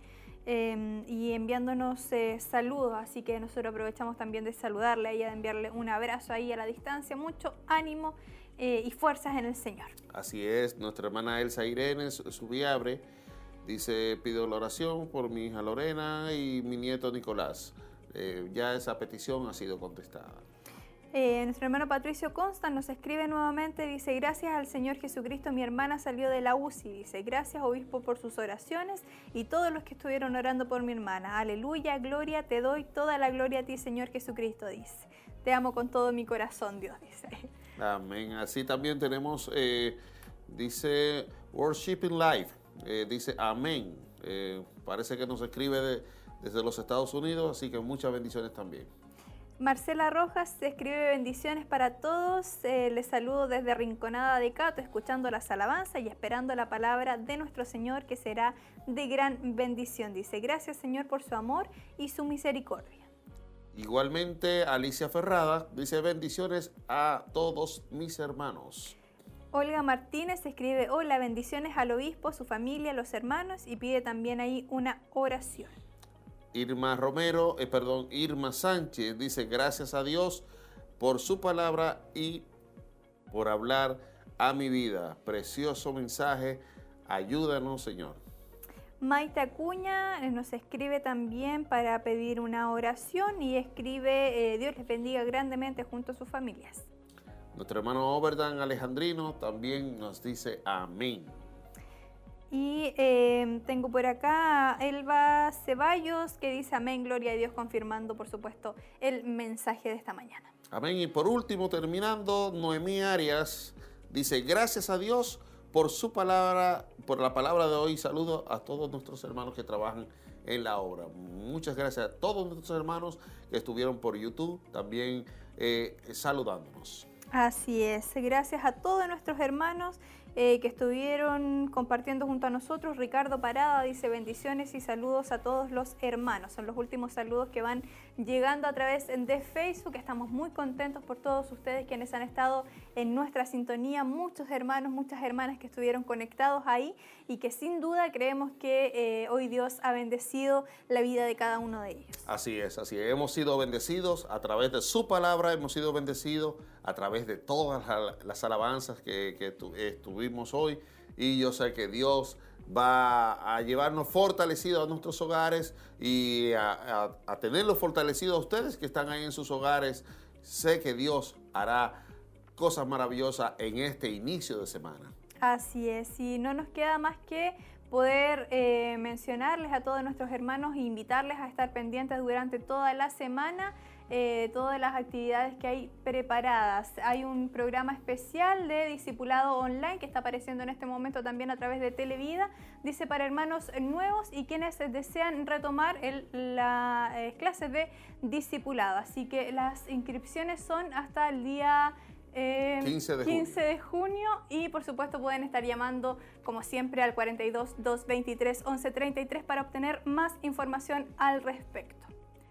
Em, y enviándonos eh, saludos, así que nosotros aprovechamos también de saludarle ella, de enviarle un abrazo ahí a la distancia, mucho ánimo eh, y fuerzas en el Señor. Así es, nuestra hermana Elsa Irene Subiabre dice, pido la oración por mi hija Lorena y mi nieto Nicolás. Eh, ya esa petición ha sido contestada. Eh, nuestro hermano Patricio Constant nos escribe nuevamente, dice, gracias al Señor Jesucristo, mi hermana salió de la UCI, dice, gracias obispo por sus oraciones y todos los que estuvieron orando por mi hermana. Aleluya, gloria, te doy toda la gloria a ti, Señor Jesucristo, dice. Te amo con todo mi corazón, Dios, dice. Amén. Así también tenemos, eh, dice, Worshiping Life, eh, dice, amén. parece que nos escribe desde los Estados Unidos, así que muchas bendiciones también. Marcela Rojas escribe bendiciones para todos. Eh, les saludo desde Rinconada de Cato, escuchando las alabanzas y esperando la palabra de nuestro Señor que será de gran bendición. Dice, gracias Señor por su amor y su misericordia. Igualmente, Alicia Ferrada dice bendiciones a todos mis hermanos. Olga Martínez escribe, hola, bendiciones al obispo, su familia, los hermanos y pide también ahí una oración. Irma Romero, eh, perdón, Irma Sánchez dice, gracias a Dios por su palabra y por hablar a mi vida. Precioso mensaje, ayúdanos Señor. Maite Acuña eh, nos escribe también para pedir una oración y escribe, eh, Dios les bendiga grandemente junto a sus familias. Nuestro hermano Oberdan Alejandrino también nos dice amén. Y em, tengo por acá a Elba Ceballos que dice amén, gloria a Dios, confirmando por supuesto el mensaje de esta mañana. Amén. Y por último, terminando, Noemí Arias dice, gracias a Dios por su palabra, por la palabra de hoy. Saludo a todos nuestros hermanos que trabajan en la obra. Muchas gracias a todos nuestros hermanos que estuvieron por YouTube también eh, saludándonos. Así es, gracias a todos nuestros hermanos eh, que estuvieron compartiendo junto a nosotros. Ricardo Parada dice bendiciones y saludos a todos los hermanos. Son los últimos saludos que van llegando a través de Facebook. Estamos muy contentos por todos ustedes quienes han estado en nuestra sintonía. Muchos hermanos, muchas hermanas que estuvieron conectados ahí y que sin duda creemos que eh, hoy Dios ha bendecido la vida de cada uno de ellos. Así es, así es. Hemos sido bendecidos a través de su palabra, hemos sido bendecidos a través de todas las alabanzas que, que hoy y yo sé que Dios va a llevarnos fortalecidos a nuestros hogares y a, tenerlos fortalecidos a ustedes que están ahí en sus hogares. Sé que Dios hará cosas maravillosas en este inicio de semana. Así es, y no nos queda más que poder eh, mencionarles a todos nuestros hermanos e invitarles a estar pendientes durante toda la semana eh, todas las actividades que hay preparadas. Hay un programa especial de discipulado online que está apareciendo en este momento también a través de Televida, dice para hermanos nuevos y quienes desean retomar las eh, clases de discipulado. Así que las inscripciones son hasta el día... 15, eh, de, 15 de, junio y por supuesto pueden estar llamando como siempre al 42 223 1133 para obtener más información al respecto.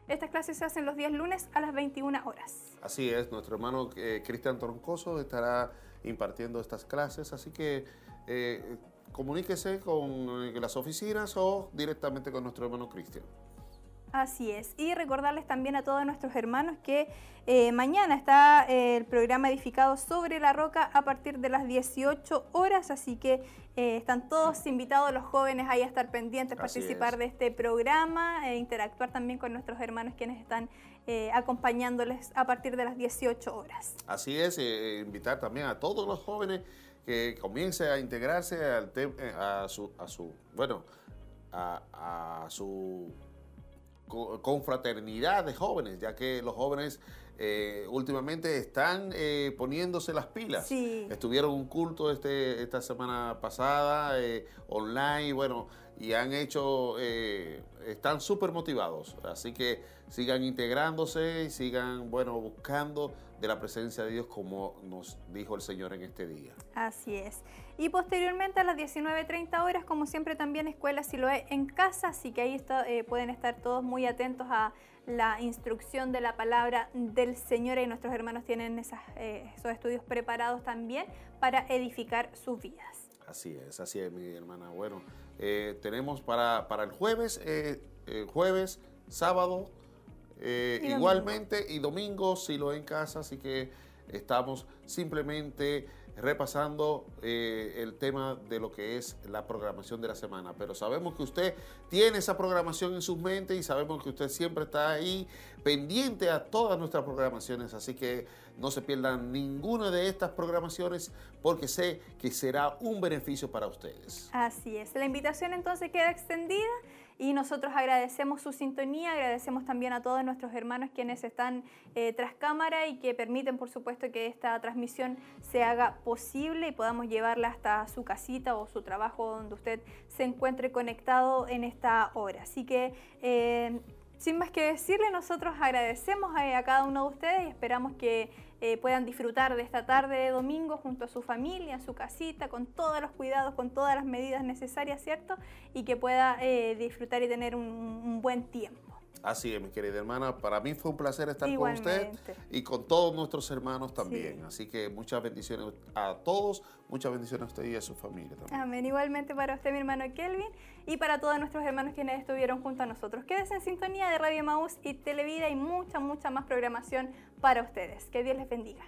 Estas clases se hacen los días lunes a las 21 horas. Así es, nuestro hermano eh, Cristian Troncoso estará impartiendo estas clases, así que eh, comuníquese con eh, las oficinas o directamente con nuestro hermano Cristian. Así es. Y recordarles también a todos nuestros hermanos que eh, mañana está eh, el programa edificado sobre la roca a partir de las 18 horas, así que eh, están todos invitados los jóvenes ahí a estar pendientes, Así participar es. de este programa e interactuar también con nuestros hermanos quienes están acompañándoles a partir de las 18 horas. Así es, invitar también a todos los jóvenes que comiencen a integrarse al a su, a su, bueno, a, a su confraternidad de jóvenes, ya que los jóvenes eh, últimamente están eh, poniéndose las pilas. Sí. Estuvieron un culto este, esta semana pasada, eh, online, bueno, y han hecho, eh, están súper motivados. Así que sigan integrándose y sigan, bueno, buscando de la presencia de Dios como nos dijo el Señor en este día. Así es. Y posteriormente a las 19.30 horas, como siempre, también Escuela Siloé en casa, así que ahí está, eh, pueden estar todos muy atentos a la instrucción de la palabra del Señor y nuestros hermanos tienen esas, eh, esos estudios preparados también para edificar sus vidas. Así es, así es, mi hermana. Bueno, eh, tenemos para, para el jueves, jueves, sábado, Y igualmente, y domingo, si lo en casa, así que estamos simplemente repasando eh, el tema de lo que es la programación de la semana. Pero sabemos que usted tiene esa programación en sus mentes y sabemos que usted siempre está ahí pendiente a todas nuestras programaciones. Así que no se pierdan ninguna de estas programaciones porque sé que será un beneficio para ustedes. Así es. La invitación entonces queda extendida y nosotros agradecemos su sintonía, agradecemos también a todos nuestros hermanos quienes están eh, tras cámara y que permiten, por supuesto, que esta transmisión se haga posible y podamos llevarla hasta su casita o su trabajo donde usted se encuentre conectado en esta hora. Así que... eh, sin más que decirle, nosotros agradecemos a, a cada uno de ustedes y esperamos que eh, puedan disfrutar de esta tarde de domingo junto a su familia, en su casita, con todos los cuidados, con todas las medidas necesarias, ¿cierto? Y que pueda eh, disfrutar y tener un, un buen tiempo. Así es, mi querida hermana. Para mí fue un placer estar con usted y con todos nuestros hermanos también. Sí. Así que muchas bendiciones a todos, muchas bendiciones a usted y a su familia también. Amén. Igualmente para usted, mi hermano Kelvin, y para todos nuestros hermanos quienes estuvieron junto a nosotros. Quédese en sintonía de Radio Maús y Televida y mucha, mucha más programación para ustedes. Que Dios les bendiga.